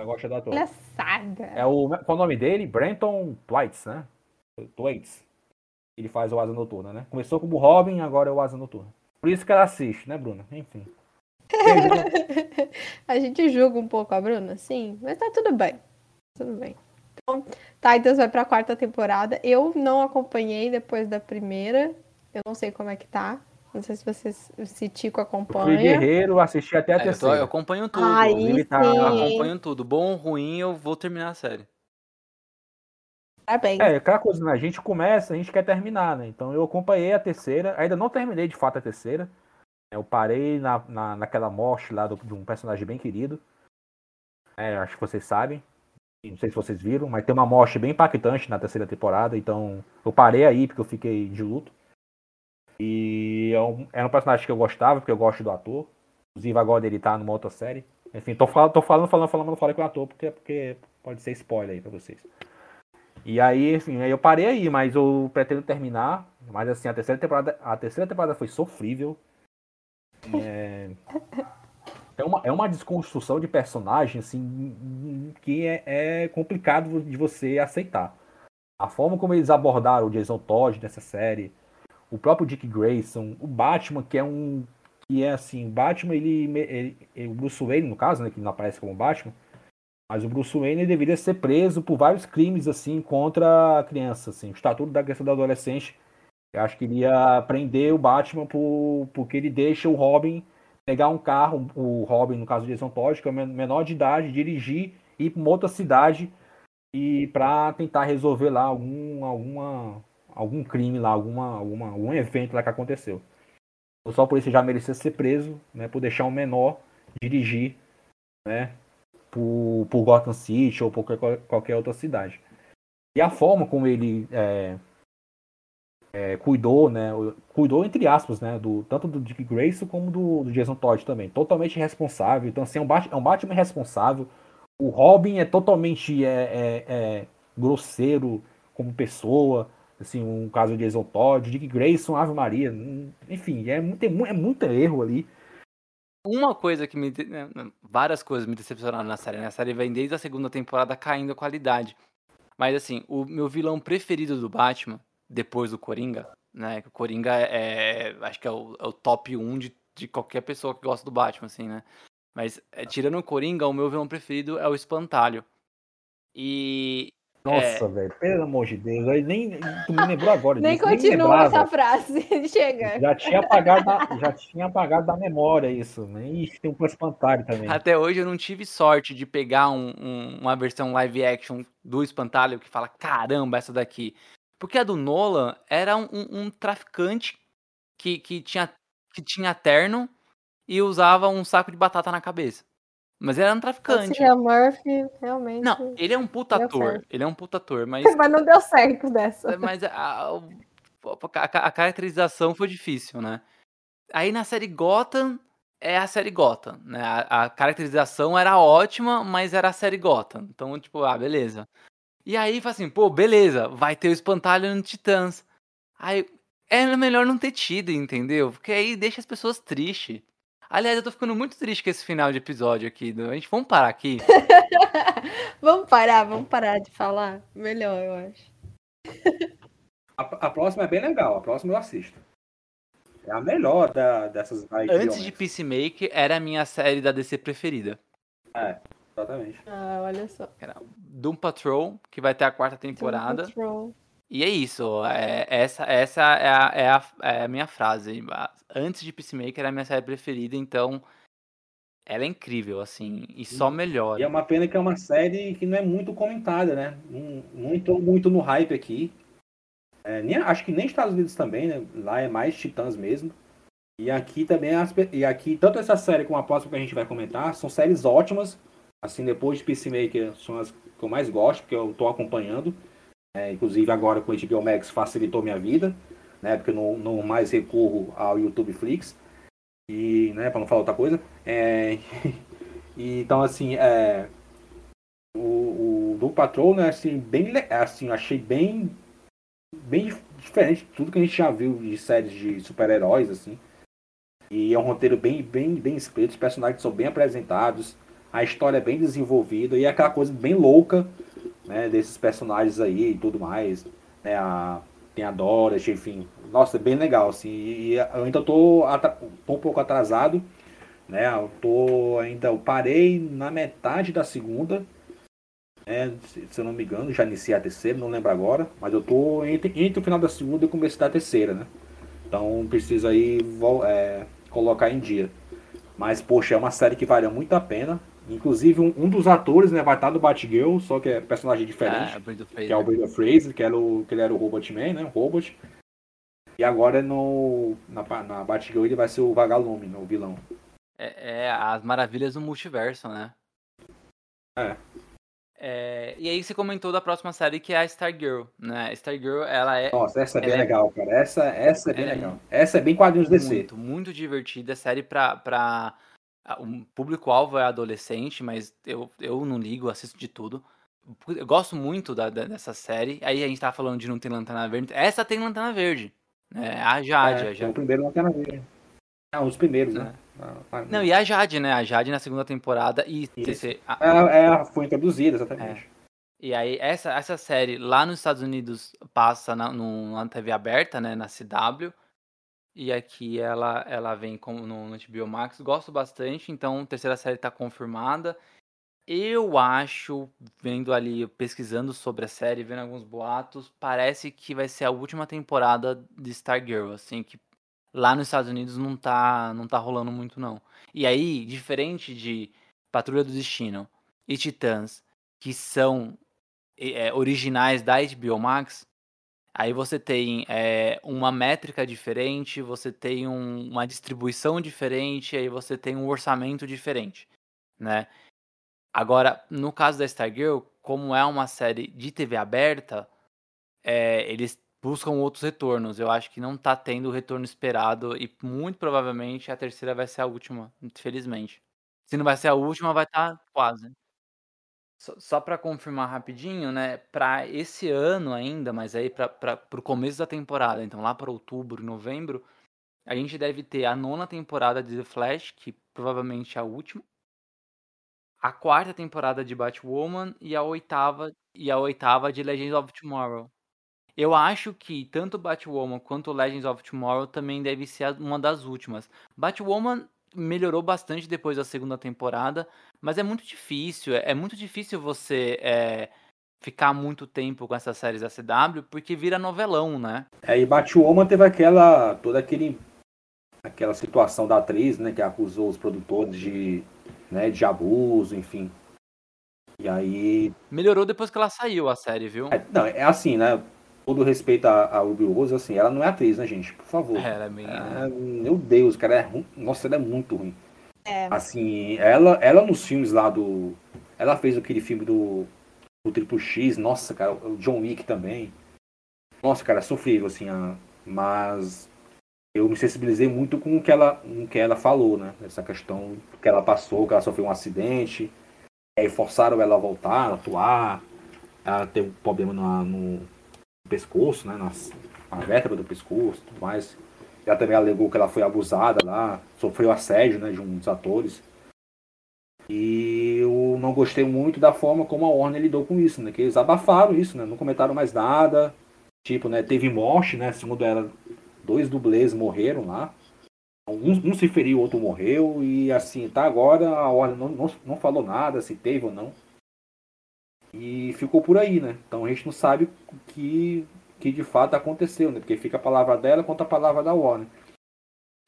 Ela gosta do ator. Engraçada. É o, qual é o nome dele? Brenton Twites, né? Twaits. Ele faz o Asa Noturna, né? Começou como Robin, agora é o Asa Noturna. Por isso que ela assiste, né, Bruna? Enfim. a gente julga um pouco a Bruna, sim, mas tá tudo bem. Tudo bem. Então, Titans vai pra quarta temporada. Eu não acompanhei depois da primeira. Eu não sei como é que tá. Não sei se vocês, se Tico acompanha. fui guerreiro, assisti até a é, terceira. Eu, tô, eu acompanho tudo. Aí, tá... Eu acompanho tudo. Bom ou ruim, eu vou terminar a série. Parabéns. É, aquela coisa, né? A gente começa, a gente quer terminar, né? Então eu acompanhei a terceira, ainda não terminei de fato a terceira. Eu parei na, na, naquela morte lá do, de um personagem bem querido. É, acho que vocês sabem. Não sei se vocês viram, mas tem uma morte bem impactante na terceira temporada, então eu parei aí porque eu fiquei de luto. E é um, era um personagem que eu gostava, porque eu gosto do ator. Inclusive agora ele tá numa outra série. Enfim, tô falando, tô falando, falando, falando, falei com o ator, porque, porque pode ser spoiler aí pra vocês. E aí, enfim, aí eu parei aí, mas eu pretendo terminar. Mas assim, a terceira temporada, a terceira temporada foi sofrível. É, é, uma, é uma desconstrução de personagem, assim, que é, é complicado de você aceitar. A forma como eles abordaram o Jason Todd nessa série, o próprio Dick Grayson, o Batman, que é um. que é assim, o Batman, ele, ele, ele. O Bruce Wayne, no caso, né, que não aparece como Batman mas o Bruce Wayne deveria ser preso por vários crimes assim contra a criança, assim. O estatuto da criança do adolescente, eu acho que iria prender o Batman por, porque ele deixa o Robin pegar um carro, o Robin, no caso de Jason Todd, que é menor de idade, dirigir e ir para outra cidade e para tentar resolver lá algum alguma algum crime lá, alguma, alguma algum evento lá que aconteceu. Só por isso já merecia ser preso, né, por deixar um menor dirigir, né, por, por Gotham City ou por qualquer, qualquer outra cidade. E a forma como ele é, é, cuidou, né, cuidou entre aspas, né, do, tanto do Dick Grayson como do, do Jason Todd também, totalmente responsável. Então, assim, é um, Batman, é um Batman responsável. O Robin é totalmente é, é, é, grosseiro como pessoa, assim, um caso de Jason Todd, Dick Grayson, Ave Maria, enfim, é muito, é muito erro ali. Uma coisa que me. Né, várias coisas me decepcionaram na série. Né? A série vem desde a segunda temporada caindo a qualidade. Mas assim, o meu vilão preferido do Batman, depois do Coringa, né? O Coringa é. Acho que é o, é o top 1 de, de qualquer pessoa que gosta do Batman, assim, né? Mas é, tirando o Coringa, o meu vilão preferido é o Espantalho. E Nossa, é... velho, pelo amor de Deus, aí nem tu me lembrou agora. nem continua essa frase, chega. Já tinha apagado, da, já tinha apagado da memória isso, nem né? tem um espantalho também. Até hoje eu não tive sorte de pegar um, um, uma versão live action do espantalho que fala caramba essa daqui, porque a do Nolan era um, um traficante que, que tinha que tinha terno e usava um saco de batata na cabeça. Mas ele era um traficante. O Murphy, realmente. Não, ele é um puta ator. Certo. Ele é um puta ator, mas. Mas não deu certo dessa. Mas a, a, a, a, caracterização foi difícil, né? Aí na série Gotham é a série Gotham, né? A, a caracterização era ótima, mas era a série Gotham. Então, tipo, ah, beleza. E aí, fala assim, pô, beleza, vai ter o espantalho no Titãs. Aí, é melhor não ter tido, entendeu? Porque aí deixa as pessoas tristes. Aliás, eu tô ficando muito triste com esse final de episódio aqui. A gente vamos parar aqui. vamos parar, vamos parar de falar. Melhor, eu acho. A, a, próxima é bem legal, a próxima eu assisto. É a melhor da, dessas Antes de Peacemaker, era a minha série da DC preferida. É, exatamente. Ah, olha só. Era Doom Patrol, que vai ter a quarta temporada. Doom Patrol. E é isso, é, essa, essa é, a, é, a, é a minha frase. Antes de Peacemaker era a minha série preferida, então ela é incrível, assim, e só melhora. E é uma pena que é uma série que não é muito comentada, né? Entrou muito no hype aqui. É, nem, acho que nem Estados Unidos também, né? Lá é mais Titãs mesmo. E aqui também, as, e aqui, tanto essa série como a próxima que a gente vai comentar, são séries ótimas. Assim, depois de Peacemaker, são as que eu mais gosto, porque eu tô acompanhando. É, inclusive agora com o HBO Max facilitou minha vida, né? Porque eu não, não mais recorro ao YouTube Flix. E, né, para não falar outra coisa. É, então, assim, é, o, o do Patrol, né, assim, bem, assim, achei bem, bem diferente de tudo que a gente já viu de séries de super-heróis, assim. E é um roteiro bem, bem, bem escrito, os personagens são bem apresentados, a história é bem desenvolvida e é aquela coisa bem louca né, desses personagens aí e tudo mais. Né, a, tem a Dorothy, enfim. Nossa, é bem legal, assim. E, eu ainda tô, tô um pouco atrasado, né? Eu tô ainda. Eu parei na metade da segunda. Né, se, se eu não me engano, já iniciei a terceira, não lembro agora. Mas eu tô entre, entre o final da segunda e o começo da terceira, né? Então preciso aí é, colocar em dia. Mas, poxa, é uma série que vale muito a pena. Inclusive, um, um, dos atores né, vai estar no Batgirl, só que é personagem diferente. Ah, que é o Brenda Fraser, que, era o, que ele era o Robot Man, né? O Robot. E agora no, na, na Batgirl ele vai ser o Vagalume, né, o vilão. É, é, as maravilhas do multiverso, né? É. é. E aí você comentou da próxima série que é a Stargirl, né? Stargirl, ela é... Nossa, essa é bem é legal, cara. Essa, essa é bem é legal. Essa é bem quadrinhos DC. Muito, muito divertida. Série pra... pra o público-alvo é adolescente, mas eu, eu não ligo, assisto de tudo. Eu gosto muito da, da, dessa série. Aí a gente tava falando de não ter lanterna verde. Essa tem lanterna verde. Né? A Jade. É, a Jade. o primeiro lanterna verde. Ah, os primeiros, né? É. Ah, ah, não, e a Jade, né? A Jade na segunda temporada. E TC, a... é, é, foi introduzida, exatamente. É. E aí, essa, essa série lá nos Estados Unidos passa na TV aberta, né? Na CW. E aqui ela, ela vem como no, no HBO Max. Gosto bastante, então terceira série está confirmada. Eu acho, vendo ali, pesquisando sobre a série, vendo alguns boatos, parece que vai ser a última temporada de Stargirl, assim, que lá nos Estados Unidos não tá, não tá rolando muito não. E aí, diferente de Patrulha do Destino e Titãs, que são é, originais da HBO Max, Aí você tem é, uma métrica diferente, você tem um, uma distribuição diferente, aí você tem um orçamento diferente, né? Agora, no caso da Stargirl, como é uma série de TV aberta, é, eles buscam outros retornos. Eu acho que não tá tendo o retorno esperado e muito provavelmente a terceira vai ser a última, infelizmente. Se não vai ser a última, vai estar tá quase. Só, só para confirmar rapidinho, né? Para esse ano ainda, mas aí para o começo da temporada, então lá para outubro, novembro, a gente deve ter a nona temporada de The Flash, que provavelmente é a última, a quarta temporada de Batwoman e a oitava e a oitava de Legends of Tomorrow. Eu acho que tanto Batwoman quanto Legends of Tomorrow também deve ser uma das últimas. Batwoman melhorou bastante depois da segunda temporada, mas é muito difícil, é muito difícil você é, ficar muito tempo com essas séries da CW, porque vira novelão, né? É, e Batwoman teve aquela. toda aquele. aquela situação da atriz, né, que acusou os produtores de, né, de abuso, enfim. E aí. Melhorou depois que ela saiu a série, viu? É, não, é assim, né? Todo respeito a, a Ruby Rose, assim, ela não é atriz, né, gente? Por favor. É, ela é bem. É, meu Deus, cara, é ruim. Nossa, ela é muito ruim. É. Assim, ela, ela nos filmes lá do. Ela fez aquele filme do o Triple X, nossa, cara, o John Wick também. Nossa, cara, é sofrível, assim, a... mas eu me sensibilizei muito com o que ela, com o que ela falou, né? Essa questão que ela passou, que ela sofreu um acidente, aí forçaram ela a voltar, a atuar, ela teve um problema no, no pescoço, né? Na, na vértebra do pescoço, tudo mais. Ela também alegou que ela foi abusada lá, sofreu assédio, né, de um dos atores. E eu não gostei muito da forma como a Warner lidou com isso, né? Que eles abafaram isso, né? Não comentaram mais nada. Tipo, né? Teve morte, né? Segundo ela, dois dublês morreram lá. Um, um se feriu, outro morreu. E assim, tá agora a Warner não, não, não falou nada, se teve ou não. E ficou por aí, né? Então a gente não sabe o que, que de fato aconteceu, né? Porque fica a palavra dela contra a palavra da Warner.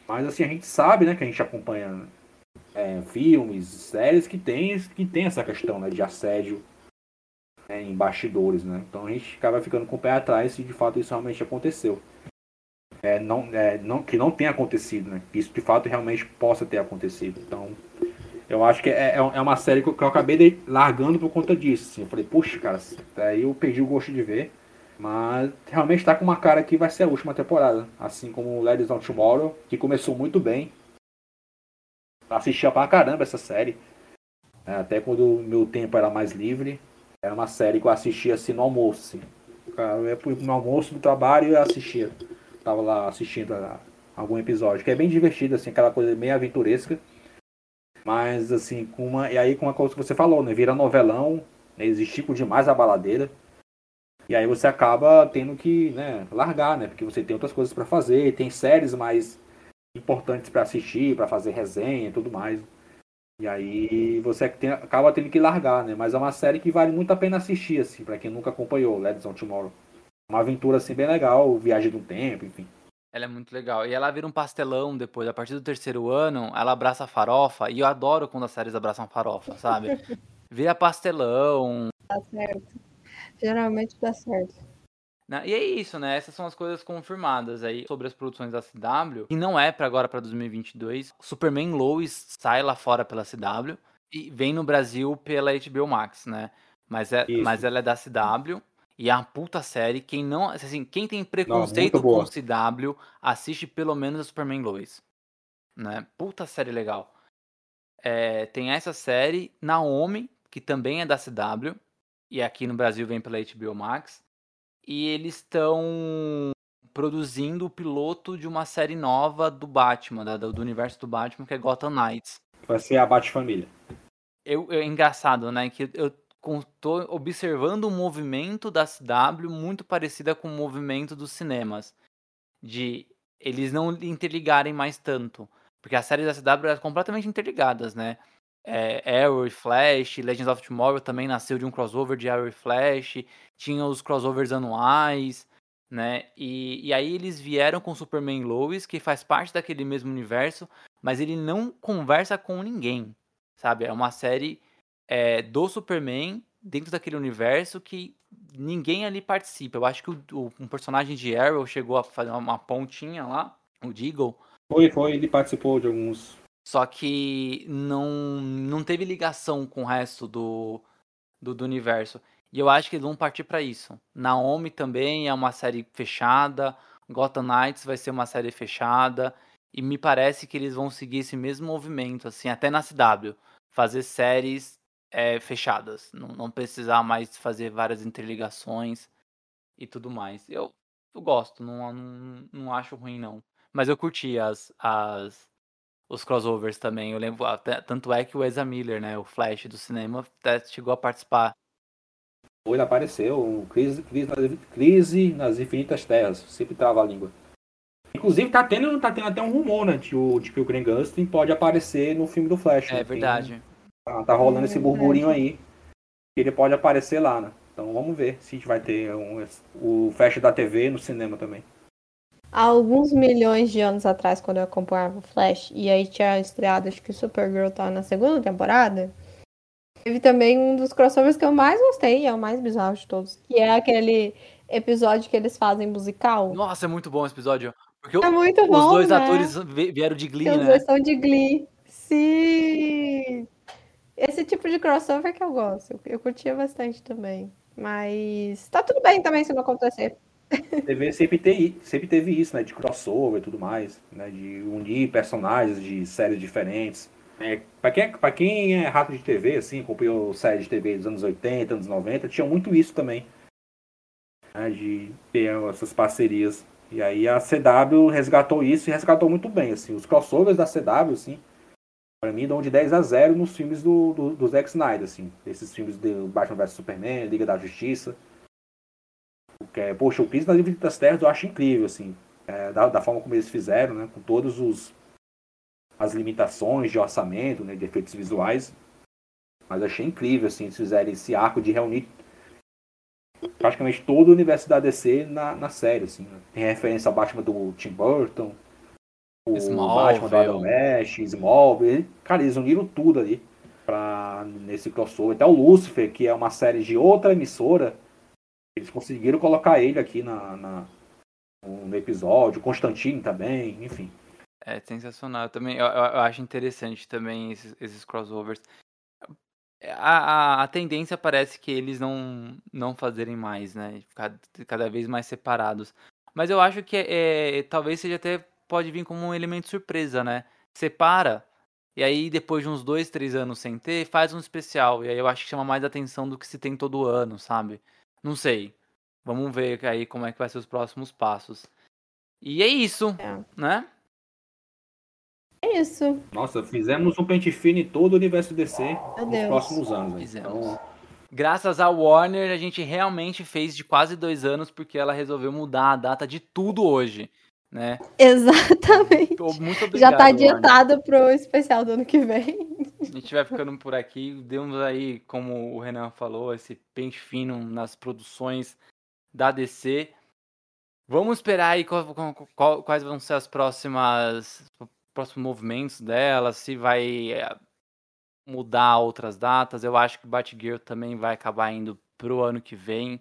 Mas assim, a gente sabe, né? Que a gente acompanha é, filmes, séries que tem, que tem essa questão né, de assédio né, em bastidores, né? Então a gente acaba ficando com o pé atrás se de fato isso realmente aconteceu. É, não, é, não, que não tenha acontecido, né? Que isso de fato realmente possa ter acontecido. Então, eu acho que é, é, é uma série que eu, acabei largando por conta disso. Assim. Eu falei, puxa, cara, aí eu perdi o gosto de ver. Mas realmente está com uma cara que vai ser a última temporada. Assim como Ladies on Tomorrow, que começou muito bem, assistia pra caramba essa série. É, até quando o meu tempo era mais livre. Era uma série que eu assistia assim no almoço. Assim. Eu ia pro, no almoço do trabalho e assistia. Tava lá assistindo algum episódio. Que é bem divertido, assim, aquela coisa meio aventuresca. Mas assim, com uma. E aí com uma coisa que você falou, né? Vira novelão, né? Existe demais a baladeira. E aí você acaba tendo que né, largar, né? Porque você tem outras coisas para fazer, tem séries mais importantes para assistir, para fazer resenha e tudo mais. E aí você tem, acaba tendo que largar, né? Mas é uma série que vale muito a pena assistir, assim, para quem nunca acompanhou, Legends on Tomorrow. Uma aventura, assim, bem legal, viagem do tempo, enfim. Ela é muito legal. E ela vira um pastelão depois, a partir do terceiro ano, ela abraça a farofa, e eu adoro quando as séries abraçam farofa, sabe? vira pastelão. Dá certo. Geralmente dá certo. Né? E é isso, né? Essas são as coisas confirmadas aí sobre as produções da CW. E não é para agora, para 2022. Superman Lois sai lá fora pela CW e vem no Brasil pela HBO Max, né? Mas, é, mas ela é da CW e é uma puta série. Quem não, assim, quem tem preconceito não, com CW, assiste pelo menos a Superman Lois, né? Puta série legal. É, tem essa série Naomi, que também é da CW e aqui no Brasil vem pela HBO Max e eles estão produzindo o piloto de uma série nova do Batman, da, do universo do Batman, que é Gotham Knights. Vai ser a Bat-Família. Eu, é engraçado, né? Que eu tô observando um movimento da CW muito parecida com o movimento dos cinemas. De eles não interligarem mais tanto. Porque as séries da CW eram completamente interligadas, né? é, Arrow e Flash, Legends of Tomorrow também nasceu de um crossover de Arrow e Flash, tinha os crossovers anuais, né? E, e aí eles vieram com Superman Lois, que faz parte daquele mesmo universo, mas ele não conversa com ninguém, sabe? É uma série é, do Superman dentro daquele universo que ninguém ali participa. Eu acho que o, o, um personagem de Arrow chegou a fazer uma pontinha lá, o Deagle. Foi, foi, ele participou de alguns só que não, não teve ligação com o resto do, do, do universo. E eu acho que eles vão partir para isso. Naomi também é uma série fechada. Gotham Knights vai ser uma série fechada. E me parece que eles vão seguir esse mesmo movimento, assim, até na CW. Fazer séries é, fechadas. Não, não precisar mais fazer várias interligações e tudo mais. Eu, eu gosto, não, não, não acho ruim, não. Mas eu curti as, as, os crossovers também. Eu lembro, até, tanto é que o Ezra Miller, né, o Flash do cinema, até chegou a participar. Ele apareceu, crise, crise, nas, crise nas Infinitas Terras, sempre trava a língua. Inclusive tá tendo, tá tendo até um rumor, né, de, o, de que o Green Gustin pode aparecer no filme do Flash. É né? verdade. Tem, tá, tá, rolando esse burburinho aí. Que ele pode aparecer lá, né? Então vamos ver se a gente vai ter um, o Flash da TV no cinema também. Há alguns milhões de anos atrás, quando eu acompanhava o Flash, e aí tinha estreado, acho que o Supergirl tá na segunda temporada, teve também um dos crossovers que eu mais gostei, é o mais bizarro de todos, que é aquele episódio que eles fazem musical. Nossa, é muito bom esse episódio. Porque é muito os bom, dois né? atores vieram de Glee, Os né? dois são de Glee. Sim! Esse tipo de crossover que eu gosto. Eu curtia bastante também. Mas tá tudo bem também se não acontecer. TV sempre, te, sempre teve isso, né? De crossover e tudo mais, né? De unir personagens de séries diferentes. É, para quem, é, pra quem é rato de TV, assim, acompanhou séries de TV dos anos 80, anos 90, tinha muito isso também. Né, de ter essas parcerias. E aí a CW resgatou isso e resgatou muito bem, assim. Os crossovers da CW, assim, pra mim dão de 10 a 0 nos filmes do, do, do Zack Snyder, assim. Esses filmes de Batman vs Superman, Liga da Justiça. Porque, poxa, o Crise nas Infinitas Terras eu acho incrível, assim. É, da, da, forma como eles fizeram, né? Com todos os as limitações de orçamento, né? De efeitos visuais. Mas achei incrível, assim, eles fizerem esse arco de reunir praticamente todo o universo da DC na, na série, assim. Né? Tem referência ao Batman do Tim Burton, Smallville. Batman do Adam West, Smallville. Cara, eles uniram tudo ali pra, nesse crossover. Até o Lucifer, que é uma série de outra emissora, eles conseguiram colocar ele aqui na, na no episódio. O Constantine também, enfim. É sensacional. Também, eu, eu acho interessante também esses, esses crossovers. A, a, a, tendência parece que eles não, não fazerem mais, né? Ficar cada vez mais separados. Mas eu acho que é, é, talvez seja até pode vir como um elemento surpresa, né? Separa, e aí depois de uns dois, três anos sem ter, faz um especial. E aí eu acho que chama mais atenção do que se tem todo ano, sabe? Não sei. Vamos ver aí como é que vai ser os próximos passos. E é isso, É. né? É isso. Nossa, fizemos um pente fino em todo o universo DC nos Deus. próximos anos. né? Fizemos. Então, Graças à Warner, a gente realmente fez de quase dois anos, porque ela resolveu mudar a data de tudo hoje, né? Exatamente. Muito Já obrigado, tá Warner. adiantado pro especial do ano que vem. A gente vai ficando por aqui. Demos aí, como o Renan falou, esse pente fino nas produções da DC. Vamos esperar aí qual- qual- qual- quais vão ser as próximas próximos movimentos dela, se vai é, mudar outras datas. Eu acho que Batgirl também vai acabar indo pro ano que vem,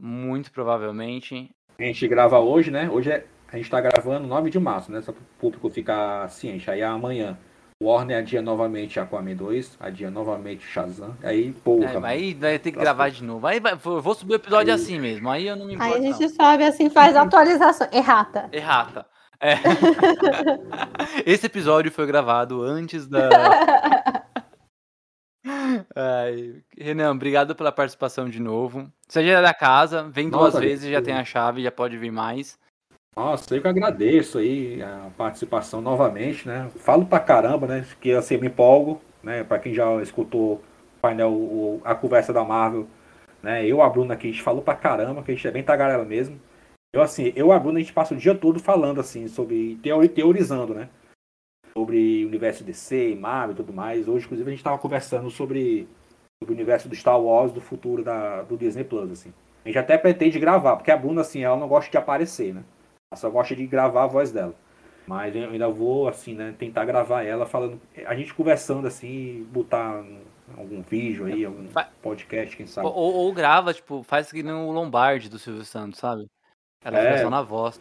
muito provavelmente. a gente grava hoje, né? Hoje é, a gente tá gravando 9 de março, né? Só para o público ficar ciente. Aí amanhã, Warner adia novamente Aquaman 2, adia novamente Shazam. Aí, porra. É, aí vai ter que gravar de novo. Aí vai- eu vou subir o episódio Aí- assim mesmo. Aí eu não me Aí importo. a não. gente sobe assim, faz atualização. Errata. Errata. É. Esse episódio foi gravado antes da. Ai, Renan, obrigado pela participação de novo. Você já é da casa, vem duas Nossa, vezes, já tem a chave, já pode vir mais. Nossa, eu que agradeço aí a participação novamente, né? Falo pra caramba, né? Que assim, me empolgo, né? Pra quem já escutou o painel, o- a conversa da Marvel, né? Eu, a Bruna aqui, a gente falou pra caramba, que a gente é bem tagarela mesmo. Eu, assim, eu e a Bruna, a gente passa o dia todo falando, assim, sobre, teori- teorizando, né? Sobre o universo DC, Marvel e tudo mais. Hoje, inclusive, a gente tava conversando sobre, sobre o universo do Star Wars, do futuro da, do Disney Plus, assim. A gente até pretende gravar, porque a Bruna, assim, ela não gosta de aparecer, né? Só gosta de gravar a voz dela. Mas eu ainda vou, assim, né, tentar gravar ela falando. A gente conversando assim, botar algum vídeo aí, algum podcast, quem sabe. Ou, ou grava, tipo, faz que nem o Lombardi do Silvio Santos, sabe? Ela É. fica só na voz.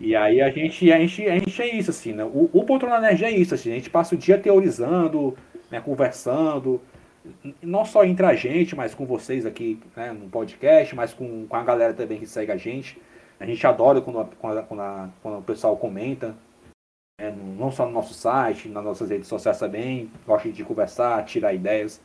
E aí a gente, a gente, a gente é isso, assim, né? O, o Poltrona Nerd é isso, assim, a gente passa o dia teorizando, né, conversando, não só entre a gente, mas com vocês aqui, né, no podcast, mas com, com a galera também que segue a gente. A gente adora quando, quando, quando, a- quando o pessoal comenta, né, não só no nosso site, nas nossas redes sociais também, gosta de conversar, tirar ideias.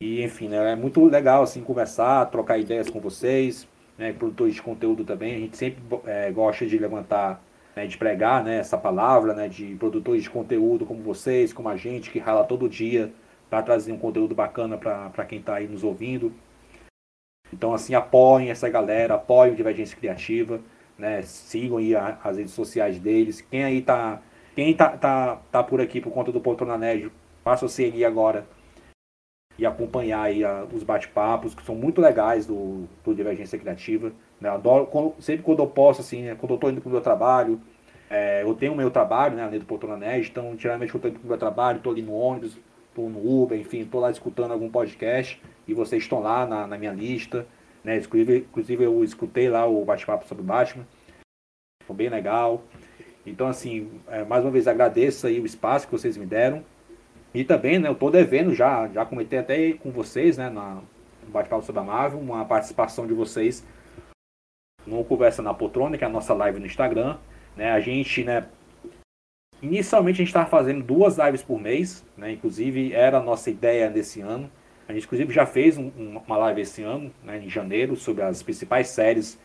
E, enfim, né, é muito legal, assim, conversar, trocar ideias com vocês, né, produtores de conteúdo também, a gente sempre é, gosta de levantar, né, de pregar né, essa palavra, né, de produtores de conteúdo como vocês, como a gente, que rala todo dia para trazer um conteúdo bacana para quem está aí nos ouvindo. Então, assim, apoiem essa galera, apoiem o Divergência Criativa, né, sigam aí a- as redes sociais deles. Quem aí tá, quem tá, tá, tá por aqui por conta do Poltrona Nerd, faça o seguir agora e acompanhar aí a, os bate-papos, que são muito legais do, do Divergência Criativa. Né? Adoro, quando, sempre quando eu posso, assim, né? quando eu estou indo para o meu trabalho, é, eu tenho o meu trabalho, né, além do Poltrona Nerd, então, geralmente, quando eu estou indo para o meu trabalho, estou ali no ônibus, estou no Uber, enfim, estou lá escutando algum podcast, e vocês estão lá na, na minha lista, né, inclusive, inclusive eu escutei lá o bate-papo sobre Batman, foi bem legal. Então, assim, é, mais uma vez agradeço aí o espaço que vocês me deram. E também, né, eu tô devendo já, já comentei até com vocês, né, na, no bate-papo sobre a Marvel, uma participação de vocês no Conversa na Poltrona, que é a nossa live no Instagram. Né, a gente, né, inicialmente a gente estava fazendo duas lives por mês, né, inclusive era a nossa ideia nesse ano. A gente, inclusive, já fez um, uma live esse ano, né, em janeiro, sobre as principais séries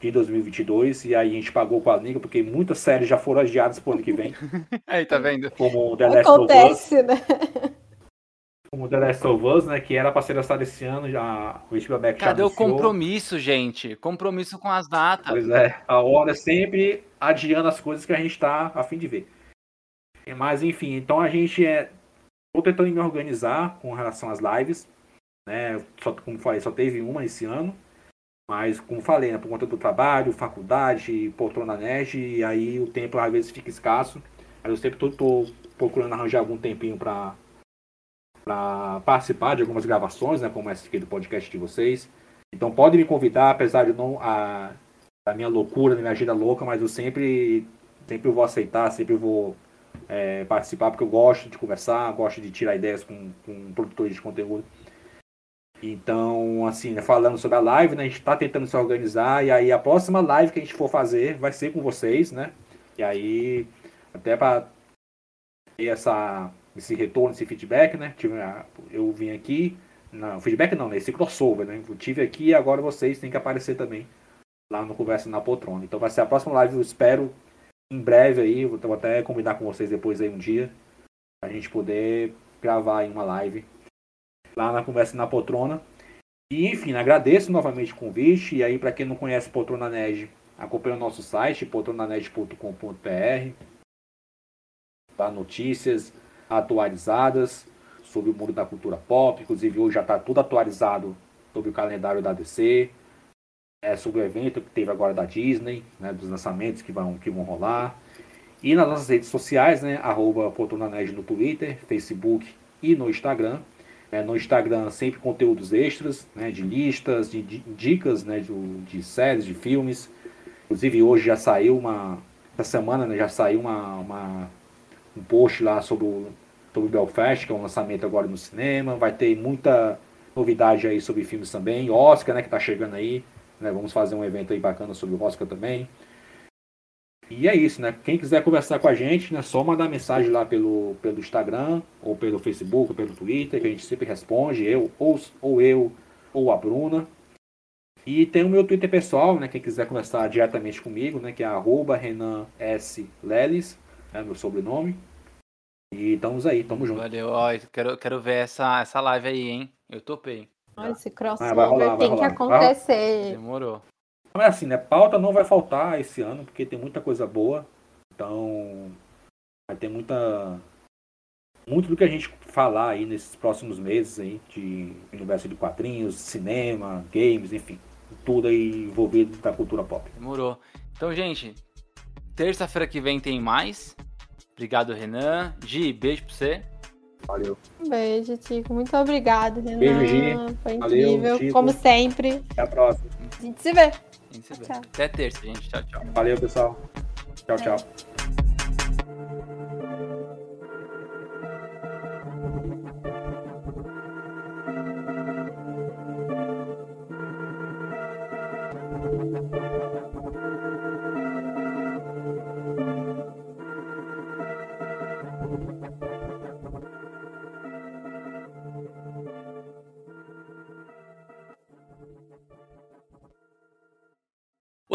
de 2022 e aí a gente pagou com a língua porque muitas séries já foram adiadas pro ano que vem. aí, tá vendo? Como The Last Acontece, of Us. né? Como The Last of Us, né? Que era pra ser lançado esse ano, já o HBO Max Cadê o compromisso, gente? Compromisso com as datas. Pois é, a Warner sempre adiando as coisas que a gente tá a fim de ver. Mas enfim, então a gente é. Tô tentando me organizar com relação às lives. Né? Só, como falei, só teve uma esse ano. Mas, como falei, né, por conta do trabalho, faculdade, poltrona nerd, e aí o tempo às vezes fica escasso. Aí eu sempre estou procurando arranjar algum tempinho para para participar de algumas gravações, né, como essa aqui do podcast de vocês. Então pode me convidar, apesar de não a, a minha loucura, da minha agenda louca, mas eu sempre sempre vou aceitar, sempre vou é, participar porque eu gosto de conversar, gosto de tirar ideias com, com produtores de conteúdo. Então, assim, né, falando sobre a live, né, a gente está tentando se organizar, e aí a próxima live que a gente for fazer vai ser com vocês, né? E aí, até para ter essa, esse retorno, esse feedback, né? Eu vim aqui, não, feedback não, né? Esse crossover, né? Eu tive aqui e agora vocês têm que aparecer também lá no Conversa na Poltrona. Então vai ser a próxima live, eu espero em breve aí, vou até combinar com vocês depois aí um dia, a gente poder gravar aí uma live lá na Conversa na Poltrona. E enfim, agradeço novamente o convite. E aí, para quem não conhece Poltrona Nerd, acompanhe o nosso site, poltronanerd.com.br. Tá, notícias atualizadas sobre o mundo da cultura pop. Inclusive, hoje já está tudo atualizado sobre o calendário da DC. É, sobre o evento que teve agora da Disney, né, dos lançamentos que vão, que vão rolar. E nas nossas redes sociais, né, arroba Poltronanerd no Twitter, Facebook e no Instagram. É, no Instagram sempre conteúdos extras, né, de listas, de, de dicas né, de, de, séries, de filmes. Inclusive hoje já saiu uma. Essa semana né, já saiu uma, uma, um post lá sobre o, sobre Belfast, que é um lançamento agora no cinema. Vai ter muita novidade aí sobre filmes também. Oscar, né, que está chegando aí. Né, vamos fazer um evento aí bacana sobre o Oscar também. E é isso, né? Quem quiser conversar com a gente, né? Só mandar mensagem lá pelo, pelo Instagram, ou pelo Facebook, ou pelo Twitter, que a gente sempre responde, eu, ou, ou eu, ou a Bruna. E tem o meu Twitter pessoal, né? Quem quiser conversar diretamente comigo, né? Que é arroba Renan S. Lelis, é meu sobrenome. E estamos aí, tamo junto. Valeu, ó, quero, quero ver essa, essa live aí, hein? Eu topei. Olha, esse crossover ah, rolar, tem que acontecer. Demorou. Mas assim, né? Pauta não vai faltar esse ano, porque tem muita coisa boa. Então, vai ter muita. Muito do que a gente falar aí nesses próximos meses aí, de universo de quadrinhos, cinema, games, enfim. Tudo aí envolvido da cultura pop. Demorou. Então, gente, terça-feira que vem tem mais. Obrigado, Renan. Gi, beijo pra você. Valeu. Um beijo, Tico. Muito obrigado, Renan. Beijo, Gi. Foi incrível, Valeu, como sempre. Até a próxima. A gente se vê. A gente se vê. Tchau. Até terça, gente. Tchau, tchau. Valeu, pessoal. Tchau, tchau.